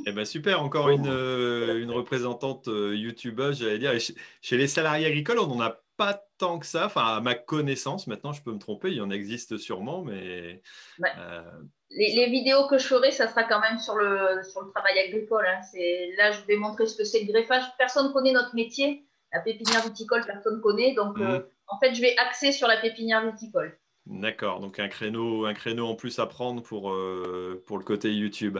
Eh ben super, encore une, euh, une représentante youtubeuse, j'allais dire. chez, les salariés agricoles, on n'en a pas tant que ça, enfin à ma connaissance, maintenant je peux me tromper, il y en existe sûrement, mais les, vidéos que je ferai, ça sera quand même sur le, sur le travail agricole. Hein. Là, je vais montrer ce que c'est le greffage. Personne ne connaît notre métier. La pépinière viticole, personne ne connaît. Donc, euh, mhm. en fait, je vais axer sur la pépinière viticole. D'accord, donc un créneau, un créneau en plus à prendre pour, euh, pour le côté YouTube.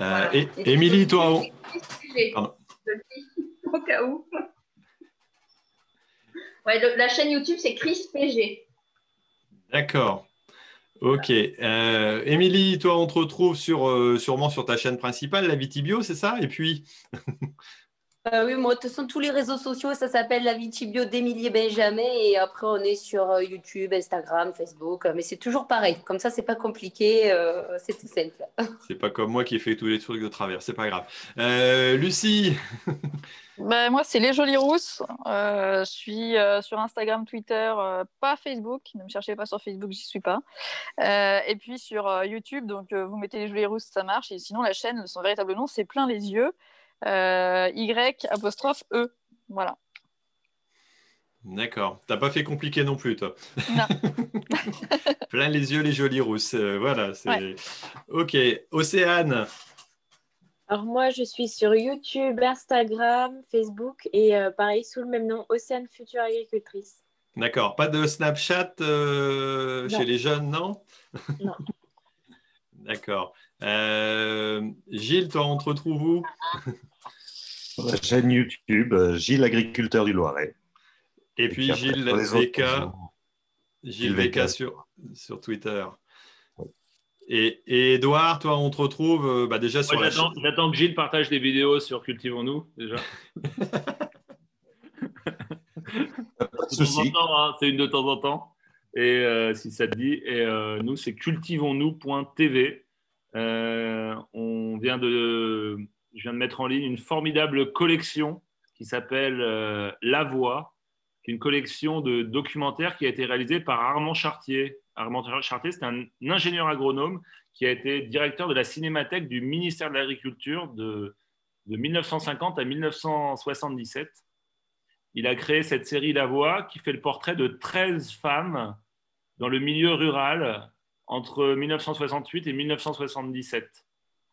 Euh, et, Émilie, toi Au cas où. La chaîne YouTube, c'est Chris PG. D'accord. Ok. Euh, Émilie, toi, on te retrouve sur, euh, sûrement sur ta chaîne principale, la Vitibio, c'est ça? Et puis? Euh, oui, moi, de toute façon, tous les réseaux sociaux, ça s'appelle La Vitibio d'Emilie Benjamin. Et après, on est sur euh, YouTube, Instagram, Facebook. Mais c'est toujours pareil. Comme ça, c'est pas compliqué. Euh, c'est tout simple. C'est pas comme moi qui fais tous les trucs de travers. C'est pas grave. Lucie ben, Moi, c'est Les Jolies Rousses. je suis sur Instagram, Twitter, pas Facebook. Ne me cherchez pas sur Facebook, j'y suis pas. et puis sur YouTube, donc vous mettez Les Jolies Rousses, ça marche. Et sinon, la chaîne, son véritable nom, c'est Plein les yeux. Euh, y apostrophe E. Voilà. D'accord. T'as pas fait compliqué non plus, toi. Non. Plein les yeux, les jolies rousses. Euh, voilà. Ok. Océane. Alors moi, je suis sur YouTube, Instagram, Facebook et euh, pareil sous le même nom, Océane Future Agricultrice. D'accord. Pas de Snapchat chez les jeunes, non? Non. D'accord. Euh, Gilles, toi, on te retrouve où? La chaîne YouTube, euh, Gilles Agriculteur du Loiret. Et, puis, Gilles VK, Gilles VK sur, sur Twitter. Et, et Edouard, toi, on te retrouve euh, bah, déjà sur J'attends que Gilles partage des vidéos sur Cultivons-nous, déjà. Hein, c'est une de temps en temps. Et si ça te dit, et nous, c'est cultivons-nous.tv. Euh, on vient de, je viens de mettre en ligne une formidable collection qui s'appelle euh, La Voix, une collection de documentaires qui a été réalisée par Armand Chartier. Armand Chartier, c'est un ingénieur agronome qui a été directeur de la cinémathèque du ministère de l'Agriculture de, de 1950 à 1977. Il a créé cette série La Voix qui fait le portrait de 13 femmes dans le milieu rural entre 1968 et 1977.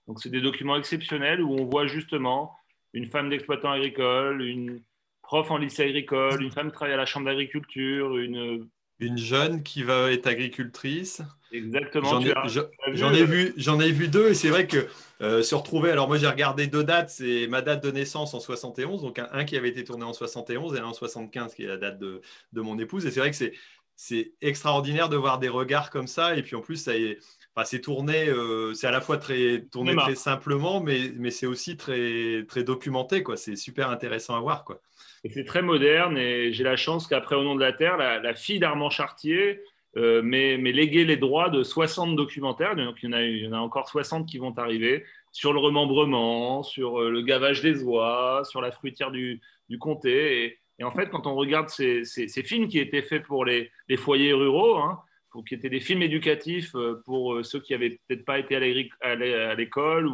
Donc, c'est des documents exceptionnels où on voit justement une femme d'exploitant agricole, une prof en lycée agricole, une femme qui travaille à la chambre d'agriculture, une une jeune qui va être agricultrice. Exactement. J'en ai, ai, vu, j'en ai vu deux et c'est vrai que euh, se retrouver. Alors moi j'ai regardé deux dates, c'est ma date de naissance en 71, donc un, qui avait été tourné en 71 et un en 75 qui est la date de, de mon épouse. Et c'est vrai que c'est c'est extraordinaire de voir des regards comme ça. Et puis en plus, ça est, enfin, c'est tourné, euh, c'est à la fois très tourné très simplement, mais, mais c'est aussi très, très documenté. Quoi. C'est super intéressant à voir. Quoi. Et c'est très moderne. Et j'ai la chance qu'après Au nom de la Terre, la, fille d'Armand Chartier euh, m'ait légué les droits de 60 documentaires. Donc il y, en a, il y en a encore 60 qui vont arriver sur le remembrement, sur euh, le gavage des oies, sur la fruitière du, du comté. Et, et en fait, quand on regarde ces, films qui étaient faits pour les, foyers ruraux, hein, qui étaient des films éducatifs euh, pour euh, ceux qui n'avaient peut-être pas été à l'école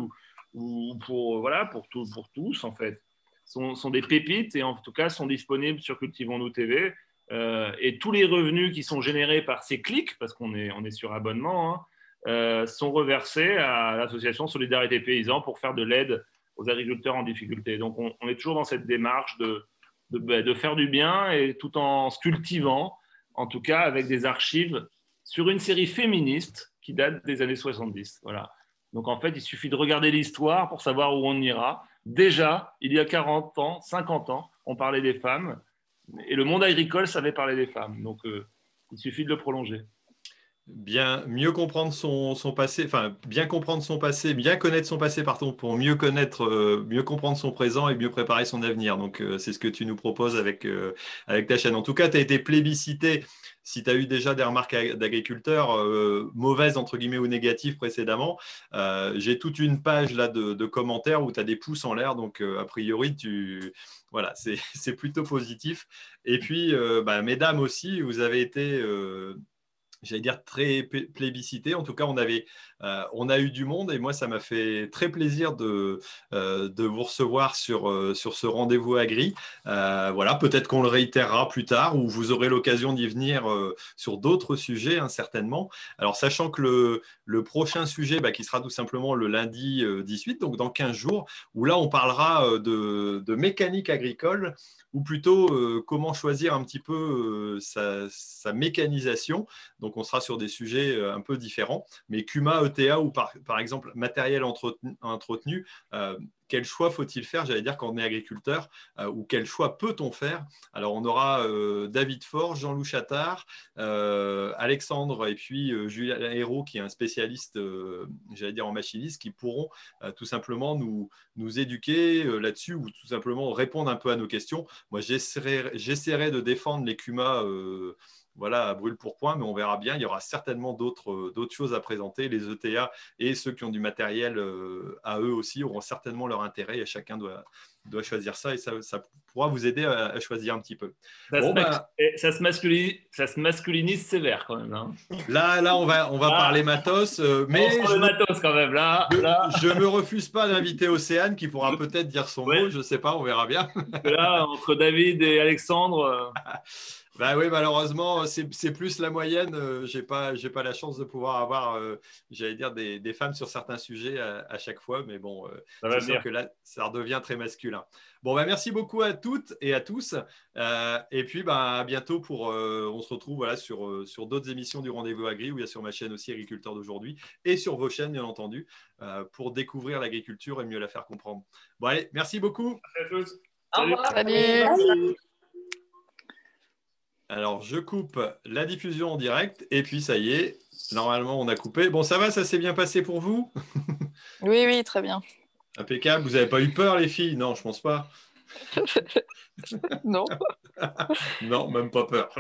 ou, pour, voilà, pour, tous, en fait, sont, sont, des pépites et en tout cas sont disponibles sur Cultivons-nous TV. Euh, et tous les revenus qui sont générés par ces clics, parce qu'on est, sur abonnement, hein, sont reversés à l'association Solidarité Paysans pour faire de l'aide aux agriculteurs en difficulté. Donc on est toujours dans cette démarche de, bah, de, faire du bien et tout en se cultivant, en tout cas avec des archives sur une série féministe qui date des années 70. Voilà. Donc en fait, il suffit de regarder l'histoire pour savoir où on ira. Déjà, il y a 40 ans, 50 ans, on parlait des femmes et le monde agricole savait parler des femmes. Donc euh, il suffit de le prolonger bien mieux comprendre son, passé, enfin bien comprendre son passé, bien connaître son passé, pardon, pour mieux connaître, euh, mieux comprendre son présent et mieux préparer son avenir. Donc euh, c'est ce que tu nous proposes avec, euh, avec ta chaîne. En tout cas, tu as été plébiscité. Si tu as eu déjà des remarques d'agriculteurs, mauvaises entre guillemets ou négatives précédemment, j'ai toute une page là de, commentaires où tu as des pouces en l'air. Donc a priori, tu, voilà, c'est plutôt positif. Et puis, bah, mesdames aussi, vous avez été j'allais dire très plébiscité. En tout cas, euh, on a eu du monde et moi, ça m'a fait très plaisir de, euh, vous recevoir sur, euh, sur ce rendez-vous agri. voilà, peut-être qu'on le réitérera plus tard ou vous aurez l'occasion d'y venir sur d'autres sujets, hein, certainement. Alors, sachant que le, prochain sujet, bah, qui sera tout simplement le lundi 18, donc dans 15 jours, où là, on parlera de mécanique agricole ou plutôt euh, comment choisir un petit peu euh, sa, mécanisation. Donc on sera sur des sujets euh, un peu différents. Mais CUMA, ETA ou par, exemple matériel entretenu, quel choix faut-il faire, j'allais dire, quand on est agriculteur, ou quel choix peut-on faire? Alors, on aura David Forge, Jean-Loup Chattard, Alexandre et puis Julien Hérault, qui est un spécialiste, j'allais dire, en machinisme, qui pourront tout simplement nous, nous éduquer là-dessus ou tout simplement répondre un peu à nos questions. Moi, j'essaierai de défendre les CUMA voilà, brûle pour point, mais on verra bien. Il y aura certainement d'autres choses à présenter. Les ETA et ceux qui ont du matériel à eux aussi auront certainement leur intérêt et chacun doit, doit choisir ça et ça, pourra vous aider à, choisir un petit peu. Ça, se, bah, ça, se, masculinise, ça se masculinise sévère quand même. Hein. Là, là, on va, on va parler matos, mais je, matos quand même. Là, je, ne me refuse pas d'inviter Océane qui pourra peut-être dire son mot. Je ne sais pas, on verra bien. là, entre David et Alexandre. Bah oui, malheureusement, c'est plus la moyenne. Euh, j'ai pas, j'ai pas la chance de pouvoir avoir, euh, j'allais dire, des, des, femmes sur certains sujets à, chaque fois, mais bon, euh, c'est sûr que là, ça redevient très masculin. Bon, bah, merci beaucoup à toutes et à tous. et puis, bah, à bientôt pour, on se retrouve voilà, sur, sur d'autres émissions du Rendez-vous Agri, ou bien sur ma chaîne aussi Agriculteur d'aujourd'hui, et sur vos chaînes, bien entendu, pour découvrir l'agriculture et mieux la faire comprendre. Bon, allez, merci beaucoup. Merci à tous. Salut. Alors, je coupe la diffusion en direct et puis ça y est, normalement on a coupé. Bon, ça va, ça s'est bien passé pour vous? Oui, oui, très bien. Impeccable. Vous n'avez pas eu peur, les filles? Non, je pense pas. non. non, même pas peur.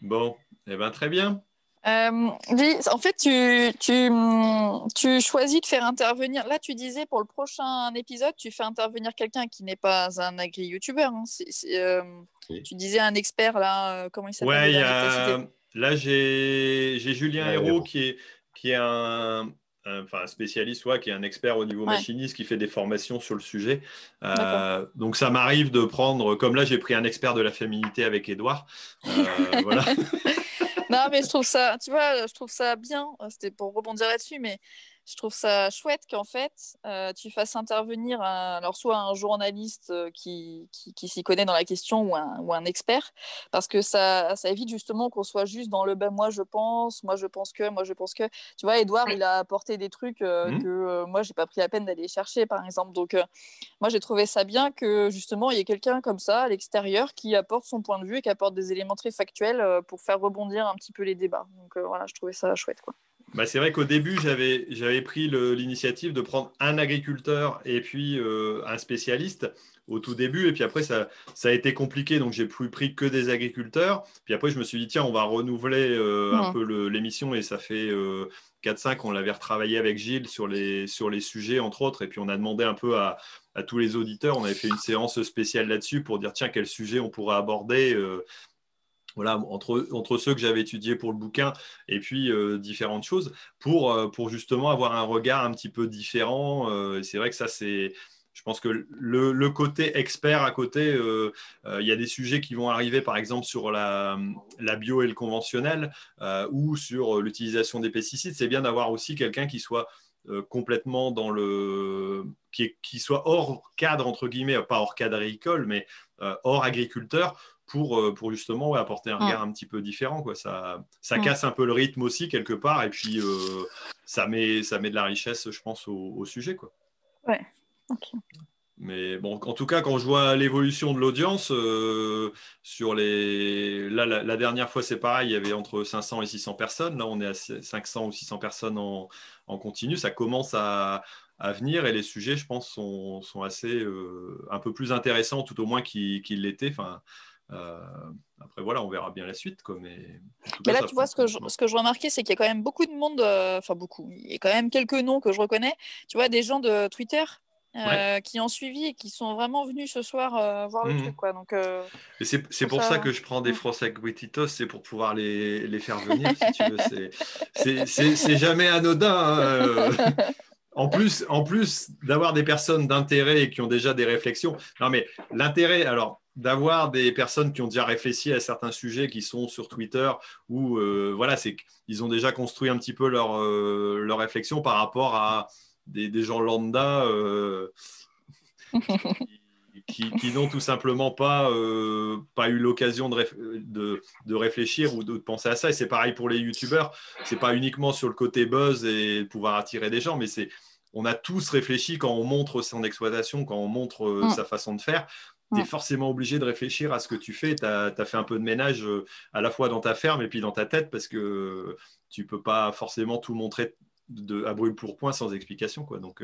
bon, eh bien, très bien. Euh, en fait, tu, tu, tu, choisis de faire intervenir. Là, tu disais pour le prochain épisode, tu fais intervenir quelqu'un qui n'est pas un agri-youtubeur. Hein. Euh, tu disais un expert, là, euh, comment il s'appelle ouais, Là, j'ai Julien Hérault qui est, qui est un, enfin, spécialiste, qui est un expert au niveau machiniste, qui fait des formations sur le sujet. donc, ça m'arrive de prendre, comme là, j'ai pris un expert de la féminité avec Edouard. voilà. non, mais je trouve ça, tu vois, je trouve ça bien. C'était pour rebondir là-dessus, mais je trouve ça chouette qu'en fait, euh, tu fasses intervenir alors soit un journaliste euh, qui, qui, s'y connaît dans la question ou un, ou un expert, parce que ça, ça évite justement qu'on soit juste dans le ben moi je pense, moi je pense que, moi je pense que. Tu vois, Edouard, il a apporté des trucs euh, mmh. que moi j'ai pas pris la peine d'aller chercher, par exemple. Donc, moi j'ai trouvé ça bien que justement il y ait quelqu'un comme ça à l'extérieur qui apporte son point de vue et qui apporte des éléments très factuels pour faire rebondir un petit peu les débats. Donc voilà, je trouvais ça chouette. Quoi. Bah, c'est vrai qu'au début, j'avais, j'avais pris l'initiative de prendre un agriculteur et puis euh, un spécialiste au tout début. Et puis après, ça, ça a été compliqué. Donc, j'ai plus pris que des agriculteurs. Puis après, je me suis dit, tiens, on va renouveler euh, un peu l'émission. Et ça fait 4-5, euh, on l'avait retravaillé avec Gilles sur les, sur les sujets, entre autres. Et puis, on a demandé un peu à, à tous les auditeurs. On avait fait une séance spéciale là-dessus pour dire, tiens, quel sujet on pourrait aborder voilà, entre, entre ceux que j'avais étudiés pour le bouquin et puis euh, différentes choses pour, euh, pour justement avoir un regard un petit peu différent. Euh, c'est vrai que ça, c'est. Je pense que le, côté expert à côté, il y a des sujets qui vont arriver, par exemple, sur la, la bio et le conventionnel ou sur l'utilisation des pesticides. C'est bien d'avoir aussi quelqu'un qui soit complètement dans le. Qui, qui, soit hors cadre, entre guillemets, pas hors cadre agricole, mais hors agriculteur pour, euh, pour justement apporter un regard un petit peu différent. Quoi. Ça, ça casse un peu le rythme aussi quelque part et puis euh, ça, met, ça met de la richesse, je pense, au, sujet. Quoi. Ouais, ok. Mais bon, en tout cas, quand je vois l'évolution de l'audience, euh, sur les. Là, la, dernière fois, c'est pareil, il y avait entre 500 et 600 personnes. Là, on est à 500 ou 600 personnes en, en continu. Ça commence à, à, venir et les sujets, je pense, sont, sont assez. un peu plus intéressants, tout au moins qu'ils l'étaient. Enfin, après, voilà, on verra bien la suite. Quoi, mais, là, tu vois, ce que, je, ce que je remarquais, c'est qu'il y a quand même beaucoup de monde, euh, enfin beaucoup, il y a quand même quelques noms que je reconnais. Tu vois, des gens de Twitter euh, qui ont suivi et qui sont vraiment venus ce soir voir le mmh. truc. Quoi. Donc, c'est pour ça... que je prends des mmh. Français Guetitos, c'est pour pouvoir les, les, faire venir, si tu veux. C'est jamais anodin. Hein, en plus, en plus d'avoir des personnes d'intérêt qui ont déjà des réflexions. Non, mais l'intérêt, alors, d'avoir des personnes qui ont déjà réfléchi à certains sujets qui sont sur Twitter ou euh, voilà, c'est qu'ils ont déjà construit un petit peu leur, euh, leur réflexion par rapport à des, gens lambda euh, n'ont tout simplement pas, pas eu l'occasion de, de, de, réfléchir ou de, penser à ça. Et c'est pareil pour les youtubeurs. C'est pas uniquement sur le côté buzz et pouvoir attirer des gens, mais c'est on a tous réfléchi quand on montre son exploitation, quand on montre mm. sa façon de faire. Tu es forcément obligé de réfléchir à ce que tu fais. Tu as, fait un peu de ménage à la fois dans ta ferme et puis dans ta tête parce que tu peux pas forcément tout montrer de, à brûle pour point sans explication. Quoi. Donc,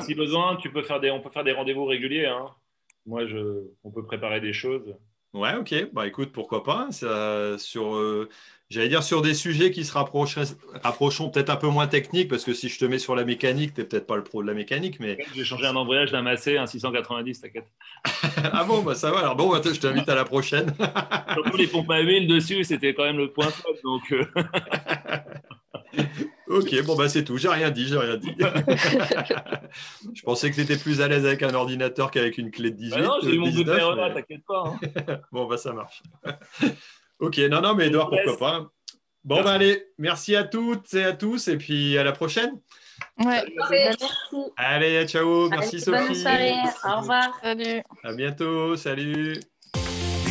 Si besoin, tu peux faire des, on peut faire des rendez-vous réguliers. Hein. Moi, je, on peut préparer des choses. Ouais, ok. Bah écoute, pourquoi pas. Ça, sur, euh, j'allais dire sur des sujets qui se rapprochent, rapprochons peut-être un peu moins techniques, parce que si je te mets sur la mécanique, tu n'es peut-être pas le pro de la mécanique. Mais... J'ai changé un embrayage d'un Massé, un 690, t'inquiète. ah bon, bah ça va. Alors bon, bah, je t'invite à la prochaine. Surtout les pompes à huile dessus, c'était quand même le point faible. Donc, euh. Ok, bon bah c'est tout. J'ai rien dit, j'ai rien dit. je pensais que tu étais plus à l'aise avec un ordinateur qu'avec une clé de 18. Bah non, j'ai eu mon bout de t'inquiète pas. Hein. bon bah ça marche. ok, non, non, mais Edouard, pourquoi pas. Bon bah allez, merci à toutes et à tous et puis à la prochaine. Ouais. Merci. Allez, ciao. Merci Sophie. Bonne soirée. Au revoir. Salut. À bientôt. Salut.